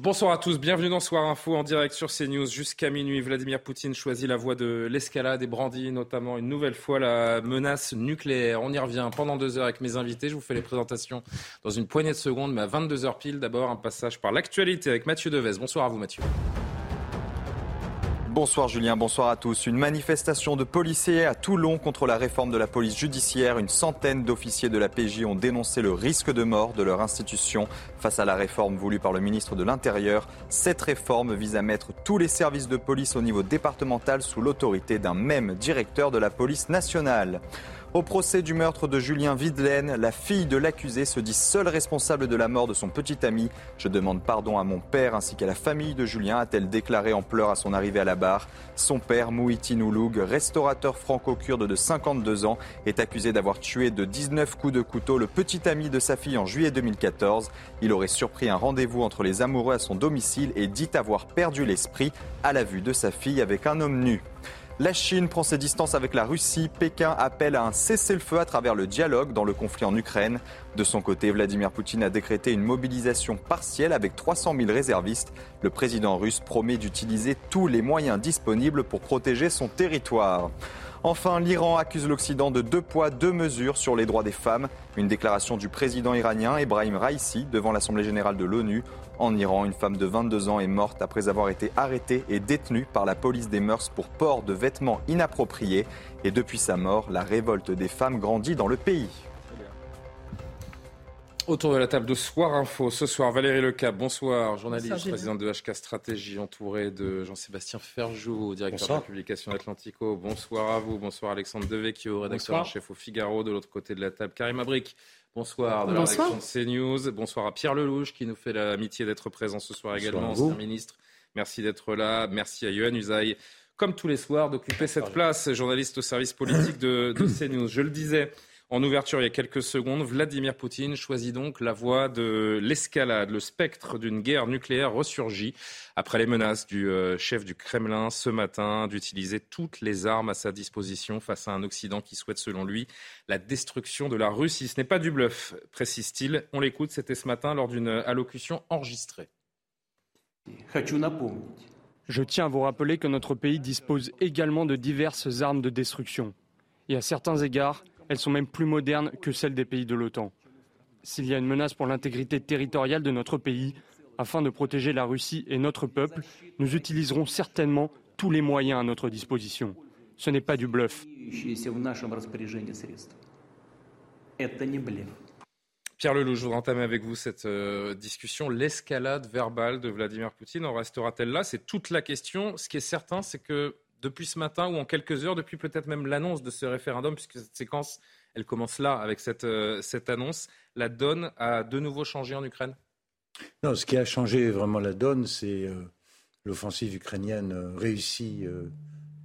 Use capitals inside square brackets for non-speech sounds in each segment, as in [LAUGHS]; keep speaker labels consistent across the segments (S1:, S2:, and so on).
S1: Bonsoir à tous, bienvenue dans Soir Info en direct sur CNews jusqu'à minuit. Vladimir Poutine choisit la voie de l'escalade et brandit notamment une nouvelle fois la menace nucléaire. On y revient pendant deux heures avec mes invités. Je vous fais les présentations dans une poignée de secondes, mais à 22 heures pile, d'abord un passage par l'actualité avec Mathieu Devez. Bonsoir à vous Mathieu.
S2: Bonsoir Julien, bonsoir à tous. Une manifestation de policiers à Toulon contre la réforme de la police judiciaire. Une centaine d'officiers de la PJ ont dénoncé le risque de mort de leur institution face à la réforme voulue par le ministre de l'Intérieur. Cette réforme vise à mettre tous les services de police au niveau départemental sous l'autorité d'un même directeur de la police nationale. Au procès du meurtre de Julien Videlaine, la fille de l'accusé se dit seule responsable de la mort de son petit ami. Je demande pardon à mon père ainsi qu'à la famille de Julien, a-t-elle déclaré en pleurs à son arrivée à la barre. Son père, Mouhitine Ouloug, restaurateur franco-kurde de 52 ans, est accusé d'avoir tué de 19 coups de couteau le petit ami de sa fille en juillet 2014. Il aurait surpris un rendez-vous entre les amoureux à son domicile et dit avoir perdu l'esprit à la vue de sa fille avec un homme nu. La Chine prend ses distances avec la Russie. Pékin appelle à un cessez-le-feu à travers le dialogue dans le conflit en Ukraine. De son côté, Vladimir Poutine a décrété une mobilisation partielle avec 300 000 réservistes. Le président russe promet d'utiliser tous les moyens disponibles pour protéger son territoire. Enfin, l'Iran accuse l'Occident de deux poids, deux mesures sur les droits des femmes. Une déclaration du président iranien Ebrahim Raisi devant l'Assemblée générale de l'ONU. En Iran, une femme de 22 ans est morte après avoir été arrêtée et détenue par la police des mœurs pour port de vêtements inappropriés. Et depuis sa mort, la révolte des femmes grandit dans le pays.
S1: Autour de la table de Soir Info, ce soir, Valérie Lecap, bonsoir, journaliste,
S3: Bonsoir,
S1: présidente de HK Stratégie, entourée de Jean-Sébastien Ferjou, directeur
S3: Bonsoir.
S1: de la publication Atlantico. Bonsoir à vous, bonsoir Alexandre Devecchio, rédacteur en
S3: Bonsoir.
S1: chef au Figaro, de l'autre côté de la table, Karim Abric. Bonsoir de la
S3: Bonsoir.
S1: rédaction de CNews. Bonsoir à Pierre Lelouch qui nous fait l'amitié d'être présent ce soir
S3: Bonsoir
S1: également, ancien ministre. Merci d'être là. Merci à Yohann Usaï, comme tous les soirs, d'occuper cette place, journaliste au service politique de, de [COUGHS] CNews. Je le disais en ouverture, il y a quelques secondes, Vladimir Poutine choisit donc la voie de l'escalade. Le spectre d'une guerre nucléaire ressurgit après les menaces du euh, chef du Kremlin ce matin d'utiliser toutes les armes à sa disposition face à un Occident qui souhaite, selon lui, la destruction de la Russie. Ce n'est pas du bluff, précise-t-il. On l'écoute, c'était ce matin lors d'une allocution enregistrée.
S4: Je tiens à vous rappeler que notre pays dispose également de diverses armes de destruction. Et à certains égards, elles sont même plus modernes que celles des pays de l'OTAN. S'il y a une menace pour l'intégrité territoriale de notre pays, afin de protéger la Russie et notre peuple, nous utiliserons certainement tous les moyens à notre disposition. Ce n'est pas du bluff.
S1: Pierre Lelouch, je voudrais entamer avec vous cette euh, discussion. L'escalade verbale de Vladimir Poutine en restera-t-elle là? C'est toute la question. Ce qui est certain, c'est que depuis ce matin ou en quelques heures, depuis peut-être même l'annonce de ce référendum, puisque cette séquence, elle commence là avec cette, euh, cette annonce, la donne a de nouveau changé en Ukraine?
S3: Non, ce qui a changé vraiment la donne, c'est euh, l'offensive ukrainienne euh, réussie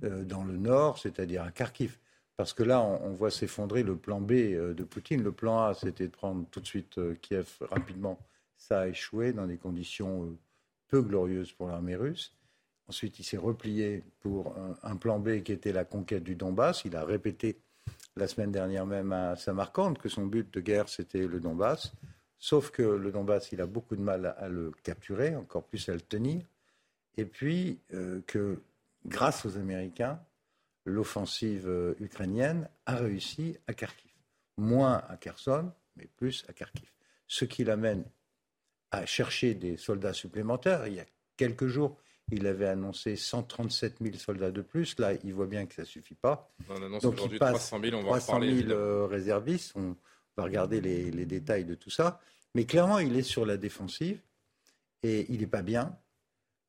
S3: dans le nord, c'est-à-dire à Kharkiv. Parce que là, on, voit s'effondrer le plan B de Poutine. Le plan A, c'était de prendre tout de suite Kiev rapidement. Ça a échoué dans des conditions peu glorieuses pour l'armée russe. Ensuite, il s'est replié pour un, plan B qui était la conquête du Donbass. Il a répété la semaine dernière même à Samarkand que son but de guerre, c'était le Donbass. Sauf que le Donbass, il a beaucoup de mal à, à le capturer, encore plus à le tenir. Et puis euh, que, grâce aux Américains, l'offensive euh, ukrainienne a réussi à Kharkiv. Moins à Kherson, mais plus à Kharkiv. Ce qui l'amène à chercher des soldats supplémentaires. Il y a quelques jours, il avait annoncé 137 000 soldats de plus. Là, il voit bien que ça ne suffit pas.
S1: On annonce
S3: Donc,
S1: aujourd'hui
S3: il passe
S1: 300 000, on va en
S3: 300
S1: reparler.
S3: 000
S1: évidemment.
S3: euh, réservistes. On va regarder les, les détails de tout ça. Mais clairement, il est sur la défensive et il n'est pas bien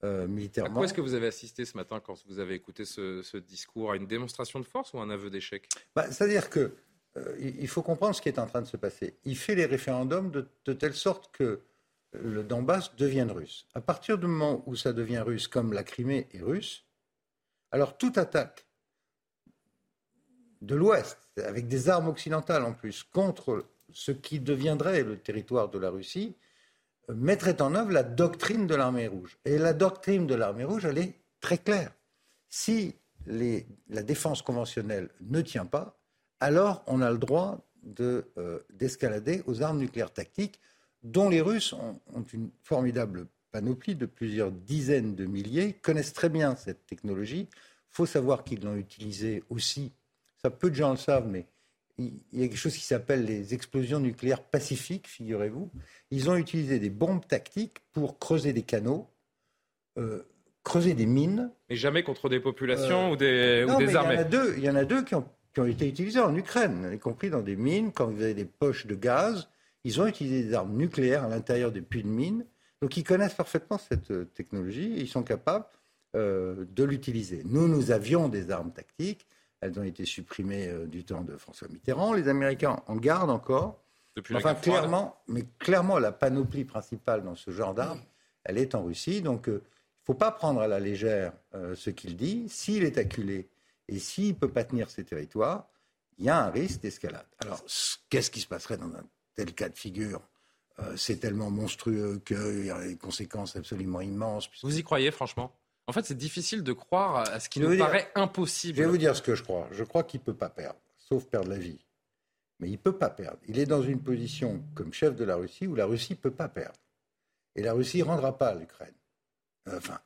S3: euh,
S1: À
S3: militairement.
S1: quoi est-ce que vous avez assisté ce matin quand vous avez écouté ce, ce discours? À une démonstration de force ou un aveu d'échec?
S3: Bah, C'est-à-dire que euh, il faut comprendre ce qui est en train de se passer. Il fait les référendums de, telle sorte que le Donbass devienne russe. À partir du moment où ça devient russe, comme la Crimée est russe, alors toute attaque de l'Ouest, avec des armes occidentales en plus, contre ce qui deviendrait le territoire de la Russie, mettrait en œuvre la doctrine de l'armée rouge. Et la doctrine de l'armée rouge, elle est très claire. Si la défense conventionnelle ne tient pas, alors on a le droit euh, d'escalader aux armes nucléaires tactiques, dont les Russes ont, une formidable panoplie de plusieurs dizaines de milliers, connaissent très bien cette technologie. Il faut savoir qu'ils l'ont utilisée aussi, ça peu de gens le savent, mais il y a quelque chose qui s'appelle les explosions nucléaires pacifiques, figurez-vous. Ils ont utilisé des bombes tactiques pour creuser des canaux, euh, creuser des mines.
S1: Mais jamais contre des populations euh, ou des, ou des armées.
S3: Il y, en a deux, il y en a deux qui ont qui ont été utilisés en Ukraine, y compris dans des mines, quand vous avez des poches de gaz. Ils ont utilisé des armes nucléaires à l'intérieur des puits de mines. Donc ils connaissent parfaitement cette euh, technologie et ils sont capables euh, de l'utiliser. Nous, nous avions des armes tactiques. Elles ont été supprimées euh, du temps de François Mitterrand. Les Américains en gardent encore.
S1: Depuis
S3: enfin, clairement, mais clairement, la panoplie principale dans ce genre d'armes, elle est en Russie. Donc, il ne faut pas prendre à la légère ce qu'il dit. S'il est acculé et s'il ne peut pas tenir ses territoires, il y a un risque d'escalade. Alors, qu'est-ce qui se passerait dans un tel cas de figure euh, C'est tellement monstrueux qu'il y a des conséquences absolument immenses.
S1: Vous y croyez, franchement? En fait, c'est difficile de croire à ce qui nous paraît impossible.
S3: Je vais vous dire ce que je crois. Je crois qu'il ne peut pas perdre, sauf perdre la vie. Mais il ne peut pas perdre. Il est dans une position comme chef de la Russie où la Russie ne peut pas perdre. Et la Russie ne rendra pas l'Ukraine. Enfin,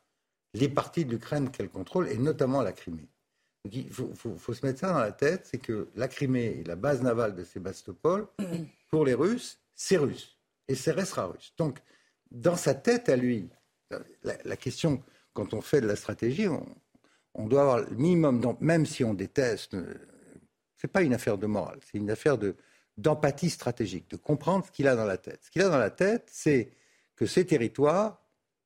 S3: les parties de l'Ukraine qu'elle contrôle, et notamment la Crimée il faut, se mettre ça dans la tête, c'est que la Crimée et la base navale de Sébastopol, pour les Russes, c'est russe. Et ça restera russe. Donc, dans sa tête à lui, la, question, quand on fait de la stratégie, on, doit avoir le minimum, même si on déteste, euh, c'est pas une affaire de morale, c'est une affaire de, d'empathie stratégique, de comprendre ce qu'il a dans la tête. Ce qu'il a dans la tête, c'est que ces territoires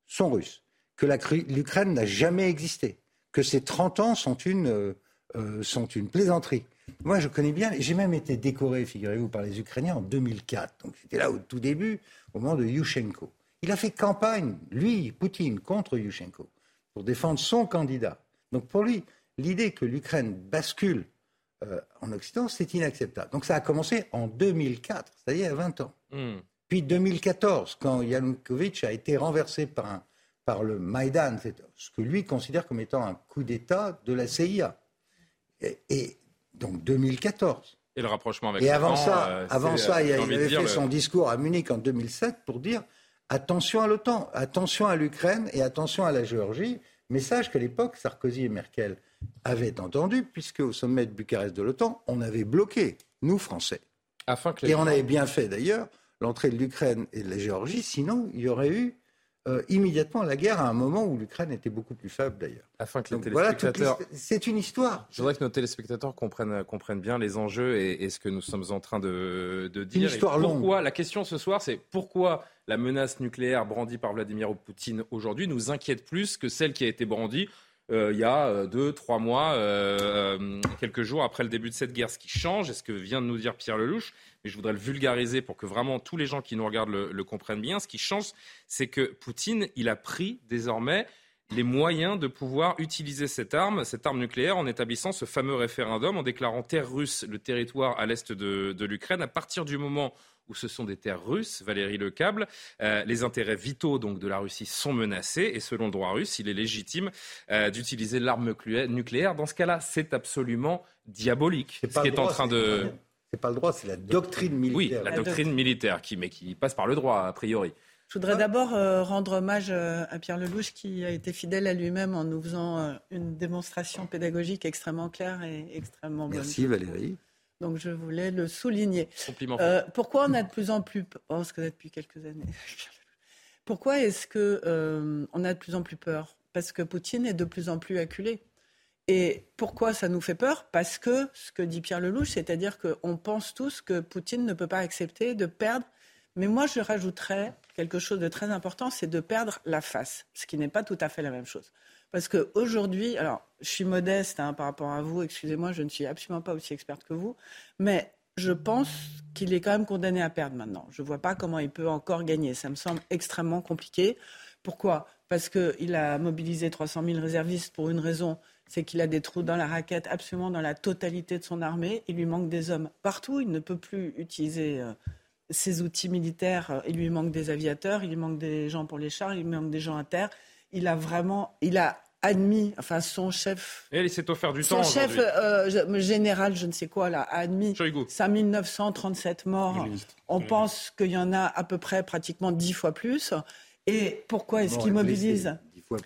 S3: sont russes, que l'Ukraine n'a jamais existé que ces 30 ans sont une, euh, euh, sont une plaisanterie. Moi, je connais bien, j'ai même été décoré, figurez-vous, par les Ukrainiens en 2004. Donc c'était là au tout début, au moment de Yushchenko. Il a fait campagne, lui, Poutine, contre Yushchenko, pour défendre son candidat. Donc pour lui, l'idée que l'Ukraine bascule euh, en Occident, c'est inacceptable. Donc ça a commencé en 2004, c'est-à-dire il y a 20 ans. Hmm. Puis 2014, quand Yanukovych a été renversé par un par le Maïdan, ce que lui considère comme étant un coup d'État de la CIA. Et, donc 2014.
S1: Et le rapprochement avec
S3: Et avant ça, euh, avant ça, il, avait fait son discours à Munich en 2007 pour dire attention à l'OTAN, attention à l'Ukraine et attention à la Géorgie. Message qu'à l'époque, Sarkozy et Merkel avaient entendu, puisque au sommet de Bucarest de l'OTAN, on avait bloqué, nous Français.
S1: Afin que
S3: et on avait bien fait d'ailleurs l'entrée de l'Ukraine et de la Géorgie, sinon il y aurait eu euh, immédiatement la guerre à un moment où l'Ukraine était beaucoup plus faible d'ailleurs.
S1: Afin que les téléspectateurs.
S3: c'est une histoire.
S1: Je voudrais que nos téléspectateurs comprennent, comprennent bien les enjeux et, ce que nous sommes en train de, de dire.
S3: Une histoire
S1: pourquoi, La question ce soir, c'est pourquoi la menace nucléaire brandie par Vladimir Poutine aujourd'hui nous inquiète plus que celle qui a été brandie euh, il y a euh, deux, trois mois, quelques jours après le début de cette guerre. Ce qui change, et ce que vient de nous dire Pierre Lelouch, mais je voudrais le vulgariser pour que vraiment tous les gens qui nous regardent le, comprennent bien. Ce qui change, c'est que Poutine, il a pris désormais les moyens de pouvoir utiliser cette arme, cette arme nucléaire, en établissant ce fameux référendum, en déclarant terre russe le territoire à l'est de, l'Ukraine. À partir du moment où ce sont des terres russes, Valérie Lecable, euh, les intérêts vitaux donc de la Russie sont menacés et selon le droit russe, il est légitime euh, d'utiliser l'arme nucléaire. Dans ce cas-là, c'est absolument diabolique.
S3: ce qui est en train de c'est pas le droit, c'est la doctrine militaire.
S1: Oui, la, doctrine militaire, qui, mais qui passe par le droit, a priori.
S5: Je voudrais d'abord euh, rendre hommage euh, à Pierre Lelouch qui a été fidèle à lui-même en nous faisant euh, une démonstration pédagogique extrêmement claire et extrêmement bonne.
S3: Merci Valérie.
S5: Donc je voulais le souligner. pourquoi on a de plus en plus, oh, ce que depuis quelques années. [LAUGHS] pourquoi est-ce que on a de plus en plus peur? Parce que Poutine est de plus en plus acculé. Et pourquoi ça nous fait peur? Parce que, ce que dit Pierre Lelouch, c'est-à-dire qu'on pense tous que Poutine ne peut pas accepter de perdre. Mais moi, je rajouterais quelque chose de très important, c'est de perdre la face, ce qui n'est pas tout à fait la même chose. Parce qu'aujourd'hui, alors je suis modeste hein, par rapport à vous, excusez-moi, je ne suis absolument pas aussi experte que vous, mais je pense qu'il est quand même condamné à perdre maintenant. Je ne vois pas comment il peut encore gagner. Ça me semble extrêmement compliqué. Pourquoi? Parce qu'il a mobilisé 300 000 réservistes pour une raison, c'est qu'il a des trous dans la raquette absolument dans la totalité de son armée. Il lui manque des hommes partout. Il ne peut plus utiliser euh, ses outils militaires. Il lui manque des aviateurs, il lui manque des gens pour les chars, il lui manque des gens à terre. Il a vraiment, il a admis, enfin son chef.
S1: Et il s'est offert du temps.
S5: Son chef euh, général, je ne sais quoi, là, a admis 5937 morts. On pense qu'il y en a à peu près pratiquement dix fois plus. Et pourquoi est-ce qu'il mobilise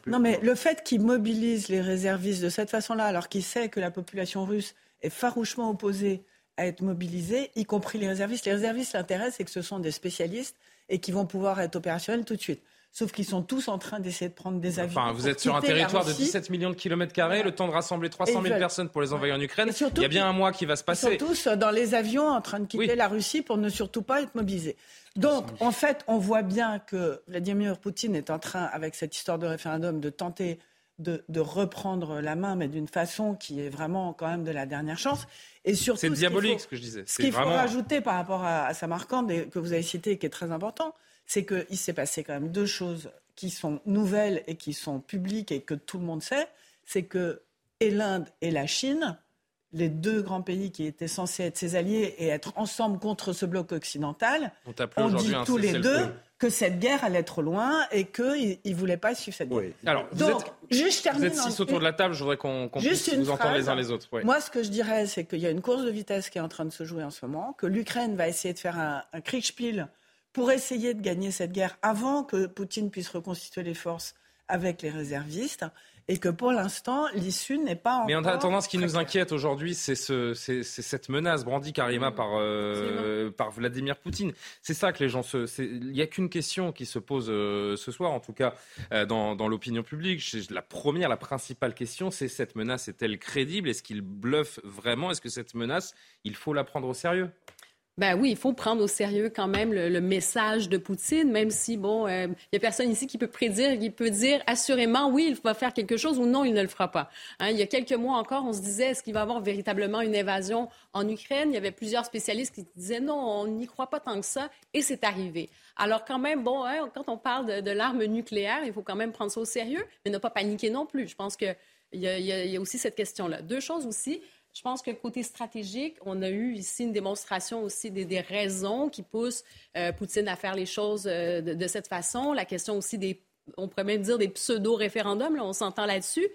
S5: Non, mais le fait qu'il mobilise les réservistes de cette façon-là, alors qu'il sait que la population russe est farouchement opposée à être mobilisée, y compris les réservistes. Les réservistes, l'intérêt, c'est que ce sont des spécialistes et qui vont pouvoir être opérationnels tout de suite. Sauf qu'ils sont tous en train d'essayer de prendre des avions.
S1: Enfin, vous êtes sur un territoire de 17 millions de kilomètres carrés, le temps de rassembler 300 000 personnes pour les envoyer en Ukraine. Il y a bien un mois qui va se passer.
S5: Ils sont tous dans les avions en train de quitter la Russie pour ne surtout pas être mobilisés. Donc, en fait, on voit bien que Vladimir Poutine est en train, avec cette histoire de référendum, de tenter de, reprendre la main, mais d'une façon qui est vraiment quand même de la dernière chance.
S1: Et surtout, c'est diabolique ce, que je disais.
S5: Ce qu'il faut rajouter par rapport à, à Samarkand, et que vous avez cité, et qui est très important, c'est qu'il s'est passé quand même deux choses qui sont nouvelles et qui sont publiques et que tout le monde sait. C'est que et l'Inde et la Chine, les deux grands pays qui étaient censés être ses alliés et être ensemble contre ce bloc occidental, ont dit tous les deux que cette guerre allait trop loin et qu'ils ne voulaient pas suivre cette guerre.
S1: Alors, vous êtes, juste vous êtes six autour de la table, je voudrais qu'on puisse vous entendre les uns les autres.
S5: Moi, ce que je dirais, c'est qu'il y a une course de vitesse qui est en train de se jouer en ce moment, que l'Ukraine va essayer de faire un, un Kriegspiel pour essayer de gagner cette guerre avant que Poutine puisse reconstituer les forces avec les réservistes et que pour l'instant, l'issue n'est pas encore.
S1: Mais en attendant, ce qui nous inquiète aujourd'hui, c'est ce, cette menace brandie Karima par, euh, par Vladimir Poutine. C'est ça que les gens se. Il n'y a qu'une question qui se pose euh, ce soir, en tout cas euh, dans, dans l'opinion publique. La première, la principale question, c'est cette menace est-elle crédible? Est-ce qu'il bluffe vraiment? Est-ce que cette menace, il faut la prendre au sérieux?
S6: Ben oui, il faut prendre au sérieux quand même le, message de Poutine, même si, bon, il euh, n'y a personne ici qui peut prédire, qui peut dire assurément, oui, il va faire quelque chose ou non, il ne le fera pas. Hein, il y a quelques mois encore, on se disait, est-ce qu'il va y avoir véritablement une évasion en Ukraine? Il y avait plusieurs spécialistes qui disaient, non, on n'y croit pas tant que ça, et c'est arrivé. Alors quand même, bon, hein, quand on parle de, l'arme nucléaire, il faut quand même prendre ça au sérieux, mais ne pas paniquer non plus. Je pense qu'il y, y, a aussi cette question-là. Deux choses aussi. Je pense que côté stratégique, on a eu ici une démonstration aussi des, raisons qui poussent euh, Poutine à faire les choses euh, de, cette façon. La question aussi des, on pourrait même dire des pseudo-référendums, on s'entend là-dessus.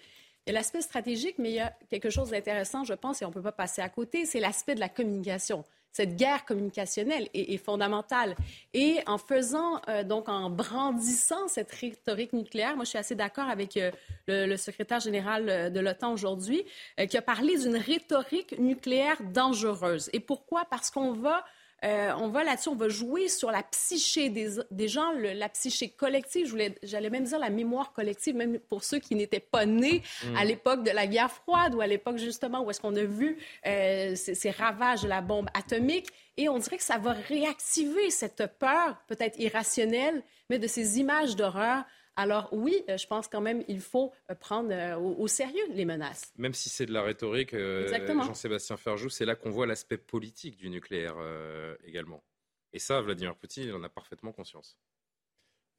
S6: Il y a l'aspect stratégique, mais il y a quelque chose d'intéressant, je pense, et on ne peut pas passer à côté, c'est l'aspect de la communication cette guerre communicationnelle est, fondamentale. Et en faisant, euh, donc en brandissant cette rhétorique nucléaire, moi je suis assez d'accord avec euh, le, secrétaire général euh, de l'OTAN aujourd'hui, qui a parlé d'une rhétorique nucléaire dangereuse. Et pourquoi? Parce qu'on va euh, on va là-dessus, on va jouer sur la psyché des, gens, la psyché collective. J'allais même dire la mémoire collective, même pour ceux qui n'étaient pas nés mm. à l'époque de la guerre froide ou à l'époque justement où est-ce qu'on a vu euh, ces, ravages de la bombe atomique. Et on dirait que ça va réactiver cette peur, peut-être irrationnelle, mais de ces images d'horreur alors oui, euh, je pense quand même qu'il faut euh, prendre euh, au, sérieux les menaces.
S1: Même si c'est de la rhétorique, Jean-Sébastien Ferjou, c'est là qu'on voit l'aspect politique du nucléaire également. Et ça, Vladimir Poutine en a parfaitement conscience.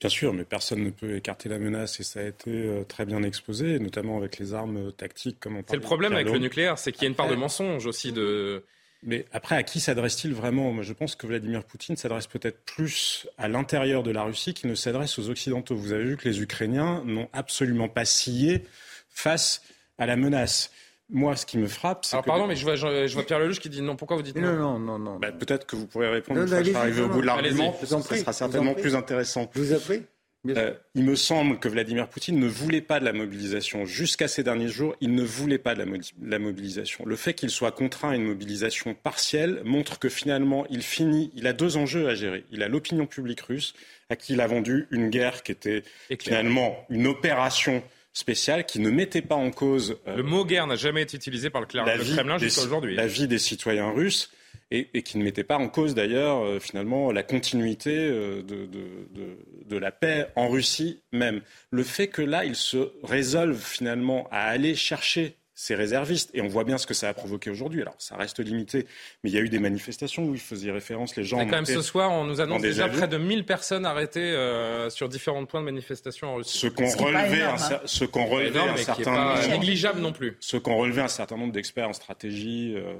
S7: Bien sûr, mais personne ne peut écarter la menace et ça a été très bien exposé, notamment avec les armes tactiques comme on
S1: C'est le problème avec le nucléaire, c'est qu'il y a une part de mensonge aussi de
S7: mais après, à qui s'adresse-t-il vraiment? Moi, Je pense que Vladimir Poutine s'adresse peut-être plus à l'intérieur de la Russie qu'il ne s'adresse aux Occidentaux. Vous avez vu que les Ukrainiens n'ont absolument pas scié face à la menace. Moi, ce qui me frappe, c'est.
S1: Alors, pardon, mais je vois, je, vois Pierre Lelouch qui dit non. Pourquoi vous dites non
S3: Non, non, non.
S7: Bah, peut-être que vous pourrez répondre une fois que je arrivé au bout de l'argument. Ça sera certainement plus intéressant.
S3: vous avez
S7: euh, il me semble que Vladimir Poutine ne voulait pas de la mobilisation. Jusqu'à ces derniers jours, il ne voulait pas de la, mobilisation. Le fait qu'il soit contraint à une mobilisation partielle montre que finalement, il finit. Il a deux enjeux à gérer. Il a l'opinion publique russe, à qui il a vendu une guerre qui était finalement une opération spéciale qui ne mettait pas en cause.
S1: Euh, le mot guerre n'a jamais été utilisé par le, Kremlin jusqu'à aujourd'hui.
S7: La vie des citoyens russes et, qui ne mettait pas en cause d'ailleurs euh, finalement la continuité euh, de, la paix en Russie même. Le fait que là, il se résolve finalement à aller chercher ces réservistes. Et on voit bien ce que ça a provoqué aujourd'hui. Alors, ça reste limité, mais il y a eu des manifestations où il faisait référence, les gens.
S1: quand même ce soir, on nous annonce déjà près de 1000 personnes arrêtées euh, sur différents points de manifestation en Russie.
S7: Ce qu'on relevait, un, hein. ce qu'on relevait un certain nombre,
S1: négligeable non plus.
S7: Ce qu'ont relevé un certain nombre d'experts en stratégie, euh,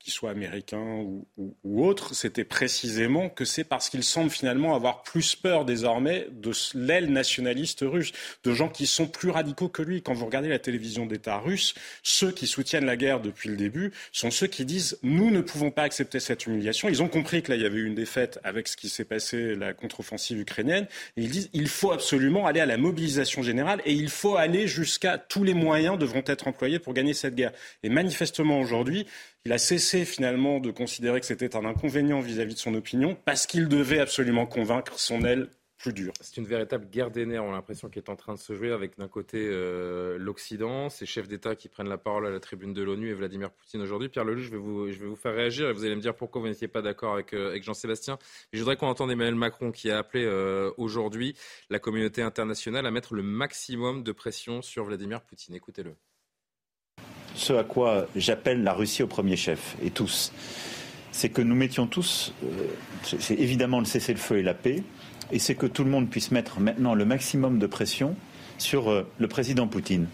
S7: qu'ils soient américains ou, ou autres, c'était précisément que c'est parce qu'ils semblent finalement avoir plus peur désormais de l'aile nationaliste russe, de gens qui sont plus radicaux que lui. Quand vous regardez la télévision d'État russe, ceux qui soutiennent la guerre depuis le début sont ceux qui disent nous ne pouvons pas accepter cette humiliation. Ils ont compris que là il y avait eu une défaite avec ce qui s'est passé, la contre-offensive ukrainienne, et ils disent il faut absolument aller à la mobilisation générale et il faut aller jusqu'à tous les moyens devront être employés pour gagner cette guerre. Et manifestement aujourd'hui, il a cessé finalement de considérer que c'était un inconvénient vis-à-vis -vis de son opinion parce qu'il devait absolument convaincre son aile
S1: c'est une véritable guerre des nerfs, on a l'impression, qui est en train de se jouer avec d'un côté euh, l'Occident, ces chefs d'État qui prennent la parole à la tribune de l'ONU et Vladimir Poutine aujourd'hui. Pierre Lelouch, je vais, vous, je vais vous faire réagir et vous allez me dire pourquoi vous n'étiez pas d'accord avec, euh, avec Jean-Sébastien. Je voudrais qu'on entende Emmanuel Macron qui a appelé euh, aujourd'hui la communauté internationale à mettre le maximum de pression sur Vladimir Poutine. Écoutez-le.
S8: Ce à quoi j'appelle la Russie au premier chef, et tous, c'est que nous mettions tous, c'est évidemment le cessez-le-feu et la paix, et c'est que tout le monde puisse mettre maintenant le maximum de pression sur euh, le président Poutine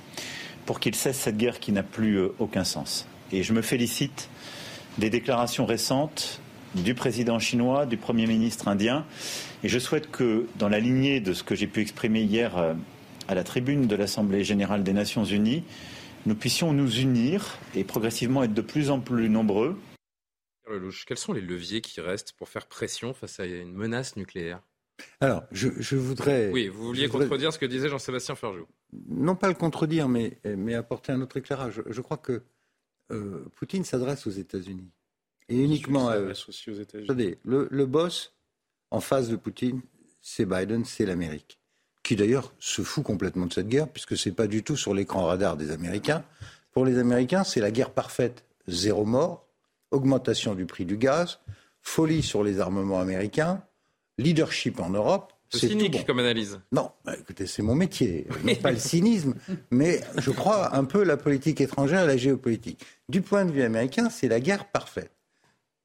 S8: pour qu'il cesse cette guerre qui n'a plus euh, aucun sens. Et je me félicite des déclarations récentes du président chinois, du Premier ministre indien, et je souhaite que, dans la lignée de ce que j'ai pu exprimer hier euh, à la tribune de l'Assemblée générale des Nations unies, nous puissions nous unir et progressivement être de plus en plus nombreux.
S1: Quels sont les leviers qui restent pour faire pression face à une menace nucléaire?
S3: Alors, je, voudrais.
S1: Oui, vous vouliez contredire ce que disait Jean-Sébastien Ferjou.
S3: Non pas le contredire, mais, mais apporter un autre éclairage. Je, crois que euh, Poutine s'adresse aux États-Unis. Et uniquement à eux. Aux États-Unis. Le, le boss en face de Poutine, c'est Biden, c'est l'Amérique. Qui d'ailleurs se fout complètement de cette guerre, puisque ce n'est pas du tout sur l'écran radar des Américains. Pour les Américains, c'est la guerre parfaite. Zéro mort, augmentation du prix du gaz, folie sur les armements américains, leadership en Europe.
S1: C'est cynique comme analyse.
S3: Non, bah, écoutez, c'est mon métier. [LAUGHS] Non pas le cynisme, mais je crois un peu la politique étrangère et la géopolitique. Du point de vue américain, c'est la guerre parfaite.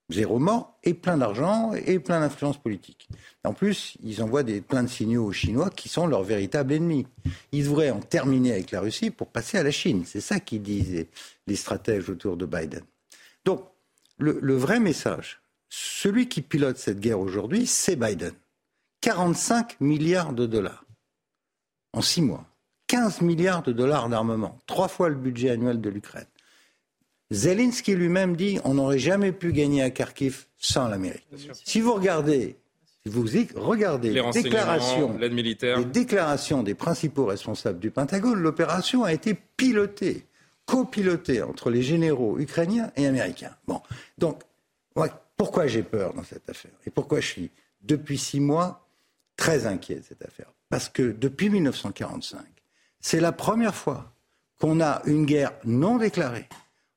S3: Zéro mort et plein d'argent et plein d'influence politique. En plus, ils envoient des, plein de signaux aux Chinois qui sont leurs véritables ennemis. Ils devraient en terminer avec la Russie pour passer à la Chine. C'est ça qu'ils disent les stratèges autour de Biden. Donc, le vrai message, celui qui pilote cette guerre aujourd'hui, c'est Biden. 45 milliards de dollars en six mois. 15 milliards de dollars d'armement, trois fois le budget annuel de l'Ukraine. Zelensky lui-même dit on n'aurait jamais pu gagner à Kharkiv sans l'Amérique. Si vous regardez, si vous regardez les, déclarations, les déclarations des principaux responsables du Pentagone, l'opération a été pilotée, copilotée entre les généraux ukrainiens et américains. Bon, donc pourquoi j'ai peur dans cette affaire Et pourquoi je suis, depuis six mois, très inquiet de cette affaire? Parce que depuis 1945, c'est la première fois qu'on a une guerre non déclarée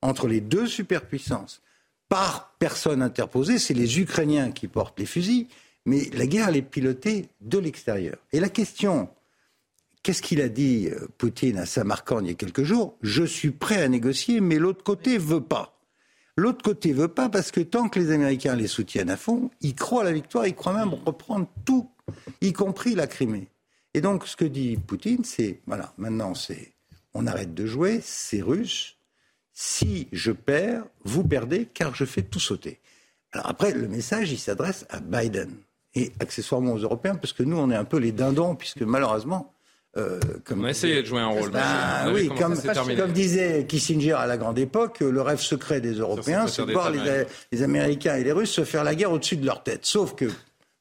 S3: entre les deux superpuissances par personne interposée. C'est les Ukrainiens qui portent les fusils, mais la guerre, est pilotée de l'extérieur. Et la question, qu'est-ce qu'il a dit, euh, Poutine, à Samarkand il y a quelques jours? Je suis prêt à négocier, mais l'autre côté veut pas. L'autre côté veut pas parce que tant que les Américains les soutiennent à fond, ils croient à la victoire, ils croient même reprendre tout, y compris la Crimée. Et donc ce que dit Poutine, c'est voilà, maintenant c'est on arrête de jouer, c'est russe. Si je perds, vous perdez car je fais tout sauter. Alors après, le message, il s'adresse à Biden et accessoirement aux Européens parce que nous, on est un peu les dindons puisque malheureusement,
S1: euh, on a essayé de jouer un rôle.
S3: Bah, oui, comme, comme, disait Kissinger à la grande époque, le rêve secret des Européens, c'est de voir les, Américains et les Russes se faire la guerre au-dessus de leur tête. Sauf que,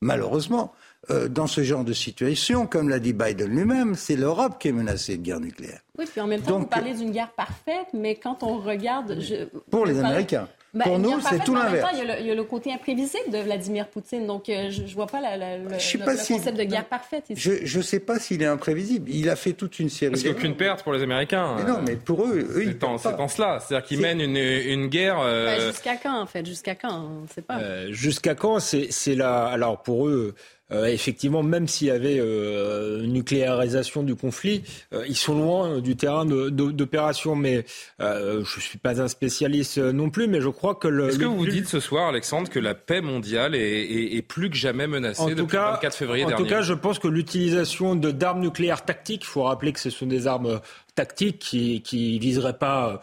S3: malheureusement, euh, dans ce genre de situation, comme l'a dit Biden lui-même, c'est l'Europe qui est menacée de guerre nucléaire.
S6: Oui, puis en même temps, vous parlez d'une guerre parfaite, mais quand on regarde...
S3: Pour les Américains. Ben, Pour nous, c'est tout l'inverse.
S6: Il, y, a le côté imprévisible de Vladimir Poutine. Donc, euh, je ne vois pas le, concept de guerre parfaite.
S3: Ici. Je ne sais pas s'il est imprévisible. Il a fait toute une série.
S1: Parce qu'il n'y a aucune perte pour les Américains.
S3: Mais non, mais pour eux, eux
S1: ils en, C'est en cela. C'est-à-dire qu'ils mènent une, une guerre. Euh,
S6: bah, jusqu'à quand, en fait? Jusqu'à quand? On ne sait pas.
S9: Euh, jusqu'à quand C'est là. Alors, pour eux. Euh, effectivement, même s'il y avait euh, nucléarisation du conflit, euh, ils sont loin du terrain d'opération. Mais je ne suis pas un spécialiste non plus, mais je crois que le.
S1: Est-ce
S9: que
S1: vous dites ce soir, Alexandre, que la paix mondiale est, plus que jamais menacée en depuis le 24 février
S9: dernier
S1: En
S9: tout cas, je pense que l'utilisation d'armes nucléaires tactiques, il faut rappeler que ce sont des armes tactiques qui qui viseraient pas euh,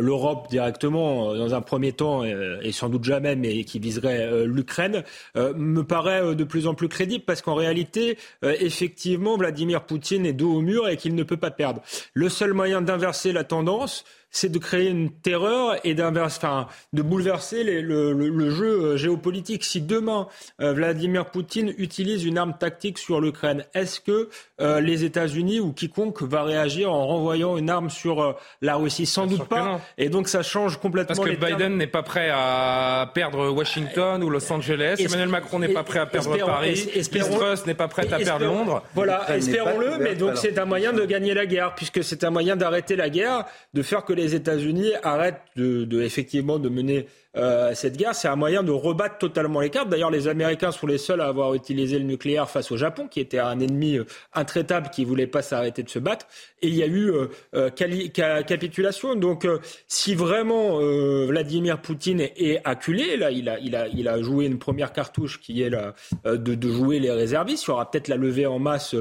S9: l'Europe directement euh, dans un premier temps euh, et sans doute jamais, mais qui viserait l'Ukraine, me paraît de plus en plus crédible parce qu'en réalité, effectivement, Vladimir Poutine est dos au mur et qu'il ne peut pas perdre. Le seul moyen d'inverser la tendance, c'est de créer une terreur et enfin, de bouleverser le, jeu euh, géopolitique. Si demain euh, Vladimir Poutine utilise une arme tactique sur l'Ukraine, est-ce que euh, les États-Unis ou quiconque va réagir en renvoyant une arme sur la Russie? Sans doute pas. Et donc ça change complètement.
S1: Parce que Biden n'est pas prêt à perdre Washington ou Los Angeles. Emmanuel Macron n'est pas prêt à perdre Paris. Liz n'est pas prêt à perdre Londres.
S9: Voilà, espérons-le. Mais donc c'est un moyen de gagner la guerre, puisque c'est un moyen d'arrêter la guerre, de faire que les les États-Unis arrêtent de, effectivement de mener euh, cette guerre, c'est un moyen de rebattre totalement les cartes. D'ailleurs, les Américains sont les seuls à avoir utilisé le nucléaire face au Japon, qui était un ennemi euh, intraitable qui voulait pas s'arrêter de se battre. Et il y a eu euh, capitulation. Donc, si vraiment Vladimir Poutine est, acculé, là, il a, joué une première cartouche qui est de, jouer les réservistes. Il y aura peut-être la levée en masse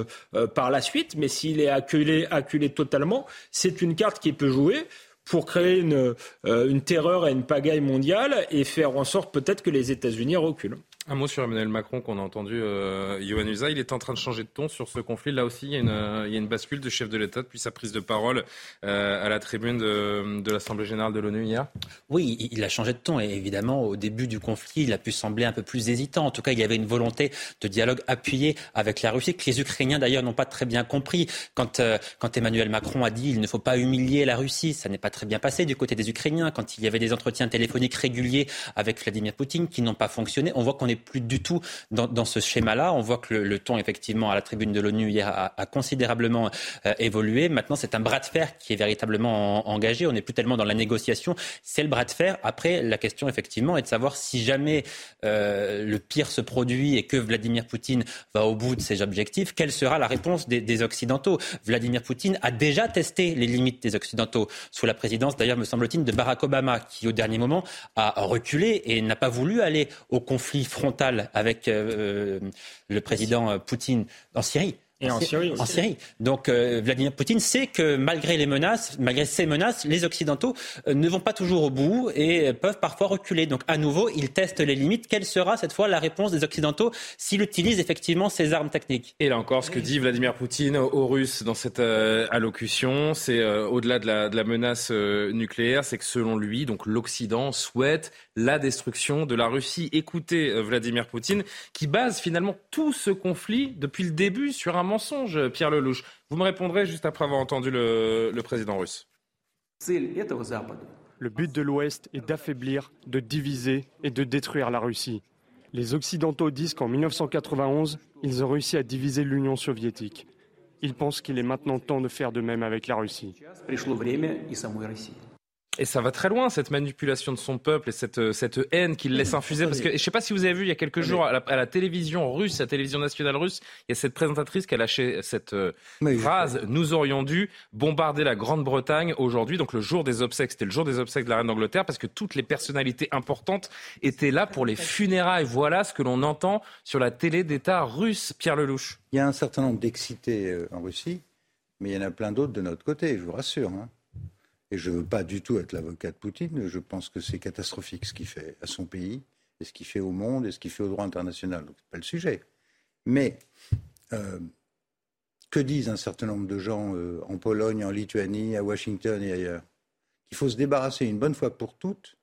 S9: par la suite, mais s'il est acculé, acculé totalement, c'est une carte qui peut jouer pour créer une, euh, terreur et une pagaille mondiale et faire en sorte peut-être que les États-Unis reculent.
S1: Un mot sur Emmanuel Macron qu'on a entendu, euh, Yohann Usa. Il est en train de changer de ton sur ce conflit. Là aussi, il y a une, euh, il y a une bascule du chef de l'État depuis sa prise de parole euh, à la tribune de, de l'Assemblée générale de l'ONU hier.
S10: Oui, il a changé de ton. Et évidemment, au début du conflit, il a pu sembler un peu plus hésitant. En tout cas, il y avait une volonté de dialogue appuyé avec la Russie, que les Ukrainiens d'ailleurs n'ont pas très bien compris. Quand, euh, quand Emmanuel Macron a dit il ne faut pas humilier la Russie, ça n'est pas très bien passé du côté des Ukrainiens. Quand il y avait des entretiens téléphoniques réguliers avec Vladimir Poutine qui n'ont pas fonctionné, on voit qu'on est plus du tout dans, ce schéma-là. On voit que le, ton, effectivement, à la tribune de l'ONU hier a, considérablement euh, évolué. Maintenant, c'est un bras de fer qui est véritablement engagé. On n'est plus tellement dans la négociation. C'est le bras de fer. Après, la question, effectivement, est de savoir si jamais euh, le pire se produit et que Vladimir Poutine va au bout de ses objectifs, quelle sera la réponse des, Occidentaux? Vladimir Poutine a déjà testé les limites des Occidentaux sous la présidence, d'ailleurs, me semble-t-il, de Barack Obama, qui, au dernier moment, a reculé et n'a pas voulu aller au conflit avec euh, le président Poutine en Syrie.
S9: Et en, Syrie.
S10: En Syrie. Donc euh, Vladimir Poutine sait que malgré les menaces, malgré ces menaces, les Occidentaux euh, ne vont pas toujours au bout et peuvent parfois reculer. Donc à nouveau, il teste les limites. Quelle sera cette fois la réponse des Occidentaux s'il utilise effectivement ces armes techniques?
S1: Et là encore, ce que dit Vladimir Poutine aux Russes dans cette euh, allocution, c'est au-delà de la, de la menace nucléaire, c'est que selon lui, donc l'Occident souhaite la destruction de la Russie. Écoutez Vladimir Poutine, qui base finalement tout ce conflit depuis le début sur un mensonge, Pierre Lelouch. Vous me répondrez juste après avoir entendu le, président russe.
S4: Le but de l'Ouest est d'affaiblir, de diviser et de détruire la Russie. Les Occidentaux disent qu'en 1991, ils ont réussi à diviser l'Union soviétique. Ils pensent qu'il est maintenant temps de faire de même avec la Russie.
S1: Et ça va très loin, cette manipulation de son peuple et cette, euh, cette haine qu'il laisse infuser. Parce que, je ne sais pas si vous avez vu il y a quelques jours à la, télévision russe, la télévision nationale russe, il y a cette présentatrice qui a lâché cette euh, phrase Nous aurions dû bombarder la Grande-Bretagne aujourd'hui, donc le jour des obsèques. C'était le jour des obsèques de la reine d'Angleterre, parce que toutes les personnalités importantes étaient là pour les funérailles. Voilà ce que l'on entend sur la télé d'État russe, Pierre Lelouch.
S3: Il y a un certain nombre d'excités euh, en Russie, mais il y en a plein d'autres de notre côté, je vous rassure. Hein. Et je ne veux pas du tout être l'avocat de Poutine. Je pense que c'est catastrophique ce qu'il fait à son pays, et ce qu'il fait au monde, et ce qu'il fait au droit international. Donc, ce pas le sujet. Mais euh, que disent un certain nombre de gens euh, en Pologne, en Lituanie, à Washington et ailleurs Qu'il faut se débarrasser une bonne fois pour toutes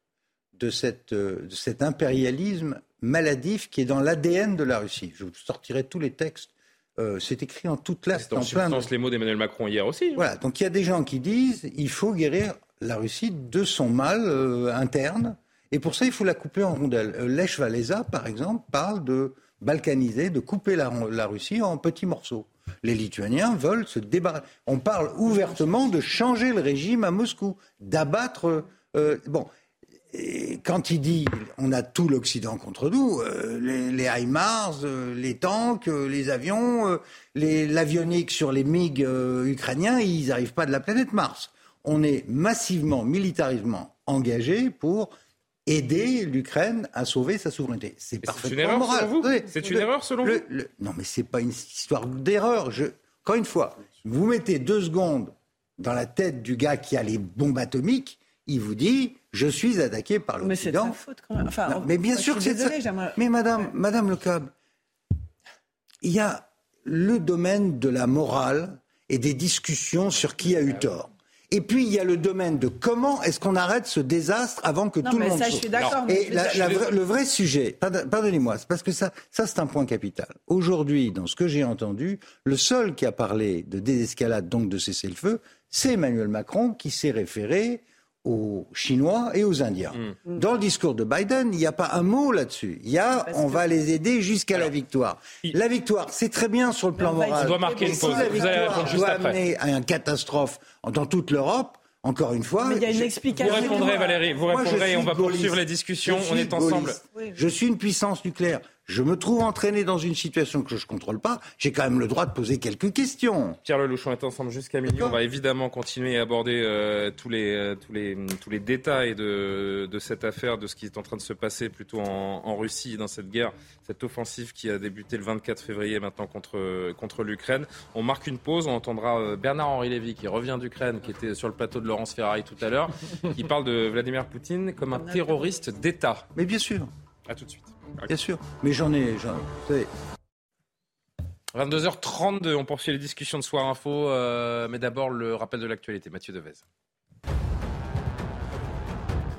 S3: de, euh, de cet impérialisme maladif qui est dans l'ADN de la Russie. Je vous sortirai tous les textes euh, c'est écrit en toute lettres.
S1: C'est en, substance les mots d'Emmanuel Macron hier aussi. Hein.
S3: Voilà, donc il y a des gens qui disent il faut guérir la Russie de son mal euh, interne, et pour ça il faut la couper en rondelles. Euh, Lech Walesa, par exemple, parle de balkaniser, de couper la, Russie en petits morceaux. Les Lituaniens veulent se débarrasser. On parle ouvertement de changer le régime à Moscou, d'abattre. bon, quand il dit on a tout l'Occident contre nous, euh, les, les HIMARS, euh, les tanks, euh, les avions, l'avionique sur les MiG ukrainiens, ils n'arrivent pas de la planète Mars. On est massivement, militarisement engagé pour aider l'Ukraine à sauver sa souveraineté.
S1: C'est parfaitement une erreur, moral. C'est une erreur selon vous
S3: Non, mais c'est pas une histoire d'erreur. Je... Encore une fois, vous mettez deux secondes dans la tête du gars qui a les bombes atomiques, il vous dit je suis attaqué par l'Occident.
S5: Mais c'est sa faute quand même. Enfin,
S3: mais bien sûr que c'est Mais madame, madame Le Cab, il y a le domaine de la morale et des discussions sur qui a eu tort. Et puis, il y a le domaine de comment est-ce qu'on arrête ce désastre avant que tout le monde...
S5: Ça, je suis d'accord.
S3: Et le vrai sujet, pardonnez-moi, c'est parce que ça, ça c'est un point capital. Aujourd'hui, dans ce que j'ai entendu, le seul qui a parlé de désescalade, donc de cesser le feu, c'est Emmanuel Macron qui s'est référé aux Chinois et aux Indiens. Mm. Dans le discours de Biden, il n'y a pas un mot là-dessus. Il y a on va les aider jusqu'à la victoire. La victoire, c'est très bien sur le plan moral.
S1: On doit marquer une pause.
S3: la victoire doit amener à une catastrophe dans toute l'Europe, encore une fois.
S5: Mais il y a une explication.
S1: Vous répondrez, Valérie, vous répondrez et on va poursuivre les discussions. On est ensemble.
S3: Je suis une puissance nucléaire je me trouve entraîné dans une situation que je ne contrôle pas, j'ai quand même le droit de poser quelques questions.
S1: Pierre Lelouch, on est ensemble jusqu'à minuit. On va évidemment continuer à aborder euh, tous, les, euh, tous, les, tous les détails de, de, cette affaire, de ce qui est en train de se passer plutôt en, en, Russie, dans cette guerre, cette offensive qui a débuté le 24 février maintenant contre, contre l'Ukraine. On marque une pause, on entendra euh, Bernard-Henri Lévy qui revient d'Ukraine, qui était sur le plateau de Laurence Ferrari tout à l'heure, [LAUGHS] qui parle de Vladimir Poutine comme un terroriste d'État.
S3: Mais bien sûr.
S1: À tout de suite.
S3: Bien sûr. Mais j'en ai.
S1: 22h32, on poursuit les discussions de Soir Info, euh, mais d'abord le rappel de l'actualité. Mathieu Devez.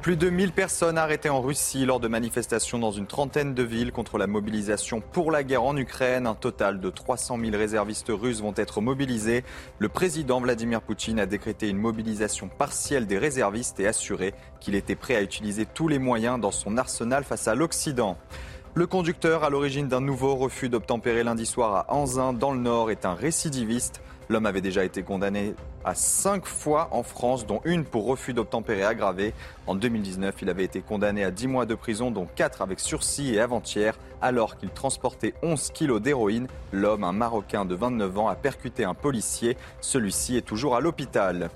S2: Plus de 1000 personnes arrêtées en Russie lors de manifestations dans une trentaine de villes contre la mobilisation pour la guerre en Ukraine. Un total de 300 000 réservistes russes vont être mobilisés. Le président Vladimir Poutine a décrété une mobilisation partielle des réservistes et assuré qu'il était prêt à utiliser tous les moyens dans son arsenal face à l'Occident. Le conducteur, à l'origine d'un nouveau refus d'obtempérer lundi soir à Anzin, dans le Nord, est un récidiviste. L'homme avait déjà été condamné à cinq fois en France, dont une pour refus d'obtempérer aggravé. En 2019, il avait été condamné à 10 mois de prison, dont 4 avec sursis et avant-hier, alors qu'il transportait 11 kilos d'héroïne. L'homme, un Marocain de 29 ans, a percuté un policier. Celui-ci est toujours à l'hôpital.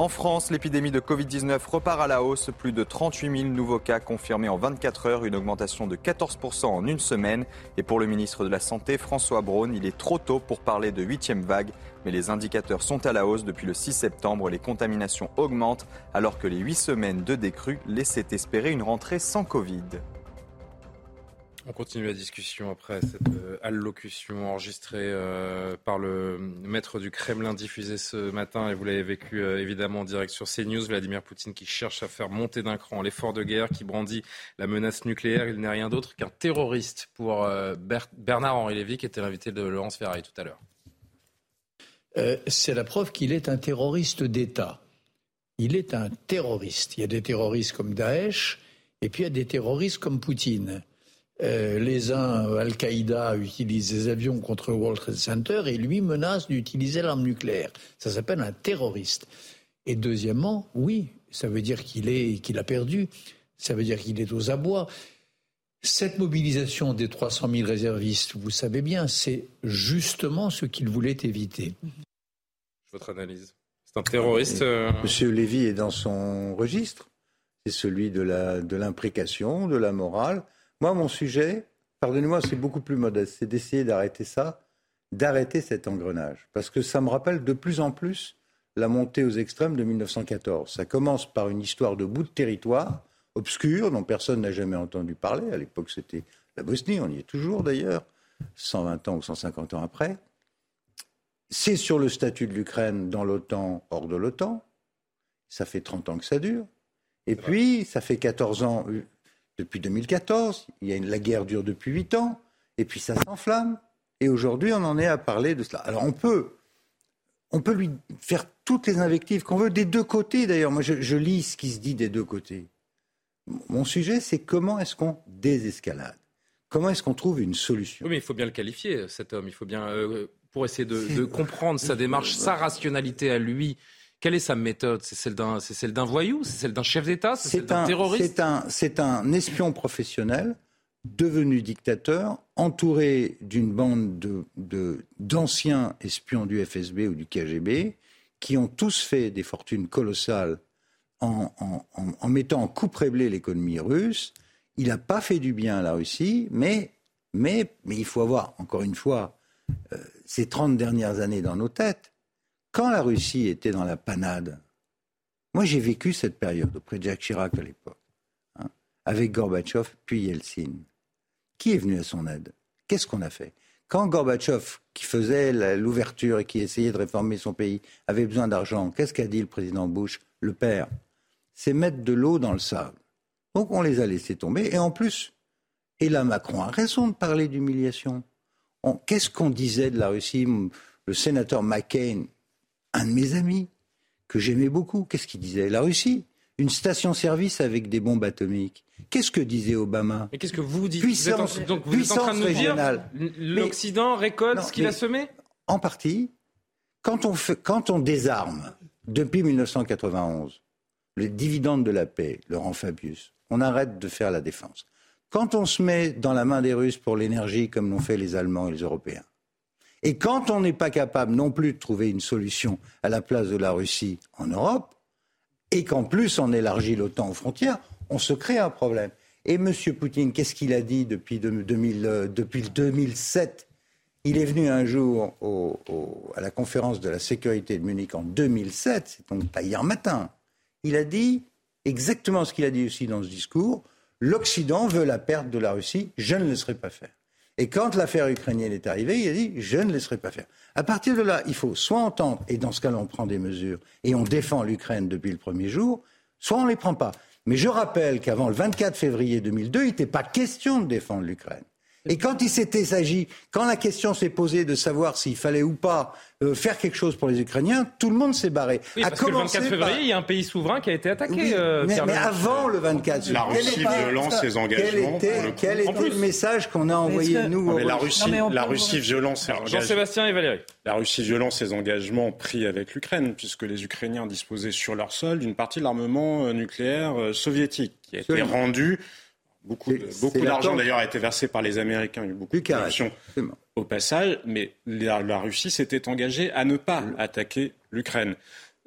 S2: En France, l'épidémie de Covid-19 repart à la hausse. Plus de 38 000 nouveaux cas confirmés en 24 heures, une augmentation de 14% en une semaine. Et pour le ministre de la Santé, François Braun, il est trop tôt pour parler de huitième vague. Mais les indicateurs sont à la hausse. Depuis le 6 septembre, les contaminations augmentent alors que les huit semaines de décrue laissaient espérer une rentrée sans Covid.
S1: On continue la discussion après cette euh, allocution enregistrée euh, par le maître du Kremlin diffusée ce matin et vous l'avez vécu euh, évidemment en direct sur CNews. Vladimir Poutine qui cherche à faire monter d'un cran l'effort de guerre, qui brandit la menace nucléaire. Il n'est rien d'autre qu'un terroriste pour Bernard-Henri Lévy qui était l'invité de Laurence Ferrari tout à l'heure.
S11: C'est la preuve qu'il est un terroriste d'État. Il est un terroriste. Il y a des terroristes comme Daesh et puis il y a des terroristes comme Poutine. Euh, les uns, Al-Qaïda utilise des avions contre World Trade Center et lui menace d'utiliser l'arme nucléaire. Ça s'appelle un terroriste. Et deuxièmement, oui, ça veut dire qu'il est, qu'il a perdu. Ça veut dire qu'il est aux abois. Cette mobilisation des 300 000 réservistes, vous savez bien, c'est justement ce qu'il voulait éviter.
S1: Votre analyse C'est un terroriste euh,
S3: Monsieur Lévy est dans son registre. C'est celui de l'imprécation, de, de la morale. Moi, mon sujet, pardonnez-moi, c'est beaucoup plus modeste, c'est d'essayer d'arrêter ça, d'arrêter cet engrenage. Parce que ça me rappelle de plus en plus la montée aux extrêmes de 1914. Ça commence par une histoire de bout de territoire, obscur, dont personne n'a jamais entendu parler. À l'époque, c'était la Bosnie, on y est toujours d'ailleurs, 120 ans ou 150 ans après. C'est sur le statut de l'Ukraine dans l'OTAN, hors de l'OTAN. Ça fait 30 ans que ça dure. Et puis, ça fait 14 ans, depuis 2014. Il y a une, la guerre dure depuis 8 ans. Et puis ça s'enflamme. Et aujourd'hui, on en est à parler de cela. Alors on peut, on peut lui faire toutes les invectives qu'on veut, des deux côtés d'ailleurs. Moi, je, lis ce qui se dit des deux côtés. Mon sujet, c'est comment est-ce qu'on désescalade? Comment est-ce qu'on trouve une solution?
S1: Oui, mais il faut bien le qualifier, cet homme. Il faut bien, euh, pour essayer de, de comprendre sa démarche, sa rationalité à lui, Quelle est sa méthode? C'est celle d'un, c'est celle d'un voyou? C'est celle d'un chef d'État? C'est celle d'un terroriste?
S3: C'est un, c'est un espion professionnel devenu dictateur, entouré d'une bande de, d'anciens espions du FSB ou du KGB, qui ont tous fait des fortunes colossales en, en, mettant en coupe réglée l'économie russe. Il n'a pas fait du bien à la Russie, mais, mais, mais il faut avoir, encore une fois, euh, ces 30 dernières années dans nos têtes. Quand la Russie était dans la panade, moi j'ai vécu cette période auprès de Jacques Chirac à l'époque, hein, avec Gorbatchev puis Yeltsin. Qui est venu à son aide? Qu'est-ce qu'on a fait? Quand Gorbatchev, qui faisait l'ouverture et qui essayait de réformer son pays, avait besoin d'argent, qu'est-ce qu'a dit le président Bush, le père? C'est mettre de l'eau dans le sable. Donc on les a laissés tomber. Et en plus, et là Macron a raison de parler d'humiliation. Qu'est-ce qu'on disait de la Russie? Le sénateur McCain, un de mes amis, que j'aimais beaucoup, qu'est-ce qu'il disait? La Russie, une station-service avec des bombes atomiques. Qu'est-ce que disait Obama?
S1: Mais qu'est-ce que vous dites? Puissance, vous êtes en, Donc vous êtes en train de nous dire l'Occident récolte ce qu'il a semé?
S3: En partie. Quand on, fait, quand on désarme, depuis 1991, les dividendes de la paix, Laurent Fabius, on arrête de faire la défense. Quand on se met dans la main des Russes pour l'énergie, comme l'ont fait les Allemands et les Européens, et quand on n'est pas capable non plus de trouver une solution à la place de la Russie en Europe, et qu'en plus on élargit l'OTAN aux frontières, on se crée un problème. Et M. Poutine, qu'est-ce qu'il a dit depuis, 2000, euh, depuis 2007 Il est venu un jour à la conférence de la sécurité de Munich en 2007, c'est donc pas hier matin. Il a dit exactement ce qu'il a dit aussi dans ce discours l'Occident veut la perte de la Russie, je ne laisserai pas faire. Et quand l'affaire ukrainienne est arrivée, il a dit je ne laisserai pas faire. À partir de là, il faut soit entendre, et dans ce cas-là, on prend des mesures, et on défend l'Ukraine depuis le premier jour, soit on ne les prend pas. Mais je rappelle qu'avant le 24 février 2002, il n'était pas question de défendre l'Ukraine. Et quand il s'était agi, quand la question s'est posée de savoir s'il fallait ou pas euh, faire quelque chose pour les Ukrainiens, tout le monde s'est barré.
S1: Oui, parce que le 24 février, il y a un pays souverain qui a été attaqué.
S3: Euh, mais, avant le 24 février.
S7: La Russie violente ses engagements.
S3: Quel était, le, message qu'on a envoyé nous
S7: La Russie, la Russie violente ses engagements.
S1: Jean-Sébastien et Valérie.
S7: La Russie violente ses engagements pris avec l'Ukraine, puisque les Ukrainiens disposaient sur leur sol d'une partie de l'armement euh, nucléaire soviétique qui a été rendu Beaucoup, d'argent d'ailleurs a été versé par les Américains. Il y a eu beaucoup de corruption au passage, mais la, Russie s'était engagée à ne pas attaquer l'Ukraine.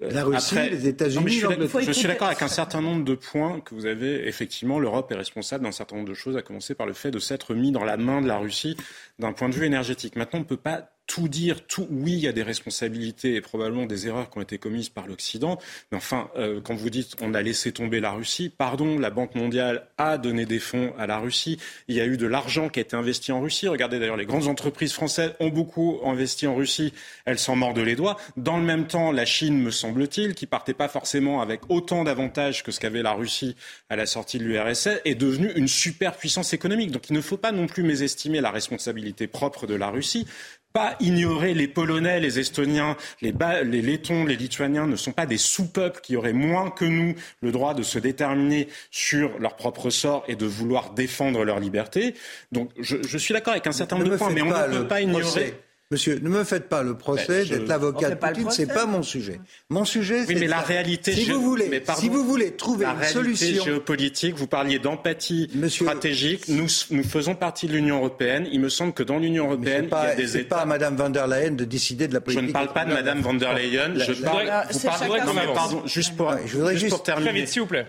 S3: Euh, la Russie, les États-Unis.
S7: Je suis d'accord avec un certain nombre de points que vous avez. Effectivement, l'Europe est responsable d'un certain nombre de choses, à commencer par le fait de s'être mis dans la main de la Russie d'un point de vue énergétique. Maintenant, on ne peut pas tout dire, tout, oui, il y a des responsabilités et probablement des erreurs qui ont été commises par l'Occident. Mais enfin, euh, quand vous dites on a laissé tomber la Russie, pardon, la Banque mondiale a donné des fonds à la Russie. Il y a eu de l'argent qui a été investi en Russie. Regardez d'ailleurs, les grandes entreprises françaises ont beaucoup investi en Russie. Elles s'en mordent les doigts. Dans le même temps, la Chine, me semble-t-il, qui partait pas forcément avec autant d'avantages que ce qu'avait la Russie à la sortie de l'URSS, est devenue une super puissance économique. Donc il ne faut pas non plus mésestimer la responsabilité propre de la Russie pas ignorer les Polonais, les Estoniens, les, les Lettons, les Lituaniens ne sont pas des sous-peuples qui auraient moins que nous le droit de se déterminer sur leur propre sort et de vouloir défendre leur liberté. Donc je, je suis d'accord avec un certain nombre de points, mais on ne peut pas ignorer.
S3: Monsieur, ne me faites pas le procès d'être l'avocat de Poutine, c'est pas mon sujet. Mon sujet, c'est
S7: mais la réalité.
S3: Si vous voulez, si vous voulez trouver
S7: une
S3: solution
S7: géopolitique, vous parliez d'empathie stratégique. Nous, nous faisons partie de l'Union européenne. Il me semble que dans l'Union européenne, il y a des États.
S3: pas à Madame von der Leyen de décider de la politique.
S7: Je ne parle pas de Madame von der Leyen. Je parle. Vous parlez. pardon. Juste pour, juste pour terminer.
S1: s'il vous plaît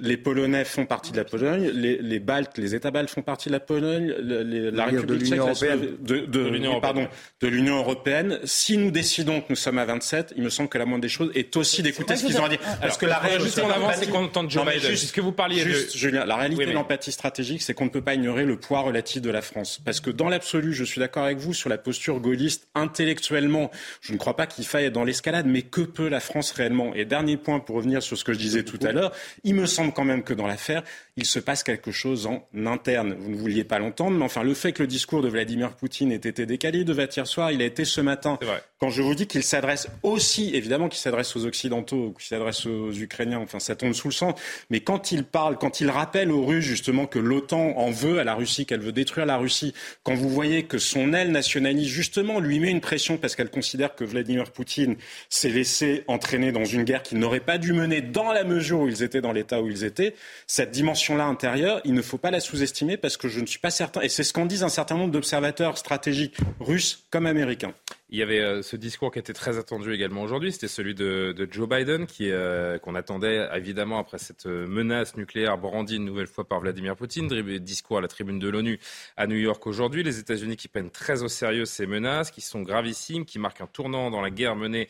S7: les Polonais font partie de la Pologne, les, Baltes, les États baltes font partie de la Pologne, la République tchèque, de, pardon, de l'Union européenne. Si nous décidons que nous sommes à 27, il me semble que la moindre des choses est aussi d'écouter ce qu'ils ont à dire.
S1: Parce que la réalité, c'est qu'on entend Joe Biden. Juste, que vous parliez
S7: juste, Julien, la réalité de l'empathie stratégique, c'est qu'on ne peut pas ignorer le poids relatif de la France. Parce que dans l'absolu, je suis d'accord avec vous sur la posture gaulliste intellectuellement. Je ne crois pas qu'il faille être dans l'escalade, mais que peut la France réellement? Et dernier point pour revenir sur ce que je disais tout à l'heure, il me me semble quand même que dans l'affaire, il se passe quelque chose en interne. Vous ne vouliez pas l'entendre, mais enfin, le fait que le discours de Vladimir Poutine ait été décalé, il devait être hier soir, il a été ce matin. Quand je vous dis qu'il s'adresse aussi, évidemment qu'il s'adresse aux Occidentaux, qu'il s'adresse aux Ukrainiens, enfin, ça tombe sous le sang, mais quand il parle, quand il rappelle aux Russes justement que l'OTAN en veut à la Russie, qu'elle veut détruire la Russie, quand vous voyez que son aile nationaliste, justement, lui met une pression parce qu'elle considère que Vladimir Poutine s'est laissé entraîner dans une guerre qu'il n'aurait pas dû mener dans la mesure où ils étaient dans l'état où ils étaient, cette dimension-là intérieure, il ne faut pas la sous-estimer parce que je ne suis pas certain, et c'est ce qu'en disent un certain nombre d'observateurs stratégiques russes comme américains.
S1: Il y avait euh, ce discours qui était très attendu également aujourd'hui, c'était celui de, Joe Biden, euh, qu'on attendait évidemment après cette euh, menace nucléaire brandie une nouvelle fois par Vladimir Poutine. Discours à la tribune de l'ONU à New York aujourd'hui. Les États-Unis qui prennent très au sérieux ces menaces, qui sont gravissimes, qui marquent un tournant dans la guerre menée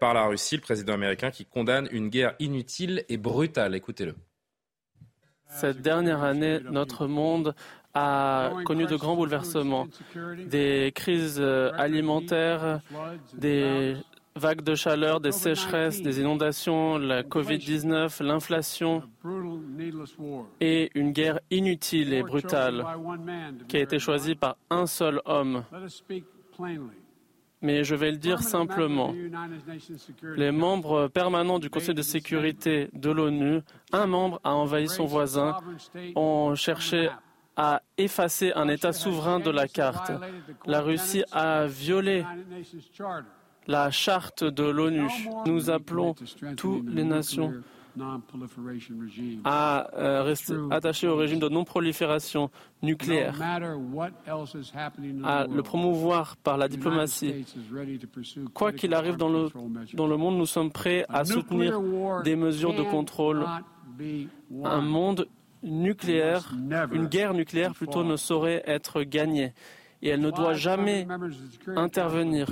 S1: par la Russie. Le président américain qui condamne une guerre inutile et brutale. Écoutez-le.
S12: Cette dernière année, notre monde a connu de grands bouleversements, des crises euh, alimentaires, des vagues de chaleur, des sécheresses, des inondations, la Covid-19, l'inflation et une guerre inutile et brutale qui a été choisie par un seul homme. Mais je vais le dire simplement. Les membres permanents du Conseil de sécurité de l'ONU, un membre a envahi son voisin, ont cherché a effacé un État souverain de la carte. La Russie a violé la charte de l'ONU. Nous appelons toutes les nations à euh, rester attachées au régime de non-prolifération nucléaire, à le promouvoir par la diplomatie. Quoi qu'il arrive dans le, dans le monde, nous sommes prêts à soutenir des mesures de contrôle. Un monde nucléaire, une guerre nucléaire plutôt ne saurait être gagnée et elle ne doit jamais intervenir.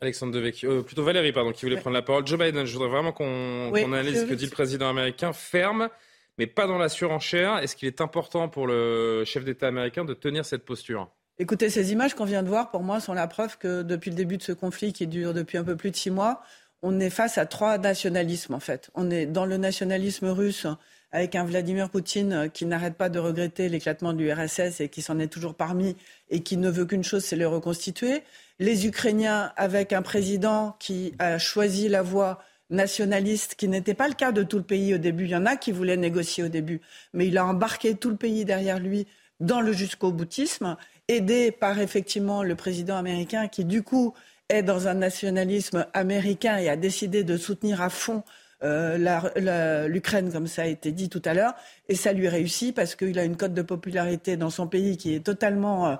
S1: Alexandre Devecchio, euh, plutôt Valérie, pardon, qui voulait prendre la parole. Joe Biden, je voudrais vraiment qu'on analyse ce que dit le président américain. Ferme, mais pas dans la surenchère. Est-ce qu'il est important pour le chef d'État américain de tenir cette posture?
S5: Écoutez, ces images qu'on vient de voir, pour moi, sont la preuve que depuis le début de ce conflit qui dure depuis un peu plus de six mois, on est face à trois nationalismes, en fait. On est dans le nationalisme russe avec un Vladimir Poutine euh, qui n'arrête pas de regretter l'éclatement de l'URSS et qui s'en est toujours parmi et qui ne veut qu'une chose, c'est le reconstituer. Les Ukrainiens avec un président qui a choisi la voie nationaliste, qui n'était pas le cas de tout le pays au début. Il y en a qui voulaient négocier au début, mais il a embarqué tout le pays derrière lui dans le jusqu'au boutisme, aidé par effectivement le président américain qui, du coup, est dans un nationalisme américain et a décidé de soutenir à fond euh, l'Ukraine, comme ça a été dit tout à l'heure, et ça lui réussit parce qu'il a une cote de popularité dans son pays qui est totalement euh,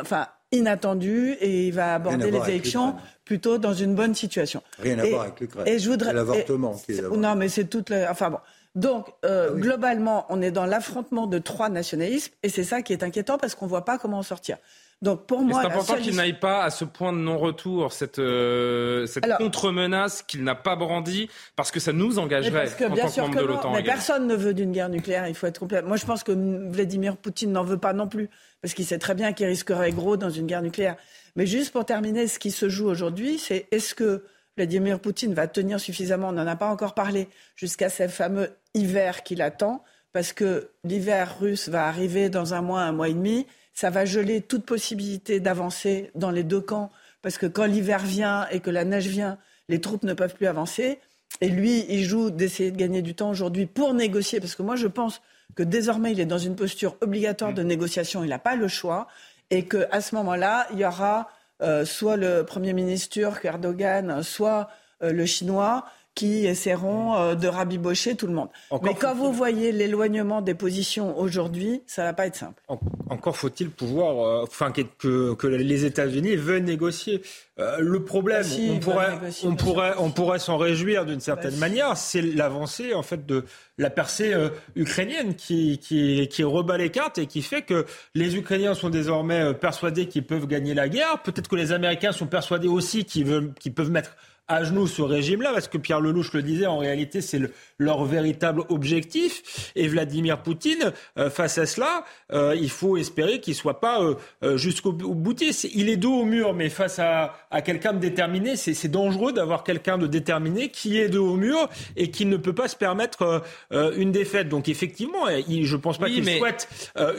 S5: enfin, inattendue et il va aborder les élections plutôt dans une bonne situation.
S3: Rien à voir avec l'Ukraine. Et je voudrais. L'avortement qui est,
S5: Non, mais c'est toute. Enfin bon. Donc, euh, ah globalement, on est dans l'affrontement de trois nationalismes et c'est ça qui est inquiétant parce qu'on ne voit pas comment en sortir. Donc pour moi,
S1: c'est important qu'il n'aille pas à ce point de non-retour, cette, euh, cette contre-menace qu'il n'a pas brandi, parce que ça nous engagerait en tant que membre de l'OTAN.
S5: Mais personne ne veut d'une guerre nucléaire. Il faut être complet. Moi, je pense que Vladimir Poutine n'en veut pas non plus, parce qu'il sait très bien qu'il risquerait gros dans une guerre nucléaire. Mais juste pour terminer, ce qui se joue aujourd'hui, c'est est-ce que Vladimir Poutine va tenir suffisamment, on n'en a pas encore parlé, jusqu'à ce fameux hiver qu'il attend, parce que l'hiver russe va arriver dans un mois, un mois et demi ça va geler toute possibilité d'avancer dans les deux camps, parce que quand l'hiver vient et que la neige vient, les troupes ne peuvent plus avancer. Et lui, il joue d'essayer de gagner du temps aujourd'hui pour négocier, parce que moi, je pense que désormais, il est dans une posture obligatoire de négociation, il n'a pas le choix, et qu'à ce moment-là, il y aura euh, soit le Premier ministre turc, Erdogan, soit euh, le Chinois, qui essaieront euh, de rabibocher tout le monde. Mais quand vous voyez l'éloignement des positions aujourd'hui, ça va pas être simple.
S9: encore faut-il pouvoir, euh, enfin que, que, les États-Unis veulent négocier. Euh, le problème, bah on, pourrait, on, pourrait, on pourrait s'en réjouir d'une certaine bah manière, c'est l'avancée en fait de la percée ukrainienne qui, qui, qui rebat les cartes et qui fait que les Ukrainiens sont désormais persuadés qu'ils peuvent gagner la guerre. Peut-être que les Américains sont persuadés aussi qu'ils, veulent, qu'ils peuvent mettre à genoux ce régime-là, parce que Pierre Lelouch le disait, en réalité, c'est leur véritable objectif. Et Vladimir Poutine, euh, face à cela, euh, il faut espérer qu'il ne soit pas euh, jusqu'au boutiste. Il est dos au mur, mais face à, à quelqu'un de déterminé, c'est dangereux d'avoir quelqu'un de déterminé qui est dos au mur et qui ne peut pas se permettre une défaite. Donc effectivement, il, je ne pense pas qu'il souhaite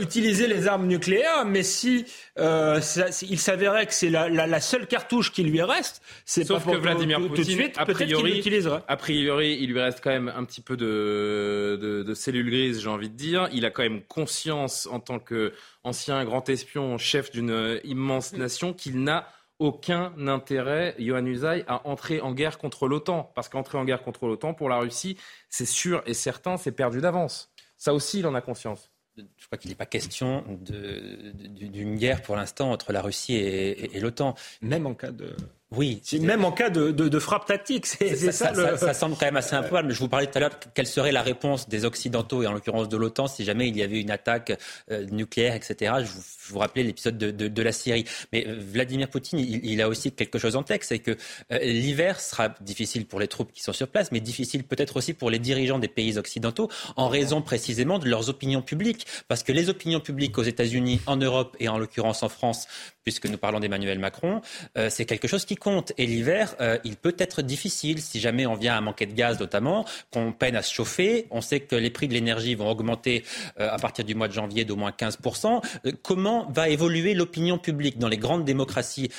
S9: utiliser les armes nucléaires, mais si ça, il s'avérait que c'est la, la, la, seule cartouche qui lui reste, c'est pas
S1: que Vladimir Poutine, a priori, a priori, il lui reste quand même un petit peu de, de, de cellules grises, j'ai envie de dire. Il a quand même conscience, en tant qu'ancien grand espion, chef d'une immense nation, qu'il n'a aucun intérêt, Johan Usaï, à entrer en guerre contre l'OTAN. Parce qu'entrer en guerre contre l'OTAN, pour la Russie, c'est sûr et certain, c'est perdu d'avance. Ça aussi, il en a conscience
S10: je crois qu'il n'est pas question d'une guerre pour l'instant entre la Russie et l'OTAN.
S9: Même en cas de
S10: oui.
S9: Même en cas de, de, de frappe tactique. C'est
S10: ça, ça, ça, semble quand même assez improbable. Mais je vous parlais tout à l'heure, quelle serait la réponse des Occidentaux, et en l'occurrence de l'OTAN, si jamais il y avait une attaque euh, nucléaire, etc. Je vous, je vous rappelais l'épisode de, de, de, la Syrie. Mais euh, Vladimir Poutine, il, il, a aussi quelque chose en tête, c'est que euh, l'hiver sera difficile pour les troupes qui sont sur place, mais difficile peut-être aussi pour les dirigeants des pays occidentaux, en raison précisément de leurs opinions publiques. Parce que les opinions publiques aux États-Unis, en Europe et en l'occurrence en France, puisque nous parlons d'Emmanuel Macron, euh, c'est quelque chose qui compte. Et l'hiver, euh, il peut être difficile si jamais on vient à manquer de gaz notamment, qu'on peine à se chauffer. On sait que les prix de l'énergie vont augmenter euh, à partir du mois de janvier d'au moins 15%. comment va évoluer l'opinion publique dans les grandes démocraties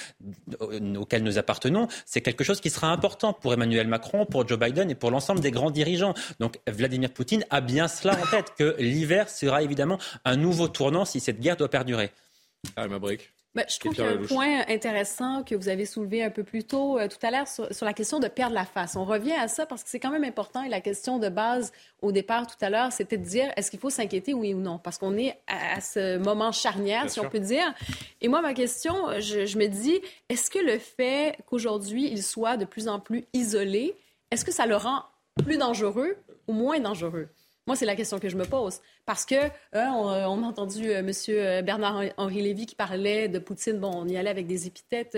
S10: auxquelles nous appartenons? C'est quelque chose qui sera important pour Emmanuel Macron, pour Joe Biden et pour l'ensemble des grands dirigeants. Donc Vladimir Poutine a bien cela en tête, que l'hiver sera évidemment un nouveau tournant si cette guerre doit perdurer.
S1: Ah, ma brique.
S6: Ben, je trouve qu'il y a un point intéressant que vous avez soulevé un peu plus tôt euh, tout à l'heure sur, la question de perdre la face. On revient à ça parce que c'est quand même important et la question de base au départ tout à l'heure, c'était de dire est-ce qu'il faut s'inquiéter, oui ou non? Parce qu'on est à, ce moment charnière, si on peut dire. Et moi, ma question, je, je me dis, est-ce que le fait qu'aujourd'hui, il soit de plus en plus isolé, est-ce que ça le rend plus dangereux ou moins dangereux? Moi, c'est la question que je me pose. Parce que, hein, on, a entendu euh, M. Bernard-Henri Lévy qui parlait de Poutine. Bon, on y allait avec des épithètes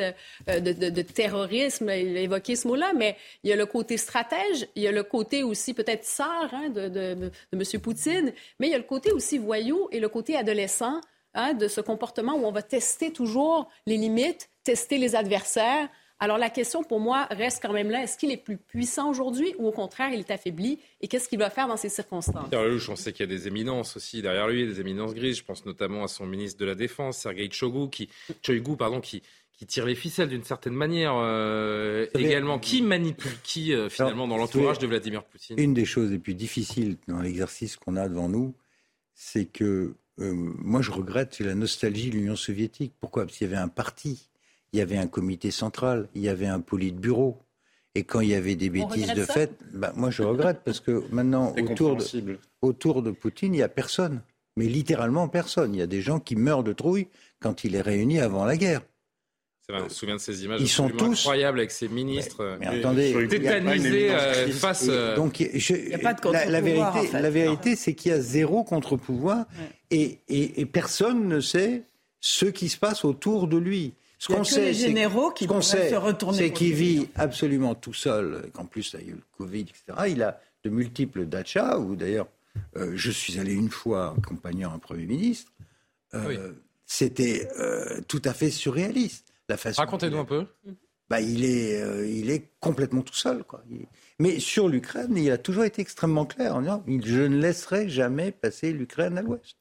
S6: euh, de, terrorisme. Il a évoqué ce mot-là, mais il y a le côté stratège. Il y a le côté aussi peut-être sœur hein, de, de, M. Poutine. Mais il y a le côté aussi voyou et le côté adolescent hein, de ce comportement où on va tester toujours les limites, tester les adversaires. Alors la question pour moi reste quand même là. Est-ce qu'il est plus puissant aujourd'hui ou au contraire il est affaibli? Et qu'est-ce qu'il va faire dans ces circonstances?
S1: On sait qu'il y a des éminences aussi derrière lui, des éminences grises. Je pense notamment à son ministre de la Défense, Sergei Choigu, qui, pardon, qui, qui tire les ficelles d'une certaine manière euh, également. Qui manipule qui euh, finalement dans l'entourage de Vladimir Poutine?
S3: Une des choses les plus difficiles dans l'exercice qu'on a devant nous, c'est que euh, moi je regrette la nostalgie de l'Union soviétique. Pourquoi? Parce qu'il y avait un parti il y avait un comité central, il y avait un bureau. Et quand il y avait des bêtises de fait, bah, moi je regrette parce que maintenant, autour de, autour de Poutine, il n'y a personne. Mais littéralement personne. Il y a des gens qui meurent de trouille quand il est réuni avant la guerre.
S1: Vrai, on se souvient de ces images
S3: Ils sont tous
S1: incroyables avec ces ministres
S3: mais, attendez,
S1: tétanisés euh, face.
S3: Euh, donc, a pas de la, la, vérité, la vérité, c'est qu'il y a zéro contre-pouvoir et, et, et, personne ne sait ce qui se passe autour de lui.
S5: Ce qu'on sait, les généraux qui se retourner.
S3: C'est qu'il vit absolument tout seul, qu'en plus, il y a eu le Covid, etc. Il a de multiples dachas, où d'ailleurs, euh, je suis allé une fois accompagnant un Premier ministre. Euh, c'était euh, tout à fait surréaliste.
S1: Racontez-nous un peu.
S3: Bah, il, est, il est complètement tout seul. Quoi. Mais sur l'Ukraine, il a toujours été extrêmement clair en disant Je ne laisserai jamais passer l'Ukraine à l'ouest.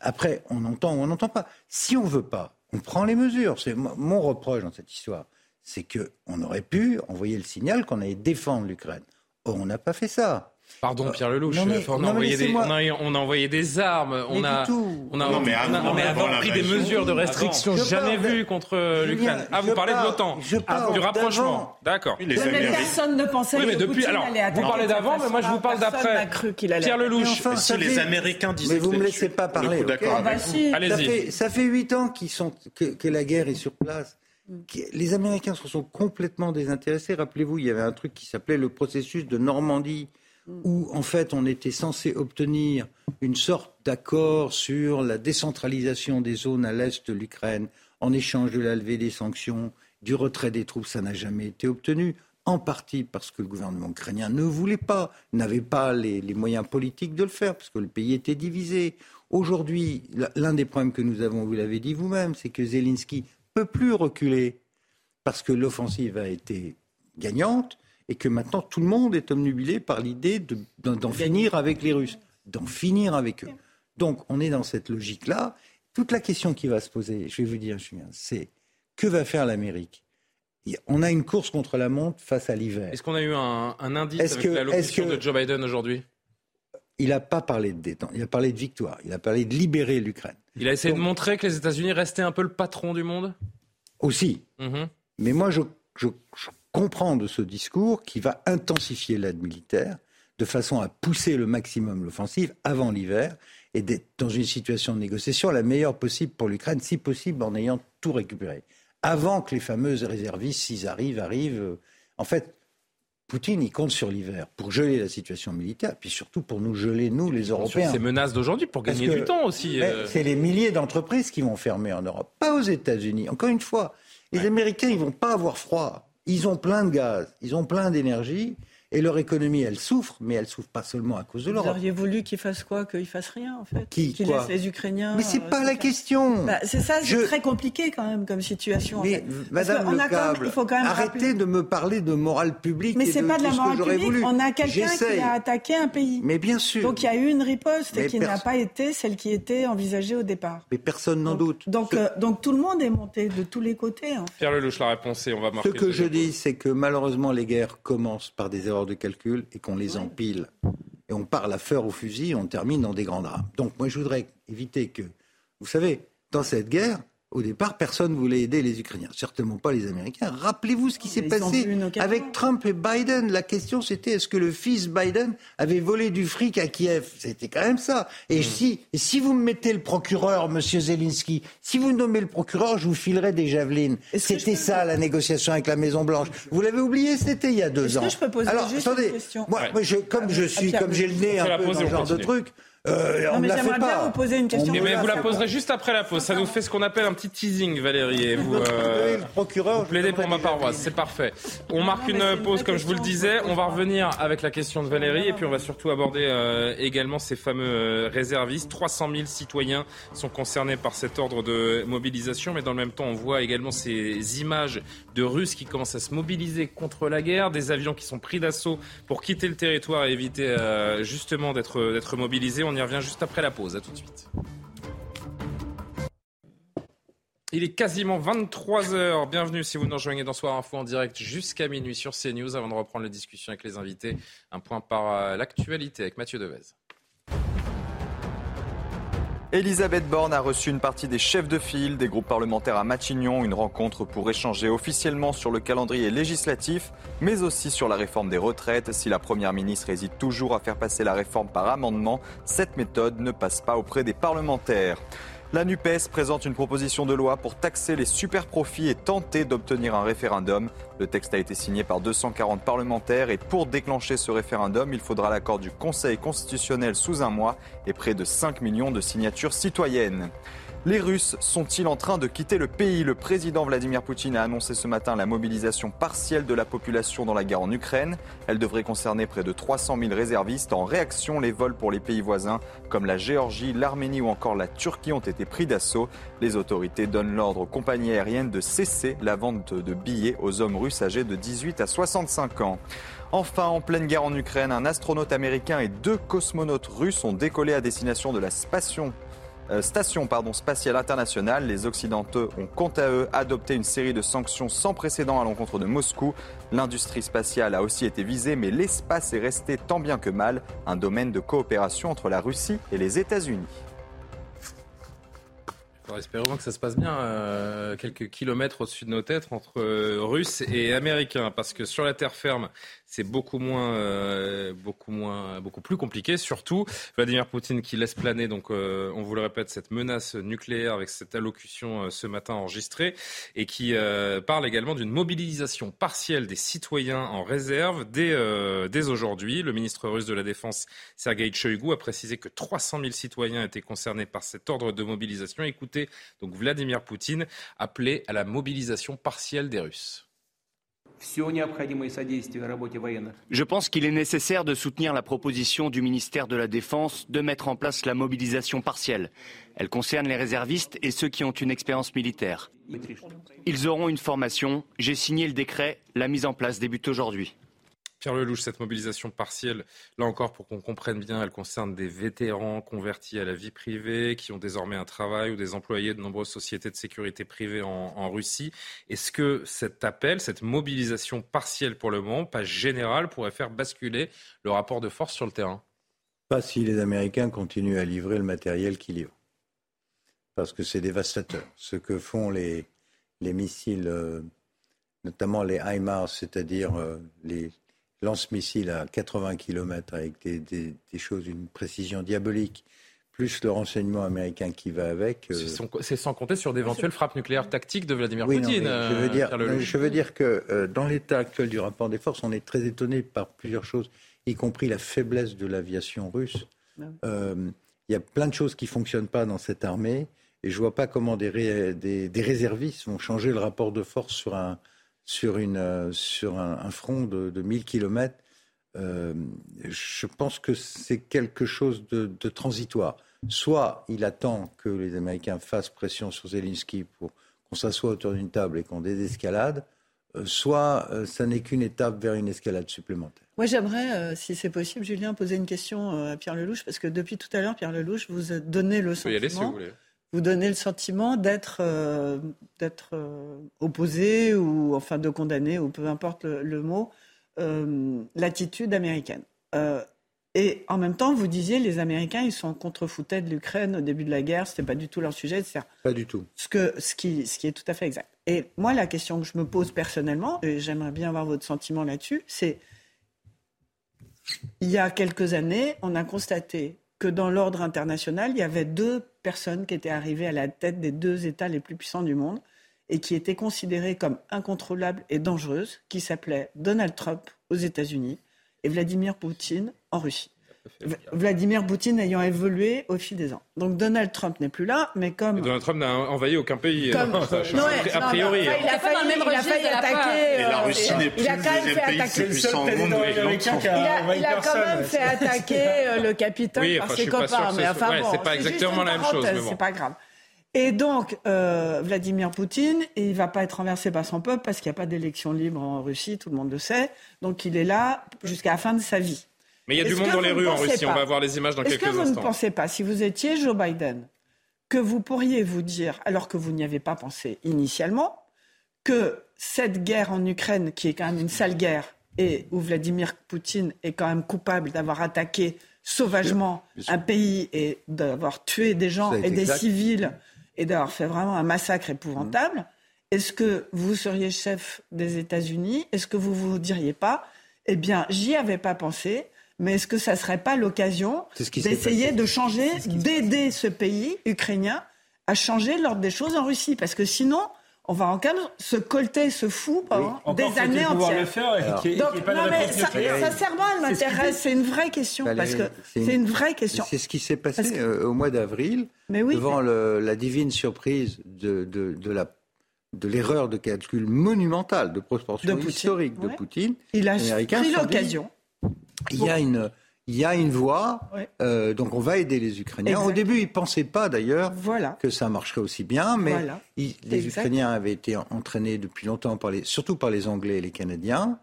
S3: Après, on entend ou on n'entend pas. Si on ne veut pas, on prend les mesures. C'est mon reproche dans cette histoire, c'est qu'on aurait pu envoyer le signal qu'on allait défendre l'Ukraine. Or, on n'a pas fait ça.
S1: Pardon euh, Pierre Lelouch, on, a envoyé des, on, a, envoyé des, armes, on a, on a, on a, pris des mesures de restriction jamais vues contre l'Ukraine. Ah, vous parlez de l'OTAN, du rapprochement. D'accord.
S5: personne ne pensait
S1: oui, mais depuis, alors, Vous parlez d'avant, mais moi je vous parle d'après. Pierre Lelouch.
S7: Enfin, si les Américains disent
S3: Mais vous ne me laissez pas parler.
S7: D'accord
S3: Allez-y. Ça fait huit ans que la guerre est sur place. Les Américains se sont complètement désintéressés. Rappelez-vous, il y avait un truc qui s'appelait le processus de Normandie où en fait on était censé obtenir une sorte d'accord sur la décentralisation des zones à l'est de l'Ukraine en échange de la levée des sanctions, du retrait des troupes, ça n'a jamais été obtenu. en partie parce que le gouvernement ukrainien ne voulait pas, n'avait pas les, moyens politiques de le faire, parce que le pays était divisé. Aujourd'hui, l'un des problèmes que nous avons, vous l'avez dit vous-même, c'est que Zelensky peut plus reculer parce que l'offensive a été gagnante et que maintenant tout le monde est omnubilé par l'idée d'en finir avec les Russes, d'en finir avec eux. Donc on est dans cette logique-là. Toute la question qui va se poser, je vais vous dire, Julien, c'est que va faire l'Amérique? On a une course contre la montre face à l'hiver.
S1: Est-ce qu'on a eu un, indice avec la locution de Joe Biden aujourd'hui?
S3: Il n'a pas parlé de détente, il a parlé de victoire, il a parlé de libérer l'Ukraine.
S1: Il a essayé de montrer que les États-Unis restaient un peu le patron du monde?
S3: Aussi. Mhm. Mais moi, je, comprends de ce discours qui va intensifier l'aide militaire de façon à pousser le maximum l'offensive avant l'hiver et d'être dans une situation de négociation la meilleure possible pour l'Ukraine, si possible en ayant tout récupéré avant que les fameuses réservistes, s'ils arrivent, arrivent. Euh, en fait, Poutine, il compte sur l'hiver pour geler la situation militaire, puis surtout pour nous geler, nous, les Européens.
S1: Ces menaces d'aujourd'hui pour gagner du temps aussi.
S3: Euh. C'est les milliers d'entreprises qui vont fermer en Europe, pas aux États-Unis. Encore une fois, les Américains, ils vont pas avoir froid. Ils ont plein de gaz, ils ont plein d'énergie. Et leur économie, elle souffre, mais elle souffre pas seulement à cause de l'Europe.
S5: Vous auriez voulu qu'ils fassent quoi Qu'ils fassent rien, en fait
S3: Qui
S5: Qu'ils laissent les Ukrainiens.
S3: Mais c'est n'est euh, pas la question.
S5: Bah, c'est ça, c'est très compliqué quand même comme situation.
S3: Mais Madame Le Câble, il faut quand même arrêtez de me parler de morale publique.
S5: Mais c'est
S3: pas
S5: de la morale publique. On a quelqu'un qui a attaqué un pays.
S3: Mais bien sûr.
S5: Donc il y a eu une riposte qui n'a pas été celle qui était envisagée au départ.
S3: Mais personne n'en doute.
S5: Donc, euh, donc tout le monde est monté de tous les côtés. En fait.
S1: Pierre Lelouch, la réponse et on va marquer.
S3: Ce que je dis, c'est que malheureusement les guerres commencent par des erreurs de calcul qu'on les empile et on part la fleur au fusil, on termine dans des grands drames. Donc moi je voudrais éviter que, vous savez, dans cette guerre, au départ, personne ne voulait aider les Ukrainiens, certainement pas les Américains. Rappelez-vous ce qui s'est passé avec Trump et Biden. La question, c'était est-ce que le fils Biden avait volé du fric à Kiev? C'était quand même ça. Et, hmm. si, si vous me mettez le procureur, Monsieur Zelensky, si vous nommez le procureur, je vous filerai des javelines. C'était ça la négociation avec la Maison Blanche. Vous l'avez oublié, c'était il y a deux ans.
S5: Que je peux poser
S3: Alors,
S5: juste
S3: attendez,
S5: une question?
S3: moi, je, comme je suis, comme j'ai le nez un peu dans ce genre de truc.
S5: Euh, non, mais j'aimerais bien vous poser une question.
S1: mais vous la poserez juste après la pause. Ça nous fait ce qu'on appelle un petit teasing, Valérie. Et vous, euh,
S3: procureur,
S1: plaidez pour ma paroisse. C'est parfait. On marque une pause, comme je vous le disais. On va revenir avec la question de Valérie. Et puis, on va surtout aborder euh, également ces fameux euh, réservistes. 300 000 citoyens sont concernés par cet ordre de mobilisation. Mais dans le même temps, on voit également ces images de Russes qui commencent à se mobiliser contre la guerre. Des avions qui sont pris d'assaut pour quitter le territoire et éviter euh, justement d'être mobilisés. On y revient juste après la pause. À tout de suite. Il est quasiment 23h. Bienvenue si vous nous rejoignez dans Soir Info en direct jusqu'à minuit sur CNews. Avant de reprendre la discussion avec les invités, un point par euh, l'actualité avec Mathieu Devez.
S2: Elisabeth Borne a reçu une partie des chefs de file des groupes parlementaires à Matignon, une rencontre pour échanger officiellement sur le calendrier législatif, mais aussi sur la réforme des retraites. Si la Première ministre hésite toujours à faire passer la réforme par amendement, cette méthode ne passe pas auprès des parlementaires. La NUPES présente une proposition de loi pour taxer les super profits et tenter d'obtenir un référendum. Le texte a été signé par 240 parlementaires et pour déclencher ce référendum, il faudra l'accord du Conseil constitutionnel sous un mois et près de 5 millions de signatures citoyennes. Les Russes sont-ils en train de quitter le pays? Le président Vladimir Poutine a annoncé ce matin la mobilisation partielle de la population dans la guerre en Ukraine. Elle devrait concerner près de 300 000 réservistes. En réaction, les vols pour les pays voisins comme la Géorgie, l'Arménie ou encore la Turquie ont été pris d'assaut. Les autorités donnent l'ordre aux compagnies aériennes de cesser la vente de billets aux hommes russes âgés de 18 à 65 ans. Enfin, en pleine guerre en Ukraine, un astronaute américain et deux cosmonautes russes ont décollé à destination de la station station pardon, spatiale internationale. Les Occidentaux ont quant à eux adopté une série de sanctions sans précédent à l'encontre de Moscou. L'industrie spatiale a aussi été visée, mais l'espace est resté tant bien que mal un domaine de coopération entre la Russie et les États-Unis.
S1: espérons que ça se passe bien, euh, quelques kilomètres au-dessus de nos têtes entre euh, Russes et Américains, parce que sur la terre ferme, c'est beaucoup moins, euh, beaucoup moins, beaucoup plus compliqué. Surtout, Vladimir Poutine qui laisse planer, donc euh, on vous le répète, cette menace nucléaire avec cette allocution euh, ce matin enregistrée et qui parle également d'une mobilisation partielle des citoyens en réserve dès, aujourd'hui. Le ministre russe de la Défense, Sergei Shoigu, a précisé que 300 000 citoyens étaient concernés par cet ordre de mobilisation. Écoutez, donc Vladimir Poutine appelait à la mobilisation partielle des Russes.
S13: Je pense qu'il est nécessaire de soutenir la proposition du ministère de la Défense de mettre en place la mobilisation partielle. Elle concerne les réservistes et ceux qui ont une expérience militaire. Ils auront une formation. J'ai signé le décret. La mise en place débute aujourd'hui.
S1: Pierre Lelouch, cette mobilisation partielle, là encore pour qu'on comprenne bien, elle concerne des vétérans convertis à la vie privée, qui ont désormais un travail ou des employés de nombreuses sociétés de sécurité privées en, Russie. Est-ce que cet appel, cette mobilisation partielle pour le moment, pas générale, pourrait faire basculer le rapport de force sur le terrain?
S3: Pas si les Américains continuent à livrer le matériel qu'ils livrent. Parce que c'est dévastateur. Ce que font les, les missiles, euh, notamment les HIMARS, c'est-à-dire euh, les, lance-missile à 80 km avec des, choses d'une précision diabolique, plus le renseignement américain qui va avec.
S1: Euh, c'est sans compter sur d'éventuelles frappes nucléaires tactiques de Vladimir Poutine.
S3: je, veux dire, je veux dire que euh, dans l'état actuel du rapport des forces, on est très étonné par plusieurs choses, y compris la faiblesse de l'aviation russe. Ah euh, il y a plein de choses qui ne fonctionnent pas dans cette armée. Et je ne vois pas comment des, des réservistes vont changer le rapport de force sur un, sur, une, euh, sur un, front de, de 1000 km, euh, je pense que c'est quelque chose de, transitoire. Soit il attend que les Américains fassent pression sur Zelensky pour qu'on s'assoie autour d'une table et qu'on désescalade, euh, soit ça n'est qu'une étape vers une escalade supplémentaire.
S5: Moi, j'aimerais, si c'est possible, Julien, poser une question à Pierre Lelouch, parce que depuis tout à l'heure, Pierre Lelouch vous a donné le sentiment. Y aller, si vous voulez vous donnez le sentiment d'être euh, d'être euh, opposé ou enfin de condamner ou peu importe le, mot euh, l'attitude américaine. et en même temps, vous disiez les Américains ils sont contre-foutés de l'Ukraine au début de la guerre, c'était pas du tout leur sujet, etc.
S3: Pas du tout.
S5: Ce que ce qui ce qui est tout à fait exact. Et moi la question que je me pose personnellement et j'aimerais bien avoir votre sentiment là-dessus, c'est il y a quelques années, on a constaté que dans l'ordre international, il y avait deux personnes qui étaient arrivées à la tête des deux États les plus puissants du monde et qui étaient considérées comme incontrôlables et dangereuses, qui s'appelaient Donald Trump aux États-Unis et Vladimir Poutine en Russie. Vladimir Poutine ayant évolué au fil des ans. Donc Donald Trump n'est plus là, mais comme
S1: Donald Trump n'a envahi aucun pays [LAUGHS] a
S5: priori. il a failli, attaquer.
S8: la Russie n'est plus le deuxième pays le plus puissant au monde.
S5: Il a quand même fait attaquer [LAUGHS] euh, le Capitole par ses copains. Mais enfin bon,
S1: c'est pas exactement la même chose.
S5: C'est pas grave. Et donc, euh, Vladimir Poutine, il va pas être renversé par son peuple parce qu'il n'y a pas d'élection libre en Russie, tout le monde le sait. Donc, il est là jusqu'à la fin de sa vie.
S1: Mais il y a du monde dans les rues en Russie. On va voir les images dans quelques instants.
S5: Est-ce que vous ne pensez pas, si vous étiez Joe Biden, que vous pourriez vous dire, alors que vous n'y avez pas pensé initialement, que cette guerre en Ukraine, qui est quand même une sale guerre, et où Vladimir Poutine est quand même coupable d'avoir attaqué sauvagement un pays et d'avoir tué des gens et des civils et d'avoir fait vraiment un massacre épouvantable, mmh. est-ce que vous seriez chef des États-Unis? Est-ce que vous vous diriez pas, eh bien, j'y avais pas pensé, mais est-ce que ça ne serait pas l'occasion d'essayer de changer, d'aider ce pays ukrainien à changer l'ordre des choses en Russie? Parce que sinon, on va encore se colter ce fou pendant des années entières. Le faire et Donc, pas non, mais ça, sincèrement, elle m'intéresse. C'est une vraie question parce que c'est une, vraie question.
S3: C'est ce qui s'est passé euh, au mois d'avril, devant la divine surprise de, de, la de l'erreur de calcul monumentale de proportion historique de Poutine.
S5: Il a pris l'occasion
S3: il y a une, il y a une voie, euh, donc on va aider les Ukrainiens. Au début, ils ne pensaient pas d'ailleurs que ça marcherait aussi bien, mais les Ukrainiens avaient été entraînés depuis longtemps, par les, surtout par les Anglais et les Canadiens.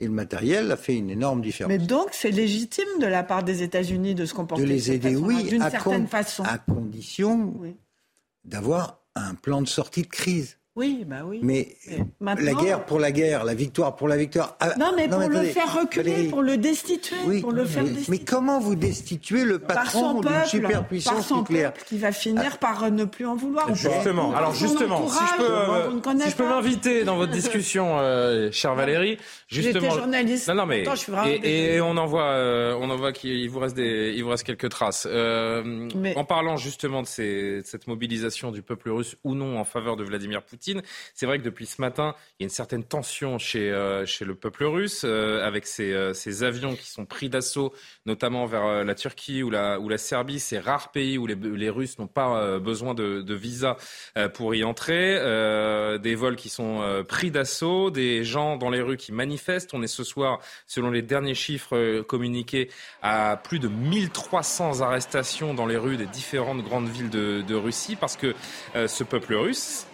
S3: Et le matériel a fait une énorme différence.
S5: Mais donc, c'est légitime de la part des États-Unis de se comporter
S3: de les aider, oui,
S5: d'une certaine façon,
S3: à condition d'avoir un plan de sortie de crise.
S5: Oui, bah oui.
S3: Mais la guerre pour la guerre, la victoire pour la victoire.
S5: Ah, non, mais pour le faire reculer, pour le destituer, pour le faire
S3: mais, mais comment vous destituez le patron d'une superpuissance
S5: par son
S3: nucléaire
S5: Qui va finir par ne plus en vouloir.
S1: Justement. Alors justement, si je peux, si je peux m'inviter dans votre [LAUGHS] discussion, euh, chère Valérie, justement.
S5: J'étais journaliste.
S1: Non, non, mais et, on en voit, euh, on en voit qu'il vous reste des, il vous reste quelques traces. Euh, en parlant justement de, ces, de cette mobilisation du peuple russe ou non en faveur de Vladimir Poutine C'est vrai que depuis ce matin, il y a une certaine tension chez, euh, chez le peuple russe, euh, avec ces, euh, ces, avions qui sont pris d'assaut, notamment vers la Turquie ou la, ou la Serbie, ces rares pays où les, les Russes n'ont pas besoin de, de, visa pour y entrer, des vols qui sont pris d'assaut, des gens dans les rues qui manifestent. On est ce soir, selon les derniers chiffres communiqués, à plus de 1300 arrestations dans les rues des différentes grandes villes de, de Russie, parce que ce peuple russe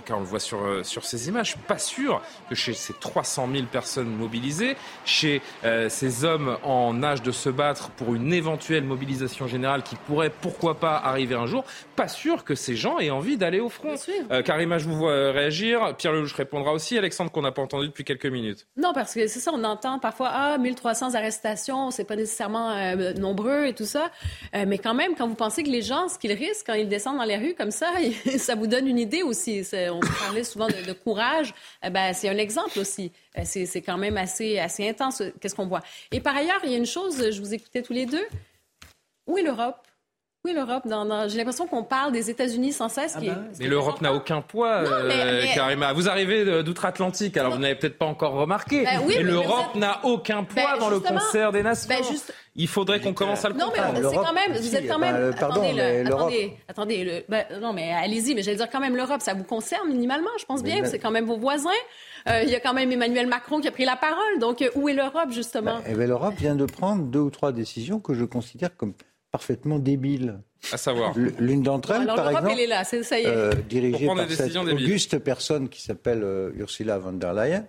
S1: en tout cas on le voit sur, euh, sur ces images, je suis pas sûr que chez ces 300 000 personnes mobilisées, chez euh, ces hommes en âge de se battre pour une éventuelle mobilisation générale qui pourrait pourquoi pas arriver un jour, pas sûr que ces gens aient envie d'aller au front. Euh, Karima, je vous vois réagir, Pierre Lelouch répondra aussi, Alexandre qu'on n'a pas entendu depuis quelques minutes.
S6: Non, parce que c'est ça, on entend parfois, ah, 1300 arrestations, c'est pas nécessairement nombreux et tout ça, mais quand même, quand vous pensez que les gens, ce qu'ils risquent quand ils descendent dans les rues comme ça, [LAUGHS] ça vous donne une idée aussi on parlait souvent de, courage. Eh ben, c'est un exemple aussi. Euh, c'est quand même assez, assez intense, qu'est-ce qu'on voit. Et par ailleurs, il y a une chose, je vous écoutais tous les deux. Où est l'Europe? Oui, l'Europe. J'ai l'impression qu'on parle des États-Unis sans cesse.
S1: Ah bah mais l'Europe n'a aucun poids, euh, Karima. Vous arrivez d'outre-Atlantique, alors vous n'avez peut-être pas encore remarqué. Ben mais, l'Europe n'a aucun poids ben, dans le concert des nations. Ben, Il faudrait qu'on commence à le comprendre.
S6: Non, mais c'est quand même. Vous êtes quand même. attendez, attendez, non, mais allez-y. Mais j'allais dire quand même l'Europe, ça vous concerne minimalement, je pense bien. C'est quand même vos voisins. Euh, il y a quand même Emmanuel Macron qui a pris la parole. Donc, euh, où est l'Europe, justement?
S3: Eh L'Europe vient de prendre deux ou trois décisions que je considère comme parfaitement débile.
S1: À savoir
S3: L'une d'entre elles, par exemple,
S6: est là, ça y est. Euh,
S3: dirigée par cette auguste personne qui s'appelle euh, Ursula von der Leyen,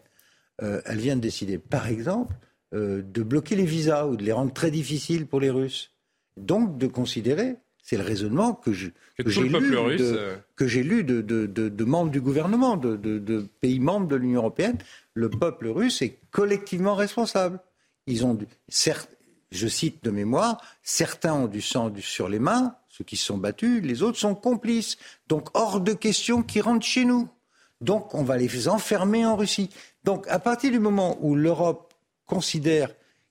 S3: euh, elle vient de décider, par exemple, de bloquer les visas ou de les rendre très difficiles pour les Russes. Donc de considérer, c'est le raisonnement que j'ai lu, de, que j'ai lu de, de, de, membres du gouvernement, de, pays membres de l'Union européenne, le peuple russe est collectivement responsable. Ils ont, certes, je cite de mémoire, certains ont du sang sur les mains, ceux qui se sont battus, les autres sont complices. Donc hors de question qu'ils rentrent chez nous. Donc on va les enfermer en Russie. Donc à partir du moment où l'Europe considère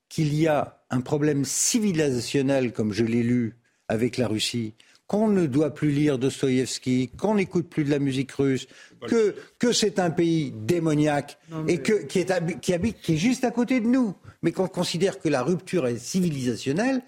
S3: qu'il y a un problème civilisationnel, comme je l'ai lu, avec la Russie, qu'on ne doit plus lire Dostoïevski, qu'on n'écoute plus de la musique russe, que, que c'est un pays démoniaque et que, qui, est, qui habite, qui est juste à côté de nous, mais qu'on considère que la rupture est civilisationnelle,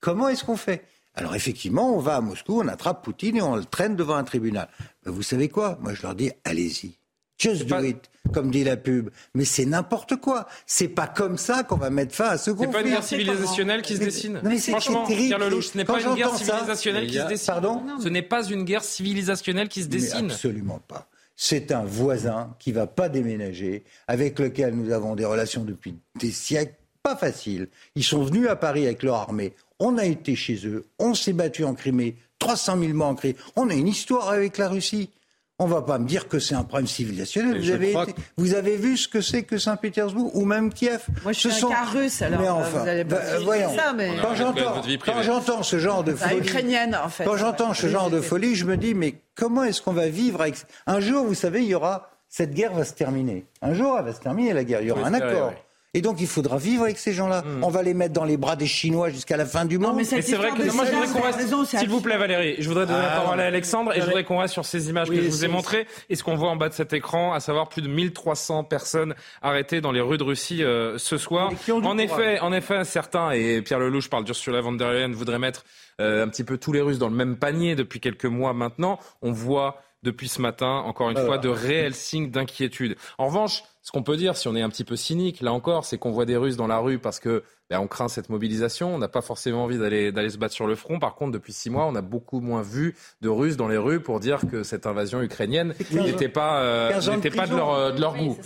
S3: comment est-ce qu'on fait? Alors effectivement, on va à Moscou, on attrape Poutine et on le traîne devant un tribunal. vous savez quoi? Moi je leur dis, allez-y. Just do it, comme dit la pub. Mais c'est n'importe quoi. C'est pas comme ça qu'on va mettre fin à ce conflit.
S1: C'est pas une guerre civilisationnelle qui se dessine? Non, mais Franchement, Pierre Lelouch, ce n'est pas une guerre civilisationnelle qui se dessine.
S3: Pardon?
S1: Ce n'est pas une guerre civilisationnelle qui se dessine.
S3: absolument pas. C'est un voisin qui va pas déménager, avec lequel nous avons des relations depuis des siècles pas faciles. Ils sont venus à Paris avec leur armée. On a été chez eux. On s'est battu en Crimée. 300 000 morts en Crimée. On a une histoire avec la Russie. On ne va pas me dire que c'est un problème civilisationnel. Vous avez, vous avez, vu ce que c'est que Saint-Pétersbourg ou même Kiev
S5: Moi, je suis ce un sont... russe, alors mais enfin, vous allez pas bah, voyons. Ça, mais...
S3: Quand j'entends ce genre de folie,
S5: ukrainienne, en fait.
S3: Quand j'entends ce genre de folie, je me dis mais comment est-ce qu'on va vivre avec un jour Vous savez, il y aura cette guerre va se terminer. Un jour, elle va se terminer la guerre. Il y aura un accord. Et donc, il faudra vivre avec ces gens-là. Hmm. On va les mettre dans les bras des Chinois jusqu'à la fin du monde.
S1: mais, c'est vrai que moi, je voudrais qu'on reste. S'il vous plaît, Valérie, je voudrais donner la ah, parole à Alexandre et je voudrais qu'on reste sur ces images que je vous ai montrées et ce qu'on voit en bas de cet écran, à savoir plus de 1300 personnes arrêtées dans les rues de Russie euh, ce soir. En effet, en effet, certains, et Pierre Lelouch parle d'Ursula von der Leyen, voudraient mettre euh, un petit peu tous les Russes dans le même panier depuis quelques mois maintenant. On voit depuis ce matin, encore une fois, de réels signes d'inquiétude. En revanche, ce qu'on peut dire, si on est un petit peu cynique, là encore, c'est qu'on voit des Russes dans la rue parce que ben, on craint cette mobilisation. On n'a pas forcément envie d'aller d'aller se battre sur le front. Par contre, depuis six mois, on a beaucoup moins vu de Russes dans les rues pour dire que cette invasion ukrainienne n'était pas euh, n'était pas de leur de leur goût.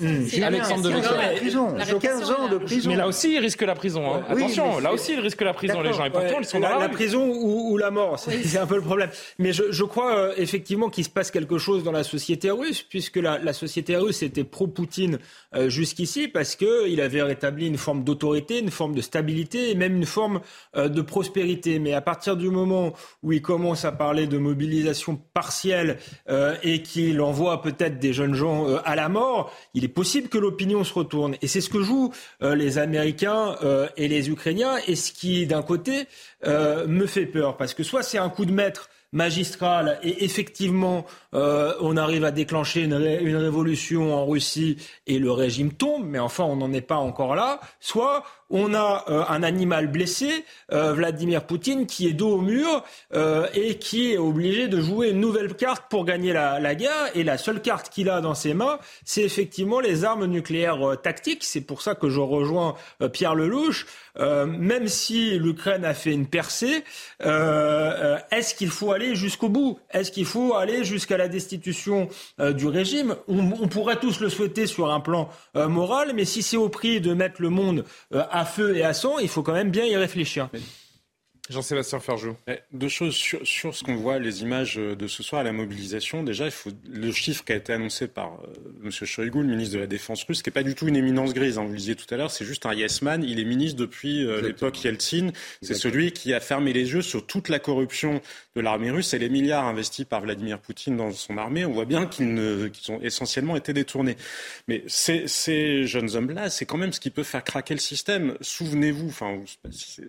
S3: Alexandre de 15 ans de prison.
S1: Mais là aussi, ils risquent la prison. Hein. Attention, là aussi, ils risquent la prison, les gens. Et pourtant, ils sont dans la,
S9: la prison ou, la mort. C'est un peu le problème. Mais je, je crois euh, effectivement qu'il se passe quelque chose dans la société russe, puisque la, la société russe était pro-Poutine euh, jusqu'ici parce qu'il avait rétabli une forme d'autorité, une forme de stabilité et même une forme euh, de prospérité. Mais à partir du moment où il commence à parler de mobilisation partielle euh, et qu'il envoie peut-être des jeunes gens à la mort, il est possible que l'opinion se retourne. Et c'est ce que jouent les Américains et les Ukrainiens et ce qui, d'un côté, me fait peur. Parce que soit c'est un coup de maître magistral et effectivement euh, on arrive à déclencher une, révolution en Russie et le régime tombe, mais enfin on n'en est pas encore là, soit on a euh, un animal blessé, euh, Vladimir Poutine, qui est dos au mur et qui est obligé de jouer une nouvelle carte pour gagner la, la guerre. Et la seule carte qu'il a dans ses mains, c'est effectivement les armes nucléaires tactiques. C'est pour ça que je rejoins Pierre Lelouch. même si l'Ukraine a fait une percée, est-ce qu'il faut aller jusqu'au bout? Est-ce qu'il faut aller jusqu'à la destitution du régime on, on, pourrait tous le souhaiter sur un plan moral, mais si c'est au prix de mettre le monde à feu et à sang, il faut quand même bien y réfléchir.
S1: Jean-Sébastien Ferjou.
S7: Deux choses sur, sur ce qu'on voit, les images de ce soir à la mobilisation. Déjà, il faut le chiffre qui a été annoncé par euh, M. Shoigu, le ministre de la Défense russe, qui n'est pas du tout une éminence grise, hein, vous le disiez tout à l'heure, c'est juste un yes man. Il est ministre depuis euh, l'époque Yeltsin. C'est celui qui a fermé les yeux sur toute la corruption de l'armée russe et les milliards investis par Vladimir Poutine dans son armée. On voit bien qu'ils qu ont essentiellement été détournés. Mais ces, ces jeunes hommes-là, c'est quand même ce qui peut faire craquer le système. Souvenez-vous, enfin,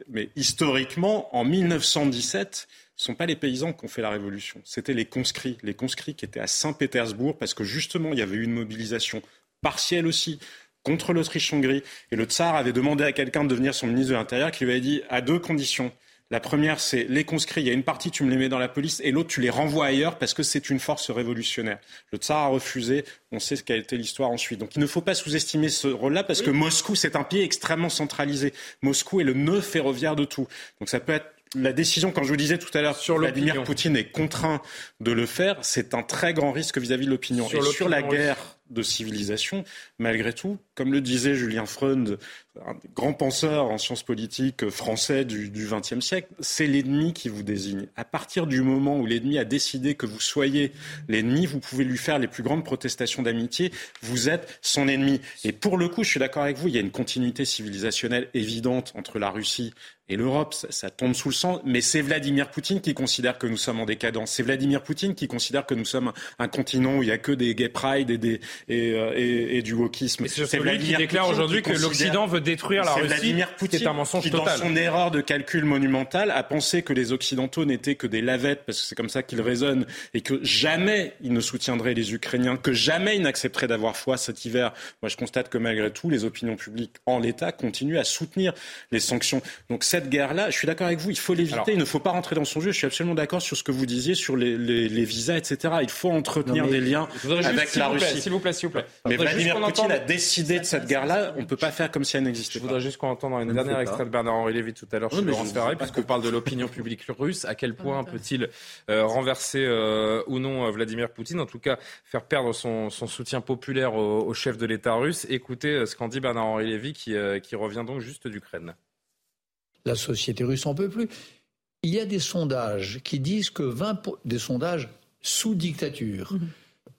S7: mais historiquement, en 1917, ce ne sont pas les paysans qui ont fait la révolution, c'était les conscrits. Les conscrits qui étaient à Saint-Pétersbourg parce que justement, il y avait eu une mobilisation partielle aussi contre l'Autriche-Hongrie. Et le tsar avait demandé à quelqu'un de devenir son ministre de l'Intérieur qui lui avait dit à deux conditions. La première, c'est les conscrits. Il y a une partie, tu me les mets dans la police, et l'autre, tu les renvoies ailleurs parce que c'est une force révolutionnaire. Le tsar a refusé. On sait ce qu'a été l'histoire ensuite. Donc il ne faut pas sous-estimer ce rôle-là parce que Moscou, c'est un pays extrêmement centralisé. Moscou est le nœud ferroviaire de tout. Donc ça peut être la décision, quand je vous disais tout à l'heure, sur Vladimir Poutine est contraint de le faire, c'est un très grand risque vis-à-vis de l'opinion. Et sur la guerre de civilisation, malgré tout, comme le disait Julien Freund, un grand penseur en sciences politiques français du XXe siècle, c'est l'ennemi qui vous désigne. À partir du moment où l'ennemi a décidé que vous soyez l'ennemi, vous pouvez lui faire les plus grandes protestations d'amitié, vous êtes son ennemi. Et pour le coup, je suis d'accord avec vous, il y a une continuité civilisationnelle évidente entre la Russie et l'Europe, ça, ça, tombe sous le sang, mais c'est Vladimir Poutine qui considère que nous sommes en décadence. C'est Vladimir Poutine qui considère que nous sommes un continent où il n'y a que des gay pride et, des, et, euh, et, et du wokisme.
S1: C'est celui qui déclare aujourd'hui que l'Occident veut détruire la Russie.
S7: Vladimir Poutine,
S1: c'est un mensonge
S7: qui,
S1: total.
S7: dans son erreur de calcul monumental, a pensé que les Occidentaux n'étaient que des lavettes, parce que c'est comme ça qu'il raisonne, et que jamais il ne soutiendrait les Ukrainiens, que jamais il n'accepterait d'avoir foi cet hiver. Moi, je constate que malgré tout, les opinions publiques en l'État continuent à soutenir les sanctions. Donc cette guerre-là, je suis d'accord avec vous, il faut l'éviter, il ne faut pas rentrer dans son jeu. Je suis absolument d'accord sur ce que vous disiez sur les, les, les visas, etc. Il faut entretenir
S1: non,
S7: des liens avec la Russie.
S1: S'il vous plaît, s'il vous plaît.
S7: Mais Vladimir Poutine a décidé de cette guerre-là, on ne peut pas faire comme si elle n'existait
S1: pas. Je voudrais juste qu'on entende une dernière extrait de Bernard-Henri Lévy tout à l'heure chez Laurence Ferrari, puisqu'on parle de l'opinion publique russe. À quel point peut-il euh, renverser euh, ou non Vladimir Poutine, en tout cas faire perdre son, son soutien populaire au, au, chef de l'État russe Écoutez euh, ce qu'en dit Bernard-Henri Lévy, qui, qui revient donc juste d'Ukraine.
S11: La société russe en peut plus. Il y a des sondages qui disent que 20 des sondages sous dictature. Mmh.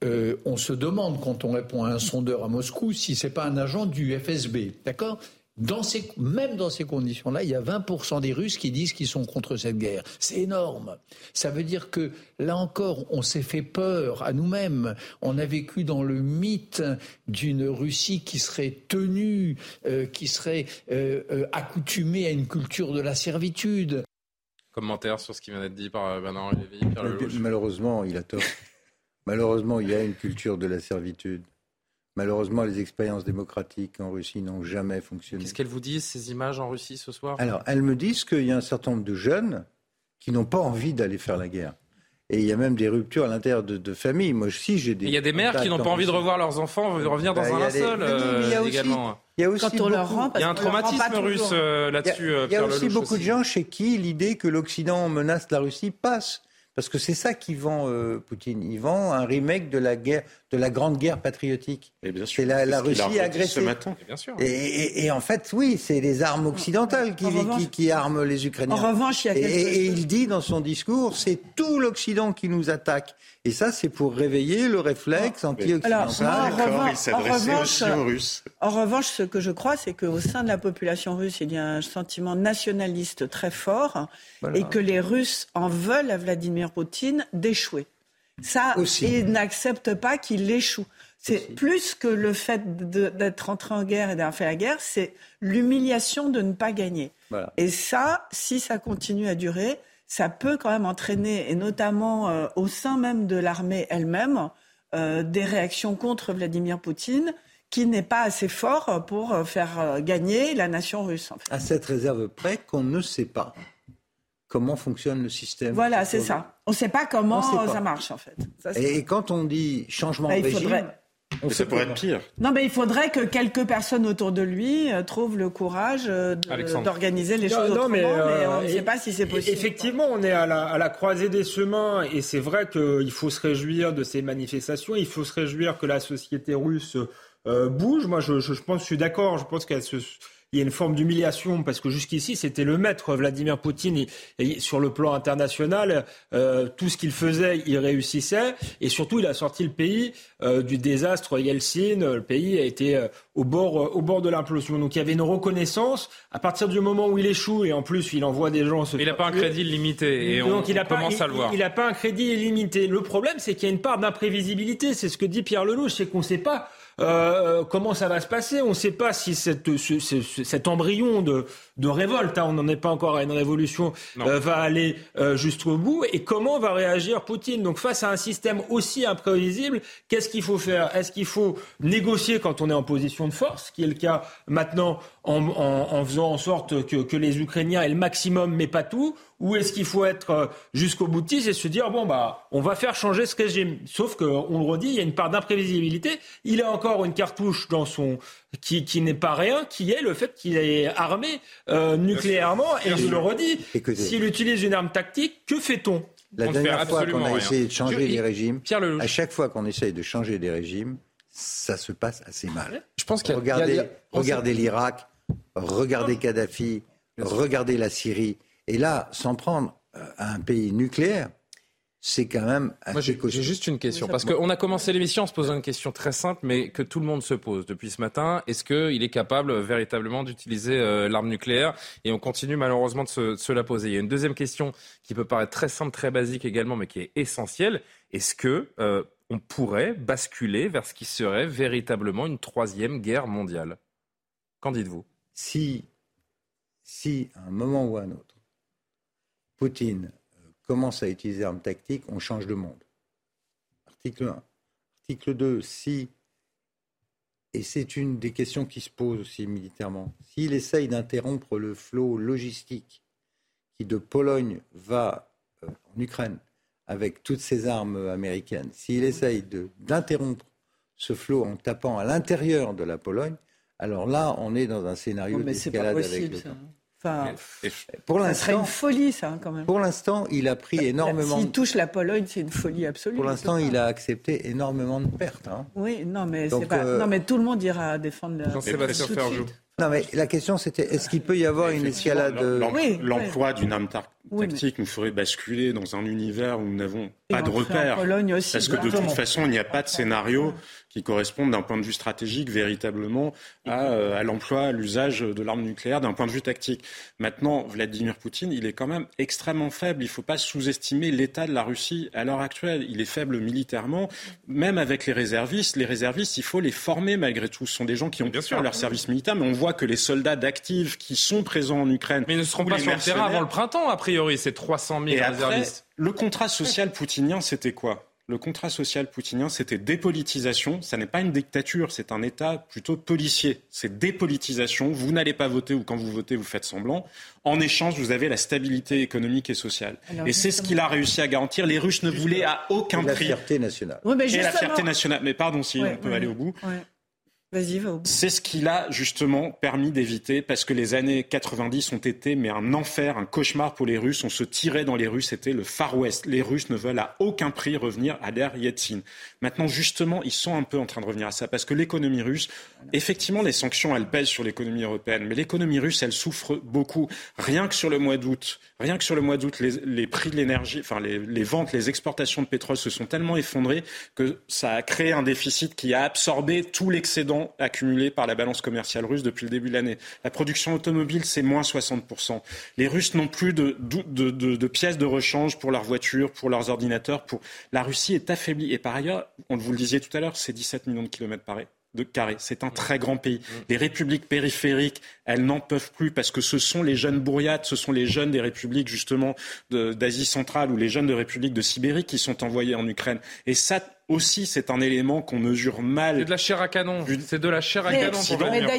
S11: Euh, on se demande quand on répond à un sondeur à Moscou si c'est pas un agent du FSB, d'accord? Dans ces, même dans ces conditions-là, il y a 20% des Russes qui disent qu'ils sont contre cette guerre. C'est énorme. Ça veut dire que, là encore, on s'est fait peur à nous-mêmes. On a vécu dans le mythe d'une Russie qui serait tenue, euh, qui serait euh, euh, accoutumée à une culture de la servitude.
S1: Commentaire sur ce qui vient d'être dit par Bernard Lévy.
S3: Malheureusement, il a tort. Malheureusement, il y a une culture de la servitude. Malheureusement, les expériences démocratiques en Russie n'ont jamais fonctionné.
S1: Qu'est-ce qu'elles vous disent, ces images en Russie ce soir?
S3: Alors, elles me disent qu'il y a un certain nombre de jeunes qui n'ont pas envie d'aller faire la guerre. Et il y a même des ruptures à l'intérieur de, de familles. Moi aussi, j'ai des.
S1: Il y a des mères qui n'ont pas envie de revoir leurs enfants revenir dans bah, un linceul euh, également.
S3: Il y a aussi
S5: Quand on
S3: beaucoup,
S5: leur rend,
S1: il y a un traumatisme russe euh, là-dessus.
S3: Il y a, il y a aussi beaucoup
S1: aussi.
S3: de gens chez qui l'idée que l'Occident menace la Russie passe. Parce que c'est ça qui vend euh, Poutine. Il vend un remake de la guerre, de la grande guerre patriotique. C'est la, la Russie agressée.
S7: Ce matin.
S1: Et, bien sûr.
S3: Et, et, et, en fait, oui, c'est les armes occidentales qui,
S5: revanche,
S3: qui, qui, arment les Ukrainiens.
S5: En revanche, il y a quelque
S3: et, il dit dans son discours, c'est tout l'Occident qui nous attaque. Et ça, c'est pour réveiller le réflexe anti-occidental.
S7: En revanche, il aussi aux Russes.
S5: En revanche, ce que je crois, c'est qu'au sein de la population russe, il y a un sentiment nationaliste très fort voilà. et que les Russes en veulent à Vladimir Poutine d'échouer. Ça,
S3: Aussi.
S5: ils n'acceptent pas qu'il échoue. C'est plus que le fait d'être entré en guerre et d'avoir fait la guerre, c'est l'humiliation de ne pas gagner.
S3: Voilà.
S5: Et ça, si ça continue à durer, ça peut quand même entraîner, et notamment euh, au sein même de l'armée elle-même, euh, des réactions contre Vladimir Poutine qui n'est pas assez fort pour faire gagner la nation russe.
S3: À cette réserve près qu'on ne sait pas comment fonctionne le système.
S5: Voilà, c'est ça. On ne sait pas comment ça marche en fait.
S3: et, quand on dit changement bah, de régime,
S7: ça pourrait être pire.
S5: Non, mais il faudrait que quelques personnes autour de lui euh, trouvent le courage euh, d'organiser les choses autrement, mais, euh, on ne sait pas si c'est possible.
S9: Effectivement, on est à la, à la croisée des chemins, et c'est vrai qu'il faut se réjouir de ces manifestations, il faut se réjouir que la société russe bouge. Moi, je, je, je pense, je suis d'accord, je pense qu'elle se il y a une forme d'humiliation parce que jusqu'ici c'était le maître Vladimir Poutine et, sur le plan international euh, tout ce qu'il faisait il réussissait. Et surtout il a sorti le pays euh, du désastre Yeltsin. Le pays a été euh, au bord au bord de l'implosion. Donc il y avait une reconnaissance. À partir du moment où il échoue et en plus il envoie des gens se
S1: il n'a pas un crédit limité et donc on, il a commence
S9: pas,
S1: à le voir.
S9: il n'a pas un crédit illimité. Le problème c'est qu'il y a une part d'imprévisibilité. C'est ce que dit Pierre Lelouch c'est qu'on ne sait pas euh, comment ça va se passer? On ne sait pas si cette, cet embryon de, de révolte, hein, on n'en est pas encore à une révolution, euh, va aller euh, jusqu'au bout. Et comment va réagir Poutine? Donc face à un système aussi imprévisible, qu'est-ce qu'il faut faire? Est-ce qu'il faut négocier quand on est en position de force, qui est le cas maintenant en, en, faisant en sorte que, que les Ukrainiens aient le maximum, mais pas tout ou est-ce qu'il faut être euh, jusqu'au boutiste et se dire bon bah on va faire changer ce régime Sauf que on le redit, il y a une part d'imprévisibilité. Il a encore une cartouche dans son qui, qui n'est pas rien, qui est le fait qu'il est armé euh, nucléairement. Et je le redis, s'il utilise une arme tactique, que fait-on?
S3: La dernière fois qu'on a essayé de changer les régimes, à chaque fois qu'on essaye de changer des régimes, ça se passe assez mal.
S1: Je pense qu'il
S3: regardez, regardez l'Irak, regardez Kadhafi, regardez la Syrie. Et là, s'en prendre euh, à un pays nucléaire, c'est quand même
S1: Moi, j'ai juste une question. Parce qu'on a commencé l'émission en se posant une question très simple, mais que tout le monde se pose depuis ce matin. Est-ce qu'il est capable véritablement d'utiliser euh, l'arme nucléaire? Et on continue malheureusement de se, la poser. Il y a une deuxième question qui peut paraître très simple, très basique également, mais qui est essentielle. Est-ce que euh, on pourrait basculer vers ce qui serait véritablement une troisième guerre mondiale? Qu'en dites-vous?
S3: Si, à un moment ou à un autre, Poutine euh, commence à utiliser armes tactiques, on change de monde. Article 1. Article 2, si, et c'est une des questions qui se posent aussi militairement, s'il essaye d'interrompre le flot logistique qui de Pologne va euh, en Ukraine avec toutes ses armes américaines, s'il essaye d'interrompre ce flot en tapant à l'intérieur de la Pologne, alors là, on est dans un scénario d'escalade avec le
S5: Enfin, pour ça serait une folie, ça, quand même.
S3: Pour l'instant, il a pris énormément.
S5: S'il touche la Pologne, c'est une folie absolue.
S3: Pour l'instant, il a accepté énormément de pertes. Hein.
S5: Oui, non, mais pas... Euh, non, mais tout le monde ira défendre. La...
S1: Jean-Sébastien Ferjou.
S3: Non, mais la question, c'était est-ce qu'il peut y avoir une escalade
S7: L'emploi d'une arme tactique nous ferait basculer dans un univers où nous n'avons pas de repères. Parce que de toute façon, il n'y a pas de scénario qui correspondent d'un point de vue stratégique véritablement à, euh, à l'emploi, à l'usage de l'arme nucléaire d'un point de vue tactique. Maintenant, Vladimir Poutine, il est quand même extrêmement faible. Il ne faut pas sous-estimer l'état de la Russie à l'heure actuelle. Il est faible militairement, même avec les réservistes. Les réservistes, il faut les former malgré tout. Ce sont des gens qui ont bien sûr leur service militaire, mais on voit que les soldats d'actifs qui sont présents en Ukraine...
S1: Mais ils ne seront pas sur le terrain avant le printemps, a priori, ces 300 000 réservistes.
S7: le contrat social poutinien, c'était quoi? Le contrat social poutinien, c'était dépolitisation. Ça n'est pas une dictature, c'est un État plutôt policier. C'est dépolitisation. Vous n'allez pas voter ou quand vous votez, vous faites semblant. En échange, vous avez la stabilité économique et sociale. et c'est ce qu'il a réussi à garantir. Les Russes ne voulaient à aucun prix.
S3: La fierté nationale.
S7: et la fierté nationale. Mais pardon, si on peut aller au bout. C'est ce qui l'a justement permis d'éviter, parce que les années 90 ont été mais un enfer, un cauchemar pour les Russes. On se tirait dans les Russes, c'était le Far West. Les Russes ne veulent à aucun prix revenir à l'ère Yeltsin. Maintenant, justement, ils sont un peu en train de revenir à ça, parce que l'économie russe, effectivement, les sanctions, elles pèsent sur l'économie européenne, mais l'économie russe, elle souffre beaucoup. Rien que sur le mois d'août, rien que sur le mois d'août, les, prix de l'énergie, enfin les, les ventes, les exportations de pétrole se sont tellement effondrées que ça a créé un déficit qui a absorbé tout l'excédent accumulés par la balance commerciale russe depuis le début de l'année. La production automobile, c'est moins 60%. Les Russes n'ont plus de, de, pièces de rechange pour leurs voitures, pour leurs ordinateurs. Pour... La Russie est affaiblie. Et par ailleurs, on vous le disait tout à l'heure, c'est 17 millions de kilomètres de carré. C'est un très grand pays. Les républiques périphériques, elles n'en peuvent plus parce que ce sont les jeunes bourriates, ce sont les jeunes des républiques justement d'Asie centrale ou les jeunes de républiques de Sibérie qui sont envoyés en Ukraine. Et ça, aussi, c'est un élément qu'on mesure mal.
S1: C'est de la chair à canon. C'est de la chair à canon.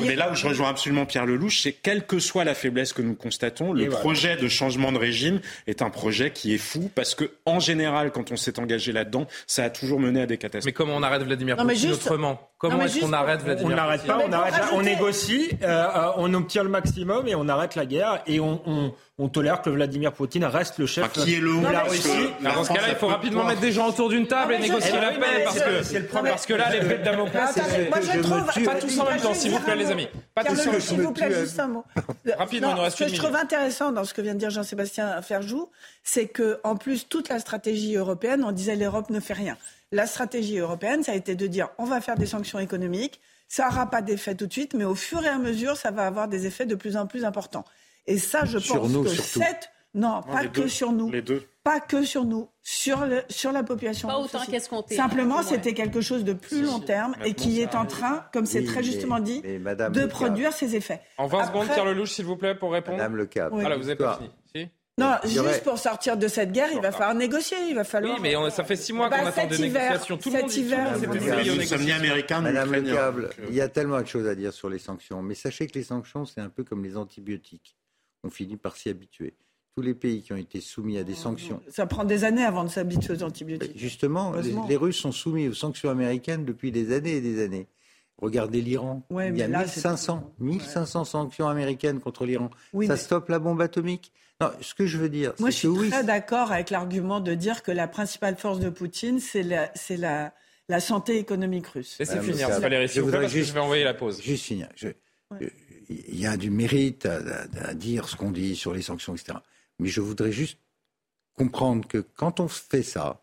S7: mais, là où je rejoins absolument Pierre Lelouch, c'est quelle que soit la faiblesse que nous constatons, le projet de changement de régime est un projet qui est fou parce que, en général, quand on s'est engagé là-dedans, ça a toujours mené à des catastrophes.
S1: Mais comment on arrête Vladimir Poutine autrement? Comment est-ce qu'on arrête Vladimir
S9: On n'arrête pas, on, arrête, on négocie, euh, euh, on obtient le maximum et on arrête la guerre et on, on, on tolère que Vladimir Poutine reste le chef
S7: qui est le de
S9: la Russie.
S1: Dans ce cas-là, il faut rapidement mettre des gens autour d'une table et négocier la paix parce que, parce que là, les de Damoclès, c'est pas tous en même temps, s'il vous plaît, les amis. Pas tous en même temps.
S5: S'il vous plaît, juste un mot. [LAUGHS]
S1: Rapidement,
S5: Ce que je trouve intéressant dans ce que vient de dire Jean-Sébastien Ferjou, c'est que en plus toute la stratégie européenne, on disait l'Europe ne fait rien. La stratégie européenne, ça a été de dire on va faire des sanctions économiques, ça n'aura pas d'effet tout de suite, mais au fur et à mesure, ça va avoir des effets de plus en plus importants. Et ça, je
S3: sur
S5: pense
S3: nous,
S5: que
S3: surtout.
S5: cette... Non, pas que sur nous.
S7: Les deux.
S5: Pas que sur nous, sur, le, sur la population.
S6: Pas autant qu'escompté.
S5: Simplement, c'était quelque chose de plus long terme et qui est en train, comme c'est
S3: Oui,
S5: très justement
S3: mais-
S5: dit,
S3: mais Madame
S5: de produire ses effets.
S1: En 20 secondes,
S5: Après-
S1: Pierre Lelouch, s'il vous plaît, pour répondre.
S3: Madame Le Cap.
S1: Voilà, vous n'avez pas fini. Si
S5: Non, juste pour sortir de cette guerre, il va falloir négocier, il va falloir...
S1: Oui, mais on- ça fait six mois
S5: Bah,
S1: qu'on attend des
S5: hiver,
S1: négociations. Tout le
S5: cet
S1: monde dit
S5: hiver,
S1: tout le
S7: Nous sommes ni américains,
S3: Madame Le. Câble, il y a tellement de choses à dire sur les sanctions, mais sachez que les sanctions, c'est un peu comme les antibiotiques. On finit par s'y habituer. Tous les pays qui ont été soumis à des sanctions.
S5: Ça prend des années avant de s'habituer aux antibiotiques.
S3: Justement, les, Russes sont soumis aux sanctions américaines depuis des années et des années. Regardez l'Iran.
S5: Ouais,
S3: il y a
S5: là, c'est-
S3: 1500, 1500 sanctions américaines contre l'Iran.
S5: Oui,
S3: Ça
S5: mais-
S3: stoppe la bombe atomique? Non, ce que je veux dire,
S5: Moi, je suis
S3: que oui,
S5: très d'accord avec l'argument de dire que la principale force de Poutine, c'est la, c'est la, la santé économique russe.
S1: Laissez
S3: Madame
S1: finir, Valérie,
S3: je
S1: vous vais envoyer la pause.
S3: Juste finir. Je- euh, Il y a du mérite à, à- à dire ce qu'on dit sur les sanctions, etc. Mais je voudrais juste comprendre que quand on fait ça,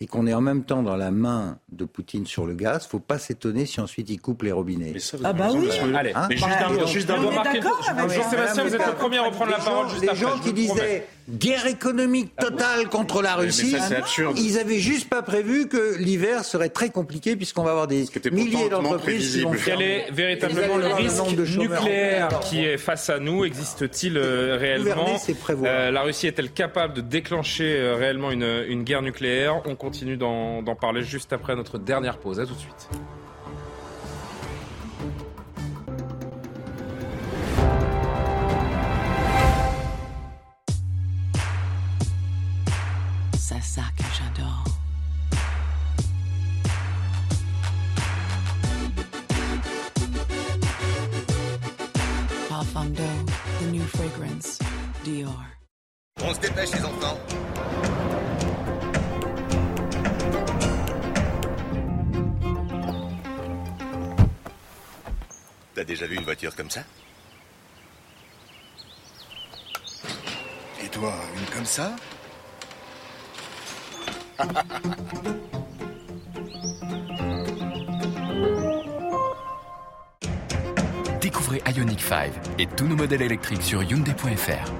S3: et qu'on est en même temps dans la main de Poutine sur le gaz, faut pas s'étonner si ensuite il coupe les robinets.
S7: Mais ça, vous
S5: Ah bah oui.
S7: que-
S1: Allez,
S3: Hein
S7: mais juste mot, juste mot.
S1: Jean-Sébastien, vous êtes le premier à reprendre la parole juste
S3: les
S1: après.
S3: gens qui disaient guerre économique totale contre la
S7: mais
S3: Russie,
S7: ça, c'est absurde.
S3: ils avaient juste pas prévu que l'hiver serait très compliqué puisqu'on va avoir des milliers d'entreprises qui vont
S1: Quel est véritablement le risque
S3: de
S1: nucléaire qui est face à nous Existe-t-il euh, réellement. Euh, La Russie est-elle capable de déclencher euh, réellement une, une guerre nucléaire? On continue d'en d'en parler juste après notre dernière pause. À tout de suite.
S14: New fragrance, Dior.
S15: On se dépêche les enfants. T'as déjà vu une voiture comme ça? Et toi, une comme ça? [LAUGHS]
S16: Découvrez Ioniq 5 et tous nos modèles électriques sur Hyundai.fr.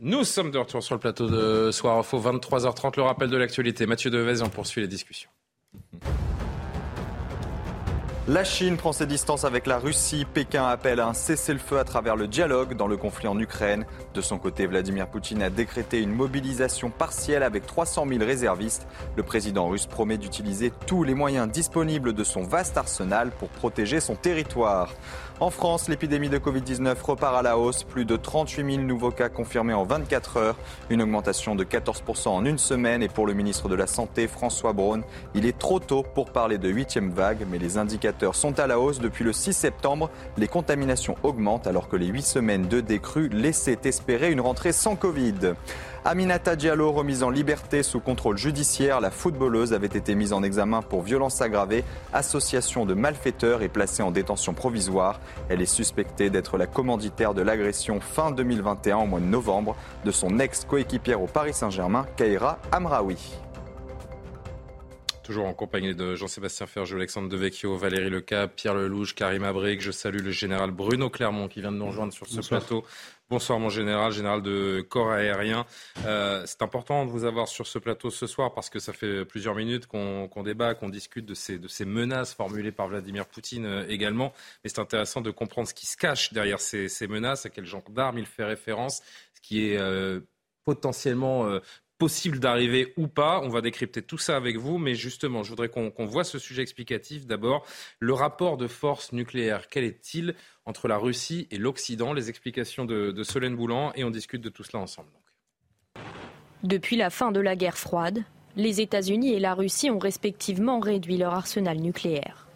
S1: Nous sommes de retour sur le plateau de Soir Info, 23h30, le rappel de l'actualité. Mathieu Devez, on poursuit les discussions.
S2: La Chine prend ses distances avec la Russie. Pékin appelle à un cessez-le-feu à travers le dialogue dans le conflit en Ukraine. De son côté, Vladimir Poutine a décrété une mobilisation partielle avec 300 000 réservistes. Le président russe promet d'utiliser tous les moyens disponibles de son vaste arsenal pour protéger son territoire. En France, l'épidémie de Covid-19 repart à la hausse. Plus de 38 000 nouveaux cas confirmés en 24 heures. Une augmentation de 14% en une semaine. Et pour le ministre de la Santé, François Braun, il est trop tôt pour parler de huitième vague, mais les indicateurs sont à la hausse. Depuis le 6 septembre, les contaminations augmentent alors que les huit semaines de décrue laissaient espérer une rentrée sans Covid. Aminata Diallo, remise en liberté sous contrôle judiciaire, la footballeuse avait été mise en examen pour violence aggravée, association de malfaiteurs et placée en détention provisoire. Elle est suspectée d'être la commanditaire de l'agression fin 2021 au mois de novembre de son ex-coéquipière au Paris Saint-Germain, Kaira Amraoui.
S1: Toujours en compagnie de Jean-Sébastien Ferjou, Alexandre Devecchio, Valérie Lecap, Pierre Lelouch, Karim Abric. Je salue le général Bruno Clermont qui vient de nous rejoindre sur ce
S3: Bonsoir.
S1: plateau. Bonsoir mon général, général de corps aérien. Euh, c'est important de vous avoir sur ce plateau ce soir parce que ça fait plusieurs minutes qu'on débat, qu'on discute de ces, menaces formulées par Vladimir Poutine euh, également. Mais c'est intéressant de comprendre ce qui se cache derrière ces, ces menaces, à quel genre d'armes il fait référence, ce qui est euh, potentiellement possible d'arriver ou pas. On va décrypter tout ça avec vous, mais justement, je voudrais qu'on voit ce sujet explicatif. D'abord, le rapport de force nucléaire, quel est-il entre la Russie et l'Occident? Les explications de, Solène Boulan, et on discute de tout cela ensemble.
S17: Depuis la fin de la guerre froide, les États-Unis et la Russie ont respectivement réduit leur arsenal nucléaire.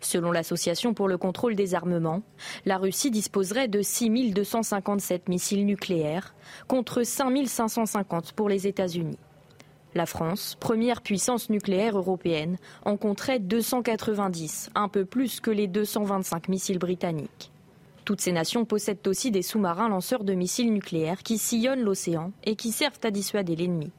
S17: Selon l'Association pour le contrôle des armements, la Russie disposerait de 6 257 missiles nucléaires contre 5 550 pour les États-Unis. La France, première puissance nucléaire européenne, en compterait 290, un peu plus que les 225 missiles britanniques. Toutes ces nations possèdent aussi des sous-marins lanceurs de missiles nucléaires qui sillonnent l'océan et qui servent à dissuader l'ennemi.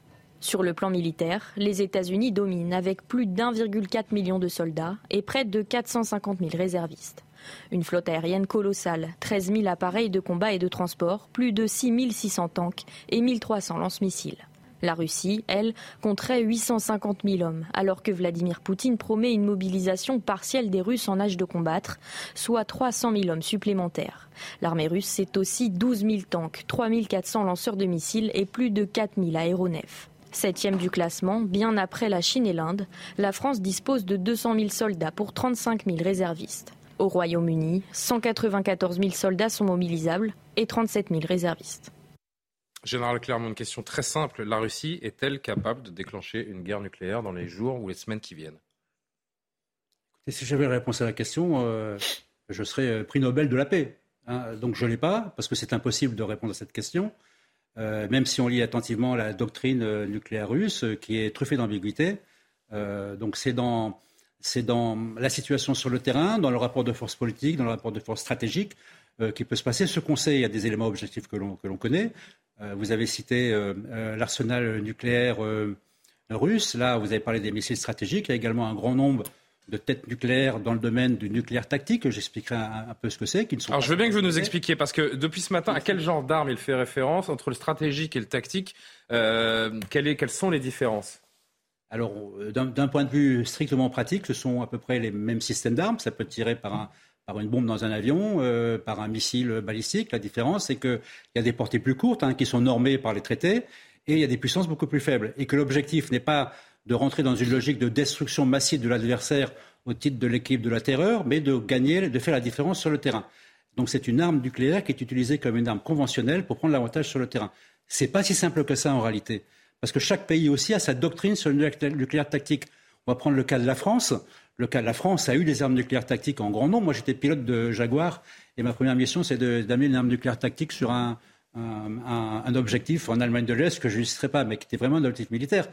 S17: Sur le plan militaire, les États-Unis dominent avec plus d'1,4 million de soldats et près de 450 000 réservistes. Une flotte aérienne colossale, 13 000 appareils de combat et de transport, plus de 6 600 tanks et 1 300 lance-missiles. La Russie, elle, compterait 850 000 hommes, alors que Vladimir Poutine promet une mobilisation partielle des Russes en âge de combattre, soit 300 000 hommes supplémentaires. L'armée russe, c'est aussi 12 000 tanks, 3 400 lanceurs de missiles et plus de 4 000 aéronefs. Septième du classement, bien après la Chine et l'Inde, la France dispose de 200 000 soldats pour 35 000 réservistes. Au Royaume-Uni, 194 000 soldats sont mobilisables et 37 000 réservistes.
S1: Général Clermont, une question très simple. La Russie est-elle capable de déclencher une guerre nucléaire dans les jours ou les semaines qui viennent?
S18: Écoutez, si j'avais la réponse à la question, euh, je serais euh, prix Nobel de la paix. Hein. Donc je ne l'ai pas, parce que c'est impossible de répondre à cette question. Euh, même si on lit attentivement la doctrine euh, nucléaire russe, euh, qui est truffée d'ambiguïté. donc c'est dans, la situation sur le terrain, dans le rapport de force politique, dans le rapport de force stratégique, qui peut se passer. Ce conseil, a des éléments objectifs que l'on connaît. vous avez cité l'arsenal nucléaire russe. Là, vous avez parlé des missiles stratégiques. Il y a également un grand nombre de têtes nucléaires dans le domaine du nucléaire tactique. J'expliquerai un, peu ce que c'est.
S1: Alors, je veux bien que vous nous expliquiez, parce que depuis ce matin, à quel genre d'armes il fait référence entre le stratégique et le tactique euh, quelles, sont les différences?
S18: Alors, euh, d'un point de vue strictement pratique, ce sont à peu près les mêmes systèmes d'armes. Ça peut tirer par, un, par une bombe dans un avion, euh, par un missile balistique. La différence, c'est qu'il y a des portées plus courtes hein, qui sont normées par les traités et il y a des puissances beaucoup plus faibles. Et que l'objectif n'est pas de rentrer dans une logique de destruction massive de l'adversaire au titre de l'équipe de la terreur, mais de gagner, de faire la différence sur le terrain. Donc c'est une arme nucléaire qui est utilisée comme une arme conventionnelle pour prendre l'avantage sur le terrain. C'est pas si simple que ça en réalité, parce que chaque pays aussi a sa doctrine sur le nucléaire tactique. On va prendre le cas de la France. Le cas de la France a eu des armes nucléaires tactiques en grand nombre. Moi, j'étais pilote de Jaguar et ma première mission, c'est d'amener une arme nucléaire tactique sur un, objectif en Allemagne de l'Est que je ne citerai pas, mais qui était vraiment un objectif militaire.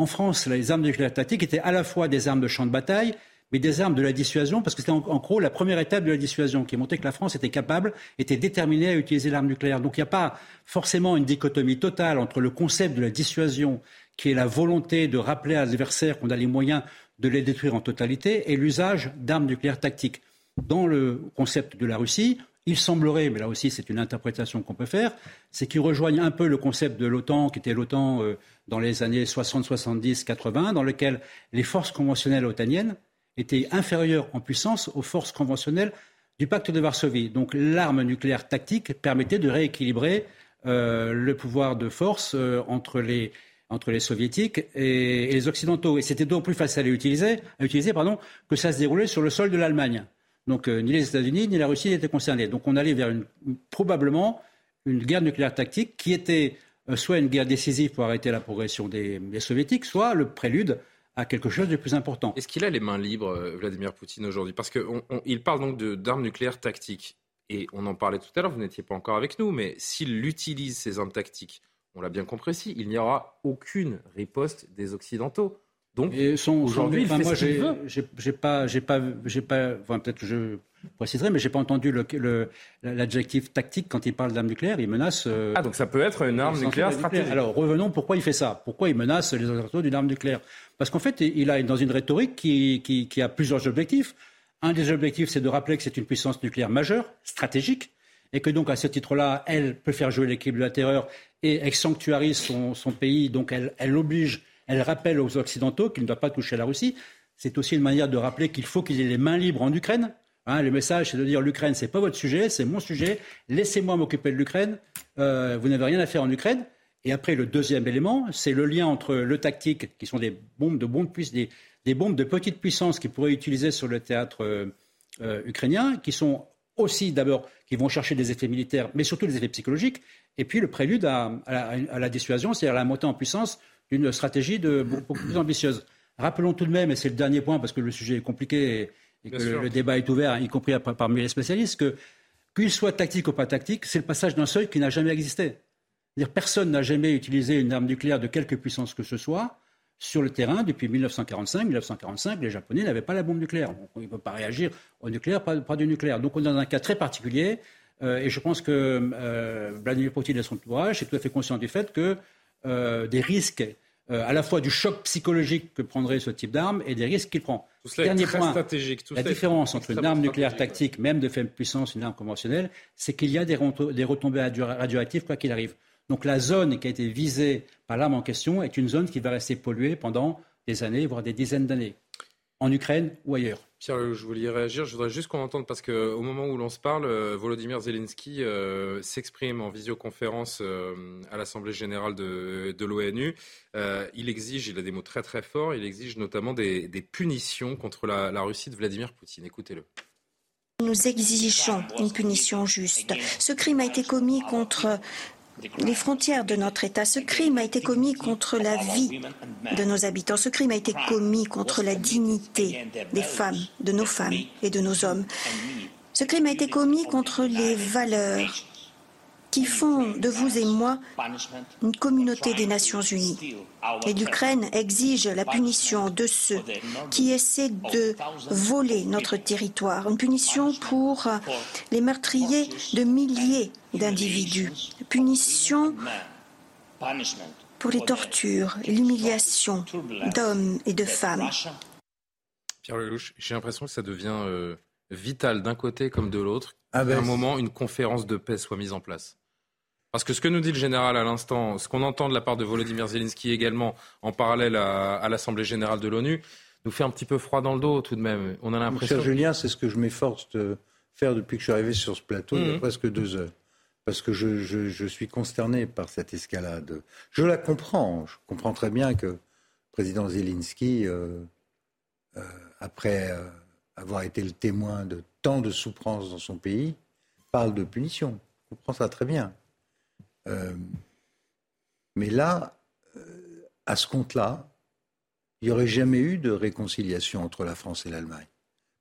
S18: En France, les armes nucléaires tactiques étaient à la fois des armes de champ de bataille, mais des armes de la dissuasion, parce que c'était en, gros la première étape de la dissuasion qui montrait que la France était capable, était déterminée à utiliser l'arme nucléaire. Donc il n'y a pas forcément une dichotomie totale entre le concept de la dissuasion, qui est la volonté de rappeler à l'adversaire qu'on a les moyens de les détruire en totalité, et l'usage d'armes nucléaires tactiques. Dans le concept de la Russie, il semblerait, mais là aussi c'est une interprétation qu'on peut faire, c'est qu'ils rejoignent un peu le concept de l'OTAN, qui était l'OTAN euh, dans les années 60, 70, 80, dans lequel les forces conventionnelles otaniennes étaient inférieures en puissance aux forces conventionnelles du pacte de Varsovie. Donc l'arme nucléaire tactique permettait de rééquilibrer euh, le pouvoir de force euh, entre les entre les soviétiques et, les occidentaux. Et c'était donc plus facile à utiliser, à utiliser pardon, que ça se déroulait sur le sol de l'Allemagne. Donc euh, ni les États-Unis ni la Russie n'étaient concernés. Donc on allait vers probablement une guerre nucléaire tactique qui était euh, soit une guerre décisive pour arrêter la progression des, soviétiques, soit le prélude à quelque chose de plus important.
S1: Est-ce qu'il a les mains libres, euh, Vladimir Poutine, aujourd'hui? Parce qu'il parle donc d'armes nucléaires tactiques. Et on en parlait tout à l'heure, vous n'étiez pas encore avec nous, mais s'il utilise ces armes tactiques, on l'a bien compris, il n'y aura aucune riposte des Occidentaux. Donc, aujourd'hui,
S18: enfin, moi, j'ai pas, j'ai pas, j'ai pas, enfin, peut-être que je préciserai, mais j'ai pas entendu l'adjectif le, tactique quand il parle d'armes nucléaires. Il menace.
S1: Euh, ah, donc ça peut être une arme nucléaire stratégique.
S18: Alors revenons, pourquoi il fait ça? Pourquoi il menace les autorités d'une arme nucléaire? Parce qu'en fait, il a dans une rhétorique qui, qui, qui a plusieurs objectifs. Un des objectifs, c'est de rappeler que c'est une puissance nucléaire majeure, stratégique, et que donc à ce titre-là, elle peut faire jouer l'équipe de la terreur et elle sanctuarise son, pays, donc elle, elle oblige, elle rappelle aux Occidentaux qu'il ne doit pas toucher la Russie. C'est aussi une manière de rappeler qu'il faut qu'il ait les mains libres en Ukraine. Hein, le message, c'est de dire l'Ukraine, c'est pas votre sujet, c'est mon sujet. Laissez-moi m'occuper de l'Ukraine. Euh, vous n'avez rien à faire en Ukraine. Et après, le deuxième élément, c'est le lien entre le tactique, qui sont des bombes de bombes des, des bombes de petite puissance qu'ils pourraient utiliser sur le théâtre euh, euh, ukrainien, qui sont aussi d'abord qui vont chercher des effets militaires, mais surtout des effets psychologiques, et puis le prélude à, la, dissuasion, c'est-à-dire la montée en puissance d'une stratégie de, beaucoup [CLEARS THROAT] plus ambitieuse. Rappelons tout de même, et c'est le dernier point parce que le sujet est compliqué et, que le, débat est ouvert, y compris parmi les spécialistes, que qu'il soit tactique ou pas tactique, c'est le passage d'un seuil qui n'a jamais existé. Dire personne n'a jamais utilisé une arme nucléaire de quelque puissance que ce soit sur le terrain depuis 1945. 1945, les Japonais n'avaient pas la bombe nucléaire. on ne peut pas réagir au nucléaire, pas, du nucléaire. Donc on est dans un cas très particulier. Euh, et je pense que euh, Vladimir Poutine et son entourage est tout à fait conscient du fait que euh, des risques, à la fois du choc psychologique que prendrait ce type d'arme et des risques qu'il prend.
S1: Dernier point, stratégique.
S18: la différence entre une arme nucléaire tactique, même de faible puissance, et une arme conventionnelle, c'est qu'il y a des, des retombées radioactives quoi qu'il arrive. Donc la zone qui a été visée par l'arme en question est une zone qui va rester polluée pendant des années, voire des dizaines d'années, en Ukraine ou ailleurs.
S1: Pierre, je voulais réagir. Je voudrais juste qu'on entende, parce qu'au moment où l'on se parle, euh, Volodymyr Zelensky euh, s'exprime en visioconférence euh, à l'Assemblée générale de, l'ONU. il exige, il a des mots très très forts, il exige notamment des, punitions contre la, la Russie de Vladimir Poutine. Écoutez-le.
S19: Nous exigeons une punition juste. Ce crime a été commis contre les frontières de notre État. Ce crime a été commis contre la vie de nos habitants. Ce crime a été commis contre la dignité des femmes, de nos femmes et de nos hommes. Ce crime a été commis contre les valeurs qui font de vous et moi une communauté des Nations Unies. Et l'Ukraine exige la punition de ceux qui essaient de voler notre territoire, une punition pour les meurtriers de milliers d'individus, punition pour les tortures, l'humiliation d'hommes et de femmes.
S1: Pierre Lelouch, j'ai l'impression que ça devient euh, vital d'un côté comme de l'autre, ah ben, un moment, une conférence de paix soit mise en place. Parce que ce que nous dit le général à l'instant, ce qu'on entend de la part de Volodymyr Zelensky également en parallèle à, l'Assemblée générale de l'ONU, nous fait un petit peu froid dans le dos tout de même. On a l'impression.
S3: Cher Julien, c'est ce que je m'efforce de faire depuis que je suis arrivé sur ce plateau il y a mmh. presque deux heures. Parce que je, suis consterné par cette escalade. Je la comprends. Je comprends très bien que le président Zelensky, euh, euh, après euh, avoir été le témoin de tant de souffrances dans son pays, parle de punition. Je comprends ça très bien. Euh, mais là, euh, à ce compte-là, il n'y aurait jamais eu de réconciliation entre la France et l'Allemagne.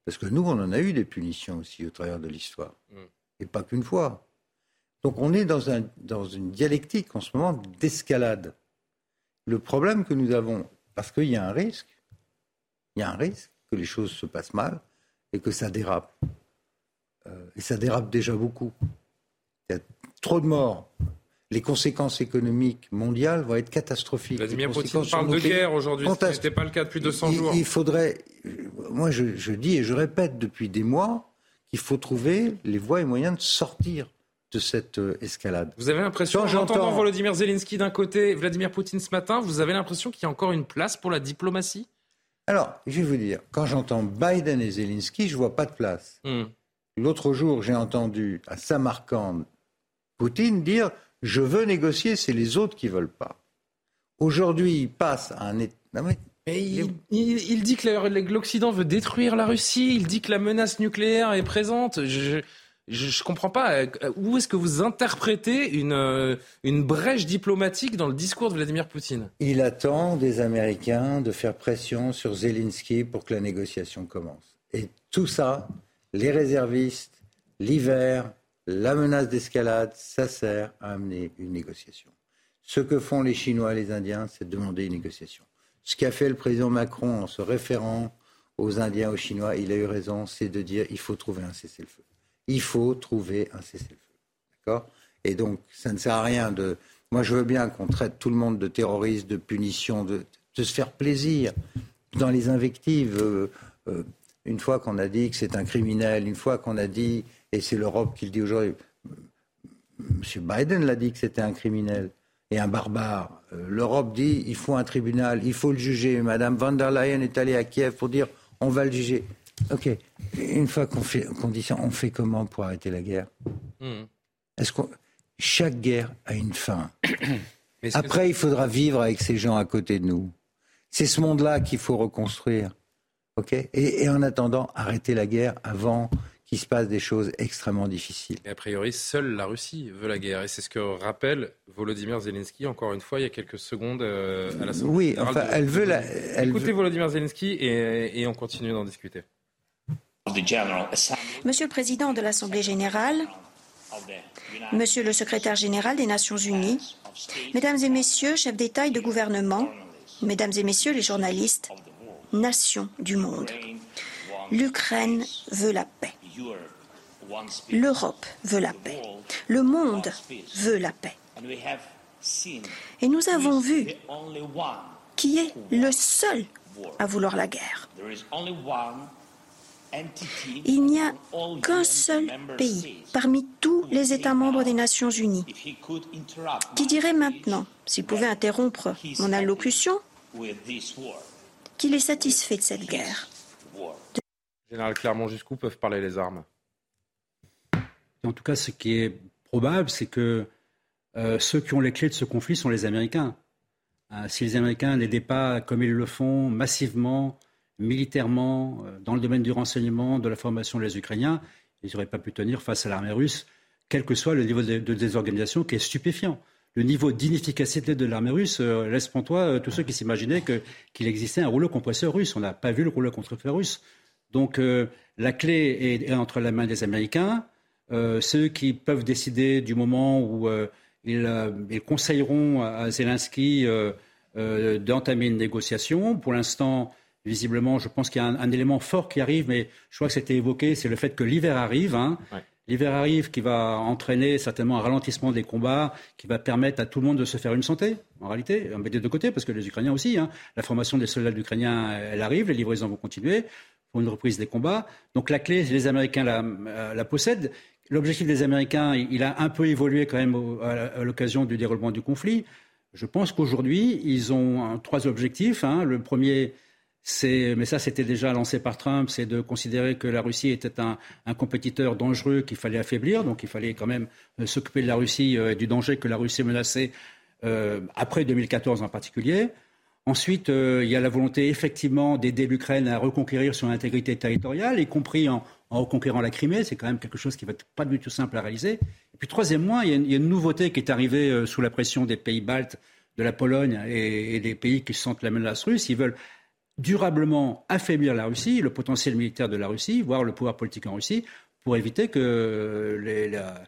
S3: Parce que nous, on en a eu des punitions aussi au travers de l'histoire. Mm. Et pas qu'une fois. Donc on est dans, un, dans une dialectique en ce moment d'escalade. Le problème que nous avons, parce qu'il y a un risque, il y a un risque que les choses se passent mal et que ça dérape. Euh, et ça dérape déjà beaucoup. Il y a trop de morts les conséquences économiques mondiales vont être catastrophiques.
S1: Vladimir Poutine parle de guerre aujourd'hui, ce n'était pas le cas depuis 200 jours.
S3: Il faudrait, moi je, dis et je répète depuis des mois qu'il faut trouver les voies et moyens de sortir de cette euh, escalade.
S1: Vous avez l'impression, en entendant Volodymyr Zelensky d'un côté, Vladimir Poutine ce matin, vous avez l'impression qu'il y a encore une place pour la diplomatie?
S3: Alors, je vais vous dire, quand j'entends Biden et Zelensky, je vois pas de place. Hmm. L'autre jour, j'ai entendu à Samarkand Poutine dire je veux négocier, c'est les autres qui veulent pas. Aujourd'hui, il passe à un
S1: il, il, dit que l'Occident veut détruire la Russie, il dit que la menace nucléaire est présente. Je ne comprends pas. Où est-ce que vous interprétez une, une brèche diplomatique dans le discours de Vladimir Poutine?
S3: Il attend des Américains de faire pression sur Zelensky pour que la négociation commence. Et tout ça, les réservistes, l'hiver, la menace d'escalade, ça sert à amener une négociation. Ce que font les Chinois et les Indiens, c'est demander une négociation. Ce qu'a fait le président Macron en se référant aux Indiens, aux Chinois, il a eu raison, c'est de dire il faut trouver un cessez-le-feu. Il faut trouver un cessez-le-feu. D'accord? Et donc, ça ne sert à rien de. Moi, je veux bien qu'on traite tout le monde de terroriste, de punition, de, se faire plaisir dans les invectives. Euh, euh, une fois qu'on a dit que c'est un criminel, une fois qu'on a dit et c'est l'Europe qui le dit aujourd'hui. M. Biden l'a dit que c'était un criminel et un barbare. Euh, L'Europe dit il faut un tribunal, il faut le juger. Madame van der Leyen est allée à Kiev pour dire on va le juger. Ok. Une fois qu'on fait, qu'on dit ça, on fait comment pour arrêter la guerre? Hmm. Est-ce qu'on chaque guerre a une fin [COUGHS] Après, il faudra vivre avec ces gens à côté de nous. C'est ce monde-là qu'il faut reconstruire. Ok? Et, en attendant, arrêter la guerre avant qu'il se passe des choses extrêmement difficiles.
S1: Et a priori, seule la Russie veut la guerre. Et c'est ce que rappelle Volodymyr Zelensky, encore une fois, il y a quelques secondes euh, à l'Assemblée.
S3: Oui, enfin, elle veut la.
S1: Écoutez Volodymyr Zelensky et, et on continue d'en discuter.
S19: Monsieur le Président de l'Assemblée générale, Monsieur le Secrétaire général des Nations unies, Mesdames et Messieurs, chefs d'État et de gouvernement, Mesdames et Messieurs les journalistes, nations du monde, l'Ukraine veut la paix. L'Europe veut la paix. Le monde veut la paix. Et nous avons vu qui est le seul à vouloir la guerre. Il n'y a qu'un seul pays parmi tous les États membres des Nations Unies qui dirait maintenant, s'il pouvait interrompre mon allocution, qu'il est satisfait de cette guerre.
S1: Général Clermont, jusqu'où peuvent parler les armes
S18: En tout cas, ce qui est probable, c'est que euh, ceux qui ont les clés de ce conflit sont les Américains. Euh, si les Américains n'aidaient pas, comme ils le font, massivement militairement, euh, dans le domaine du renseignement, de la formation des Ukrainiens, ils n'auraient pas pu tenir face à l'armée russe, quel que soit le niveau de, désorganisation qui est stupéfiant. Le niveau d'inefficacité de l'armée russe laisse toi euh, tous ceux qui s'imaginaient qu'il existait un rouleau compresseur russe. On n'a pas vu le rouleau compresseur russe. Donc la clé est, entre la main des Américains. ceux qui peuvent décider du moment où ils, ils, conseilleront à Zelensky d'entamer une négociation. Pour l'instant, visiblement, je pense qu'il y a un, élément fort qui arrive, mais je crois que c'était évoqué, c'est le fait que l'hiver arrive. Hein. L'hiver arrive qui va entraîner certainement un ralentissement des combats, qui va permettre à tout le monde de se faire une santé, en réalité, des deux côtés, parce que les Ukrainiens aussi. Hein. La formation des soldats ukrainiens, elle arrive, les livraisons vont continuer pour une reprise des combats. Donc la clé, les Américains la, euh, possèdent. L'objectif des Américains, il a un peu évolué quand même à l'occasion du déroulement du conflit. Je pense qu'aujourd'hui, ils ont trois objectifs. Hein. Le premier, mais ça c'était déjà lancé par Trump, c'est de considérer que la Russie était un, compétiteur dangereux qu'il fallait affaiblir, donc il fallait quand même euh, s'occuper de la Russie euh, et du danger que la Russie menaçait après 2014 en particulier. Ensuite, il y a la volonté effectivement d'aider l'Ukraine à reconquérir son intégrité territoriale, y compris en, reconquérant la Crimée. C'est quand même quelque chose qui va être pas du tout simple à réaliser. Et puis troisièmement, il y a une, nouveauté qui est arrivée sous la pression des pays baltes, de la Pologne et, des pays qui sentent la menace russe. Ils veulent durablement affaiblir la Russie, le potentiel militaire de la Russie, voire le pouvoir politique en Russie, pour éviter que la,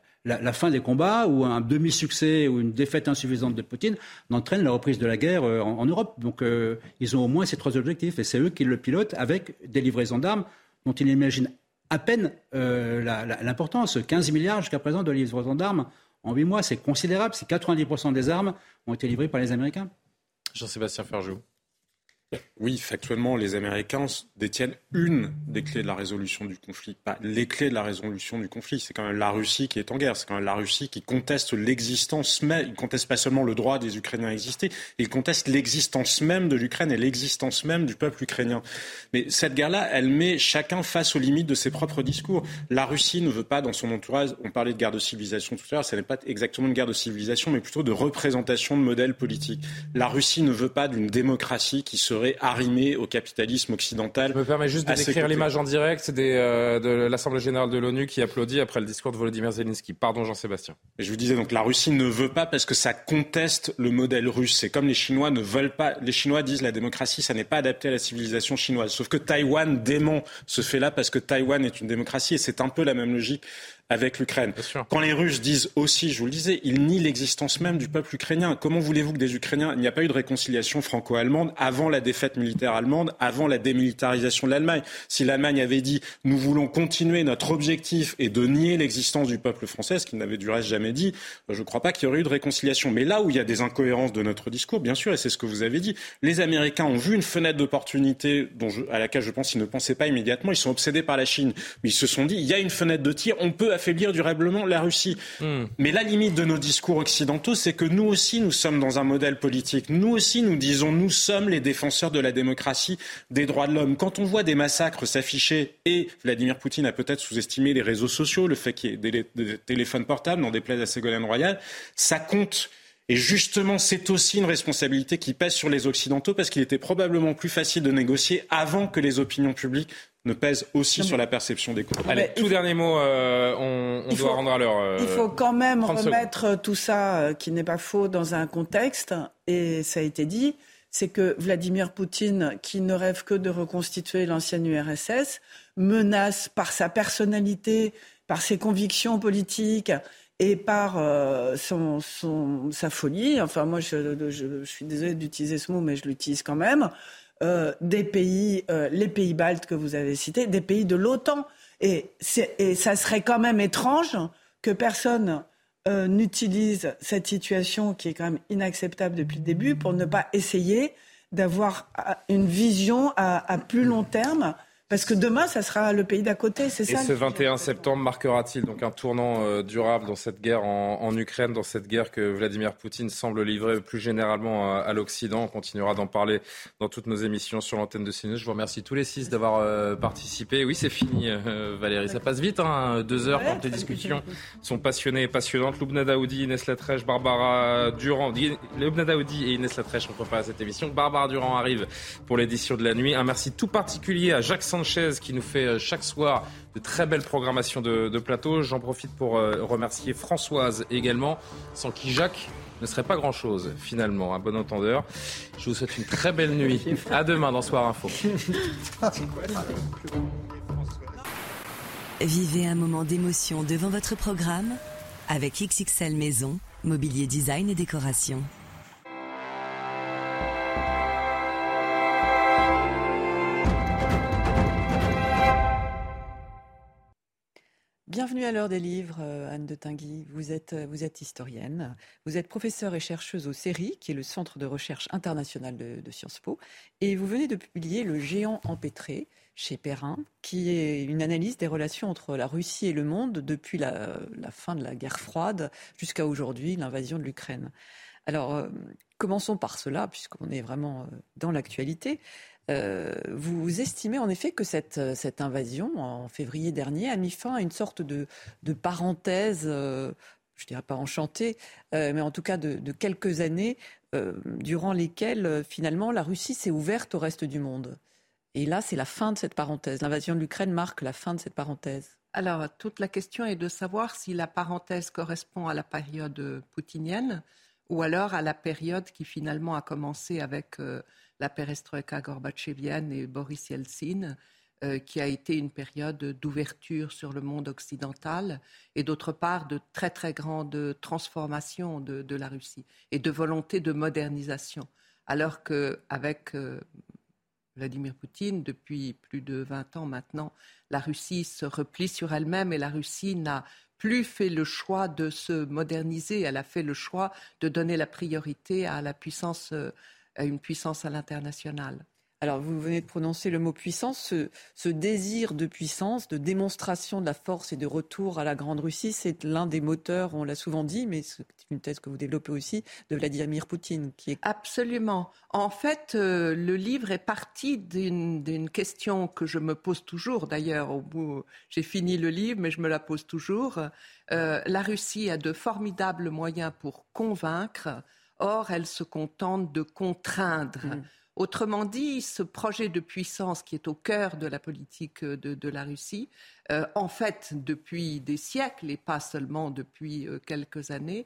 S18: fin des combats ou un demi-succès ou une défaite insuffisante de Poutine n'entraîne la reprise de la guerre euh, en, Europe. Donc euh, ils ont au moins ces trois objectifs et c'est eux qui le pilotent avec des livraisons d'armes dont ils imaginent à peine euh, l'importance. 15 milliards jusqu'à présent de livraisons d'armes en 8 mois, c'est considérable. C'est 90% des armes ont été livrées par les Américains.
S1: Jean-Sébastien Ferjou.
S7: Oui, factuellement, les Américains détiennent une des clés de la résolution du conflit, pas les clés de la résolution du conflit. C'est quand même la Russie qui est en guerre, c'est quand même la Russie qui conteste l'existence même, il conteste pas seulement le droit des Ukrainiens à exister, il conteste l'existence même de l'Ukraine et l'existence même du peuple ukrainien. Mais cette guerre-là, elle met chacun face aux limites de ses propres discours. La Russie ne veut pas, dans son entourage, on parlait de guerre de civilisation tout à l'heure, ce n'est pas exactement une guerre de civilisation, mais plutôt de représentation de modèle politique. La Russie ne veut pas d'une démocratie qui serait arrimé au capitalisme occidental.
S1: Je me permets juste de décrire l'image en direct des, euh, de l'Assemblée générale de l'ONU qui applaudit après le discours de Volodymyr Zelensky. Pardon Jean-Sébastien.
S7: Je vous disais donc la Russie ne veut pas parce que ça conteste le modèle russe. C'est comme les Chinois ne veulent pas. Les Chinois disent la démocratie, ça n'est pas adapté à la civilisation chinoise. Sauf que Taïwan dément ce fait-là parce que Taïwan est une démocratie et c'est un peu la même logique avec l'Ukraine. Quand les Russes disent aussi, je vous le disais, ils nient l'existence même du peuple ukrainien. Comment voulez-vous que des Ukrainiens, il n'y a pas eu de réconciliation franco-allemande avant la défaite militaire allemande, avant la démilitarisation de l'Allemagne? Si l'Allemagne avait dit, nous voulons continuer, notre objectif est de nier l'existence du peuple français, ce qu'il n'avait du reste jamais dit, je ne crois pas qu'il y aurait eu de réconciliation. Mais là où il y a des incohérences de notre discours, bien sûr, et c'est ce que vous avez dit, les Américains ont vu une fenêtre d'opportunité à laquelle je pense qu'ils ne pensaient pas immédiatement. Ils sont obsédés par la Chine. Ils se sont dit, il y a une fenêtre de tir, on peut affaiblir durablement la Russie.
S1: Hmm.
S7: Mais la limite de nos discours occidentaux, c'est que nous aussi, nous sommes dans un modèle politique. Nous aussi, nous disons, nous sommes les défenseurs de la démocratie, des droits de l'homme. Quand on voit des massacres s'afficher, et Vladimir Poutine a peut-être sous-estimé les réseaux sociaux, le fait qu'il y ait des, des téléphones portables, n'en déplaise à Ségolène Royal, ça compte. Et justement, c'est aussi une responsabilité qui pèse sur les Occidentaux parce qu'il était probablement plus facile de négocier avant que les opinions publiques ne pèsent aussi sur la perception des conflits.
S1: Allez, tout dernier mot, euh, on, on doit rendre à l'heure. Euh,
S5: il faut quand même
S1: 30
S5: remettre tout ça, euh, qui n'est pas faux, dans un contexte, et ça a été dit, c'est que Vladimir Poutine, qui ne rêve que de reconstituer l'ancienne URSS, menace par sa personnalité, par ses convictions politiques, et par euh, son, sa folie, enfin moi je, suis désolée d'utiliser ce mot, mais je l'utilise quand même, euh, des pays, euh, les pays baltes que vous avez cités, des pays de l'OTAN. Et, et ça serait quand même étrange que personne n'utilise cette situation qui est quand même inacceptable depuis le début pour ne pas essayer d'avoir une vision à plus long terme parce que demain, ça sera le pays d'à côté, c'est
S1: Et
S5: ça.
S1: ce 21 septembre marquera-t-il donc un tournant euh, durable dans cette guerre en, en, Ukraine, dans cette guerre que Vladimir Poutine semble livrer plus généralement à, à l'Occident? On continuera d'en parler dans toutes nos émissions sur l'antenne de CNews. Je vous remercie tous les six d'avoir euh, participé. Oui, c'est fini, euh, Valérie. Ça passe vite, hein, deux heures quand les discussions sont passionnées et passionnantes. Loubna Daoudi, Inès Latrèche, Barbara Durand. Loubna Daoudi et Inès Latrèche ont préparé cette émission. Barbara Durand arrive pour l'édition de la nuit. Un merci tout particulier à Jacques Sanchez qui nous fait chaque soir de très belles programmations de, de plateau. J'en profite pour euh, remercier Françoise également, sans qui Jacques ne serait pas grand-chose finalement, un bon entendeur. Je vous souhaite une très belle nuit. À demain dans Soir Info.
S20: Vivez un moment d'émotion devant votre programme avec XXL Maison, mobilier design et décoration.
S21: Bienvenue à l'heure des livres, Anne de Tinguy. Vous êtes, vous êtes historienne, vous êtes professeure et chercheuse au CERI, qui est le Centre de recherche international de, Sciences Po, et vous venez de publier Le géant empêtré chez Perrin, qui est une analyse des relations entre la Russie et le monde depuis la, la fin de la guerre froide jusqu'à aujourd'hui, l'invasion de l'Ukraine. Alors, euh, commençons par cela, puisqu'on est vraiment dans l'actualité. Euh, vous estimez en effet que cette, cette, invasion en février dernier a mis fin à une sorte de, de parenthèse, euh, je dirais pas enchantée, euh, mais en tout cas de, de quelques années euh, durant lesquelles finalement la Russie s'est ouverte au reste du monde. Et là, c'est la fin de cette parenthèse. L'invasion de l'Ukraine marque la fin de cette parenthèse.
S22: Alors, toute la question est de savoir si la parenthèse correspond à la période poutinienne ou alors à la période qui finalement a commencé avec euh, la perestroïka gorbatchevienne et Boris Yeltsin, euh, qui a été une période d'ouverture sur le monde occidental et d'autre part de très très grande transformation de, la Russie et de volonté de modernisation. Alors qu'avec euh, Vladimir Poutine, depuis plus de 20 ans maintenant, la Russie se replie sur elle-même et la Russie n'a plus fait le choix de se moderniser, elle a fait le choix de donner la priorité à la puissance, à une puissance à l'international.
S21: Alors, vous venez de prononcer le mot puissance. Ce, ce, désir de puissance, de démonstration de la force et de retour à la Grande Russie, c'est l'un des moteurs, on l'a souvent dit, mais c'est une thèse que vous développez aussi, de Vladimir Poutine. Qui est...
S22: Absolument. En fait, euh, le livre est parti d'une question que je me pose toujours. D'ailleurs, au bout, j'ai fini le livre, mais je me la pose toujours. Euh, la Russie a de formidables moyens pour convaincre. Or, elle se contente de contraindre. Mmh. Autrement dit, ce projet de puissance qui est au cœur de la politique de, de la Russie, euh, en fait, depuis des siècles et pas seulement depuis euh, quelques années,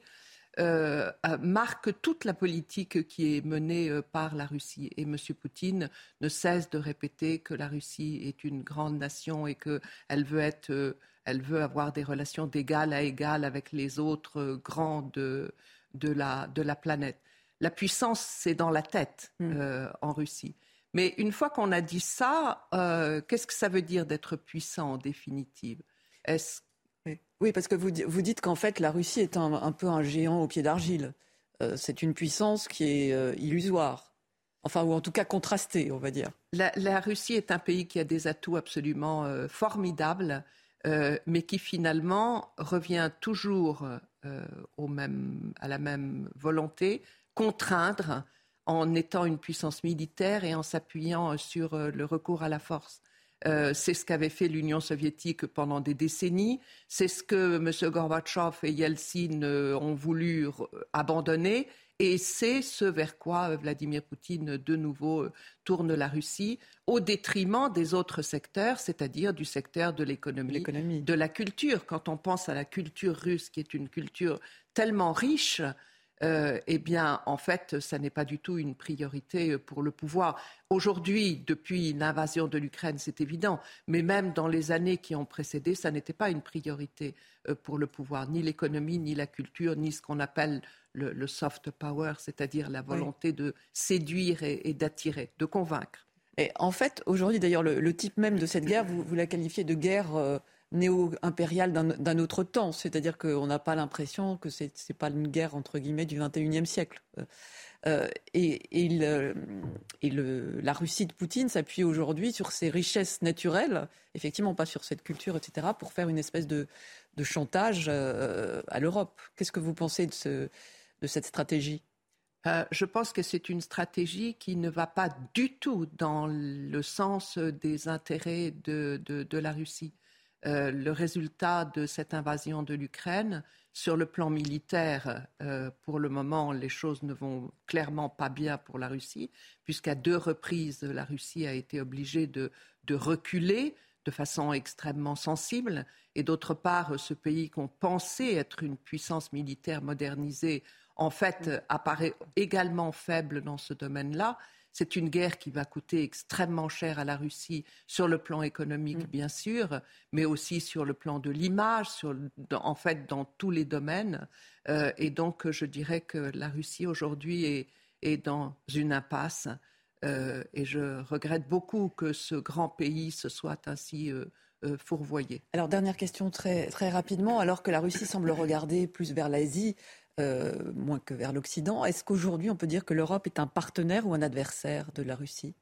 S22: euh, marque toute la politique qui est menée par la Russie. Et M. Poutine ne cesse de répéter que la Russie est une grande nation et qu'elle veut être, elle veut avoir des relations d'égal à égal avec les autres grands de, la, de la planète. La puissance, c'est dans la tête euh, en Russie. Mais une fois qu'on a dit ça, euh, qu'est-ce que ça veut dire d'être puissant en définitive?
S21: Est-ce... Oui. parce que vous, vous dites qu'en fait, la Russie est un, un, peu un géant au pied d'argile. Euh, c'est une puissance qui est illusoire. Enfin, ou en tout cas contrastée, on va dire.
S22: La, la, Russie est un pays qui a des atouts absolument formidables. mais qui finalement revient toujours au même, à la même volonté, contraindre en étant une puissance militaire et en s'appuyant sur le recours à la force. Euh, c'est ce qu'avait fait l'Union soviétique pendant des décennies. C'est ce que M. Gorbatchev et Yeltsin euh, ont voulu abandonner. Et c'est ce vers quoi euh, Vladimir Poutine, de nouveau, tourne la Russie, au détriment des autres secteurs, c'est-à-dire du secteur de l'économie, de la culture. Quand on pense à la culture russe, qui est une culture tellement riche, euh, eh bien, en fait, ça n'est pas du tout une priorité pour le pouvoir. Aujourd'hui, depuis l'invasion de l'Ukraine, c'est évident, mais même dans les années qui ont précédé, ça n'était pas une priorité euh, pour le pouvoir, ni l'économie, ni la culture, ni ce qu'on appelle le, soft power, c'est-à-dire la volonté de séduire et, d'attirer, de convaincre.
S21: Et en fait, aujourd'hui, d'ailleurs, le, type même de cette guerre, vous, la qualifiez de guerre. Euh, néo-impériale d'un autre temps. C'est-à-dire qu'on n'a pas l'impression que ce n'est pas une guerre, entre guillemets, du 21e siècle. Euh, euh, et, la Russie de Poutine s'appuie aujourd'hui sur ses richesses naturelles, effectivement pas sur cette culture, etc., pour faire une espèce de, chantage euh, à l'Europe. Qu'est-ce que vous pensez de, cette stratégie?
S22: Je pense que c'est une stratégie qui ne va pas du tout dans le sens des intérêts de la Russie. Euh, le résultat de cette invasion de l'Ukraine. Sur le plan militaire, euh, pour le moment, les choses ne vont clairement pas bien pour la Russie, puisqu'à deux reprises, la Russie a été obligée de, reculer de façon extrêmement sensible. Et d'autre part, ce pays qu'on pensait être une puissance militaire modernisée, en fait, apparaît également faible dans ce domaine-là. C'est une guerre qui va coûter extrêmement cher à la Russie sur le plan économique, mm. bien sûr, mais aussi sur le plan de l'image, en fait, dans tous les domaines. Euh, et donc, je dirais que la Russie aujourd'hui est, dans une impasse. Euh, et je regrette beaucoup que ce grand pays se soit ainsi euh, fourvoyé.
S21: Alors, dernière question très, très rapidement. Alors que la Russie semble regarder plus vers l'Asie, euh, moins que vers l'Occident. Est-ce qu'aujourd'hui, on peut dire que l'Europe est un partenaire ou un adversaire de la Russie?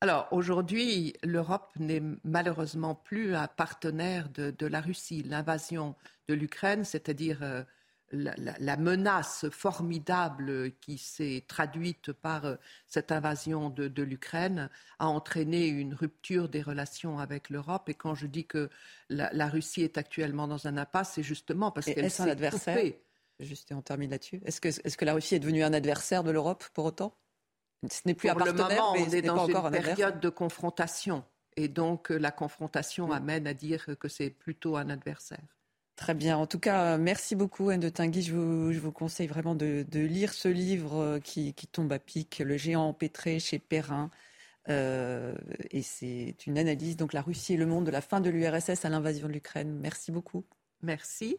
S22: Alors aujourd'hui, l'Europe n'est malheureusement plus un partenaire de, la Russie. L'invasion de l'Ukraine, c'est-à-dire euh, la, menace formidable qui s'est traduite par euh, cette invasion de, l'Ukraine, a entraîné une rupture des relations avec l'Europe. Et quand je dis que la, Russie est actuellement dans un impasse, c'est justement parce qu'elle s'est coupée
S21: Juste, on termine là-dessus. Est-ce que, est que la Russie est devenue un adversaire de l'Europe pour autant?
S22: Ce n'est plus un partenaire, le moment, mais on est dans une période de confrontation. Et donc, euh, la confrontation mm. amène à dire que c'est plutôt un adversaire.
S21: Très bien. En tout cas, merci beaucoup, Anne de Tinguy. Je vous, je vous conseille vraiment de, lire ce livre euh, qui, tombe à pic, Le géant empêtré chez Perrin. Euh, et c'est une analyse, donc la Russie et le monde de la fin de l'URSS à l'invasion de l'Ukraine. Merci beaucoup.
S22: Merci.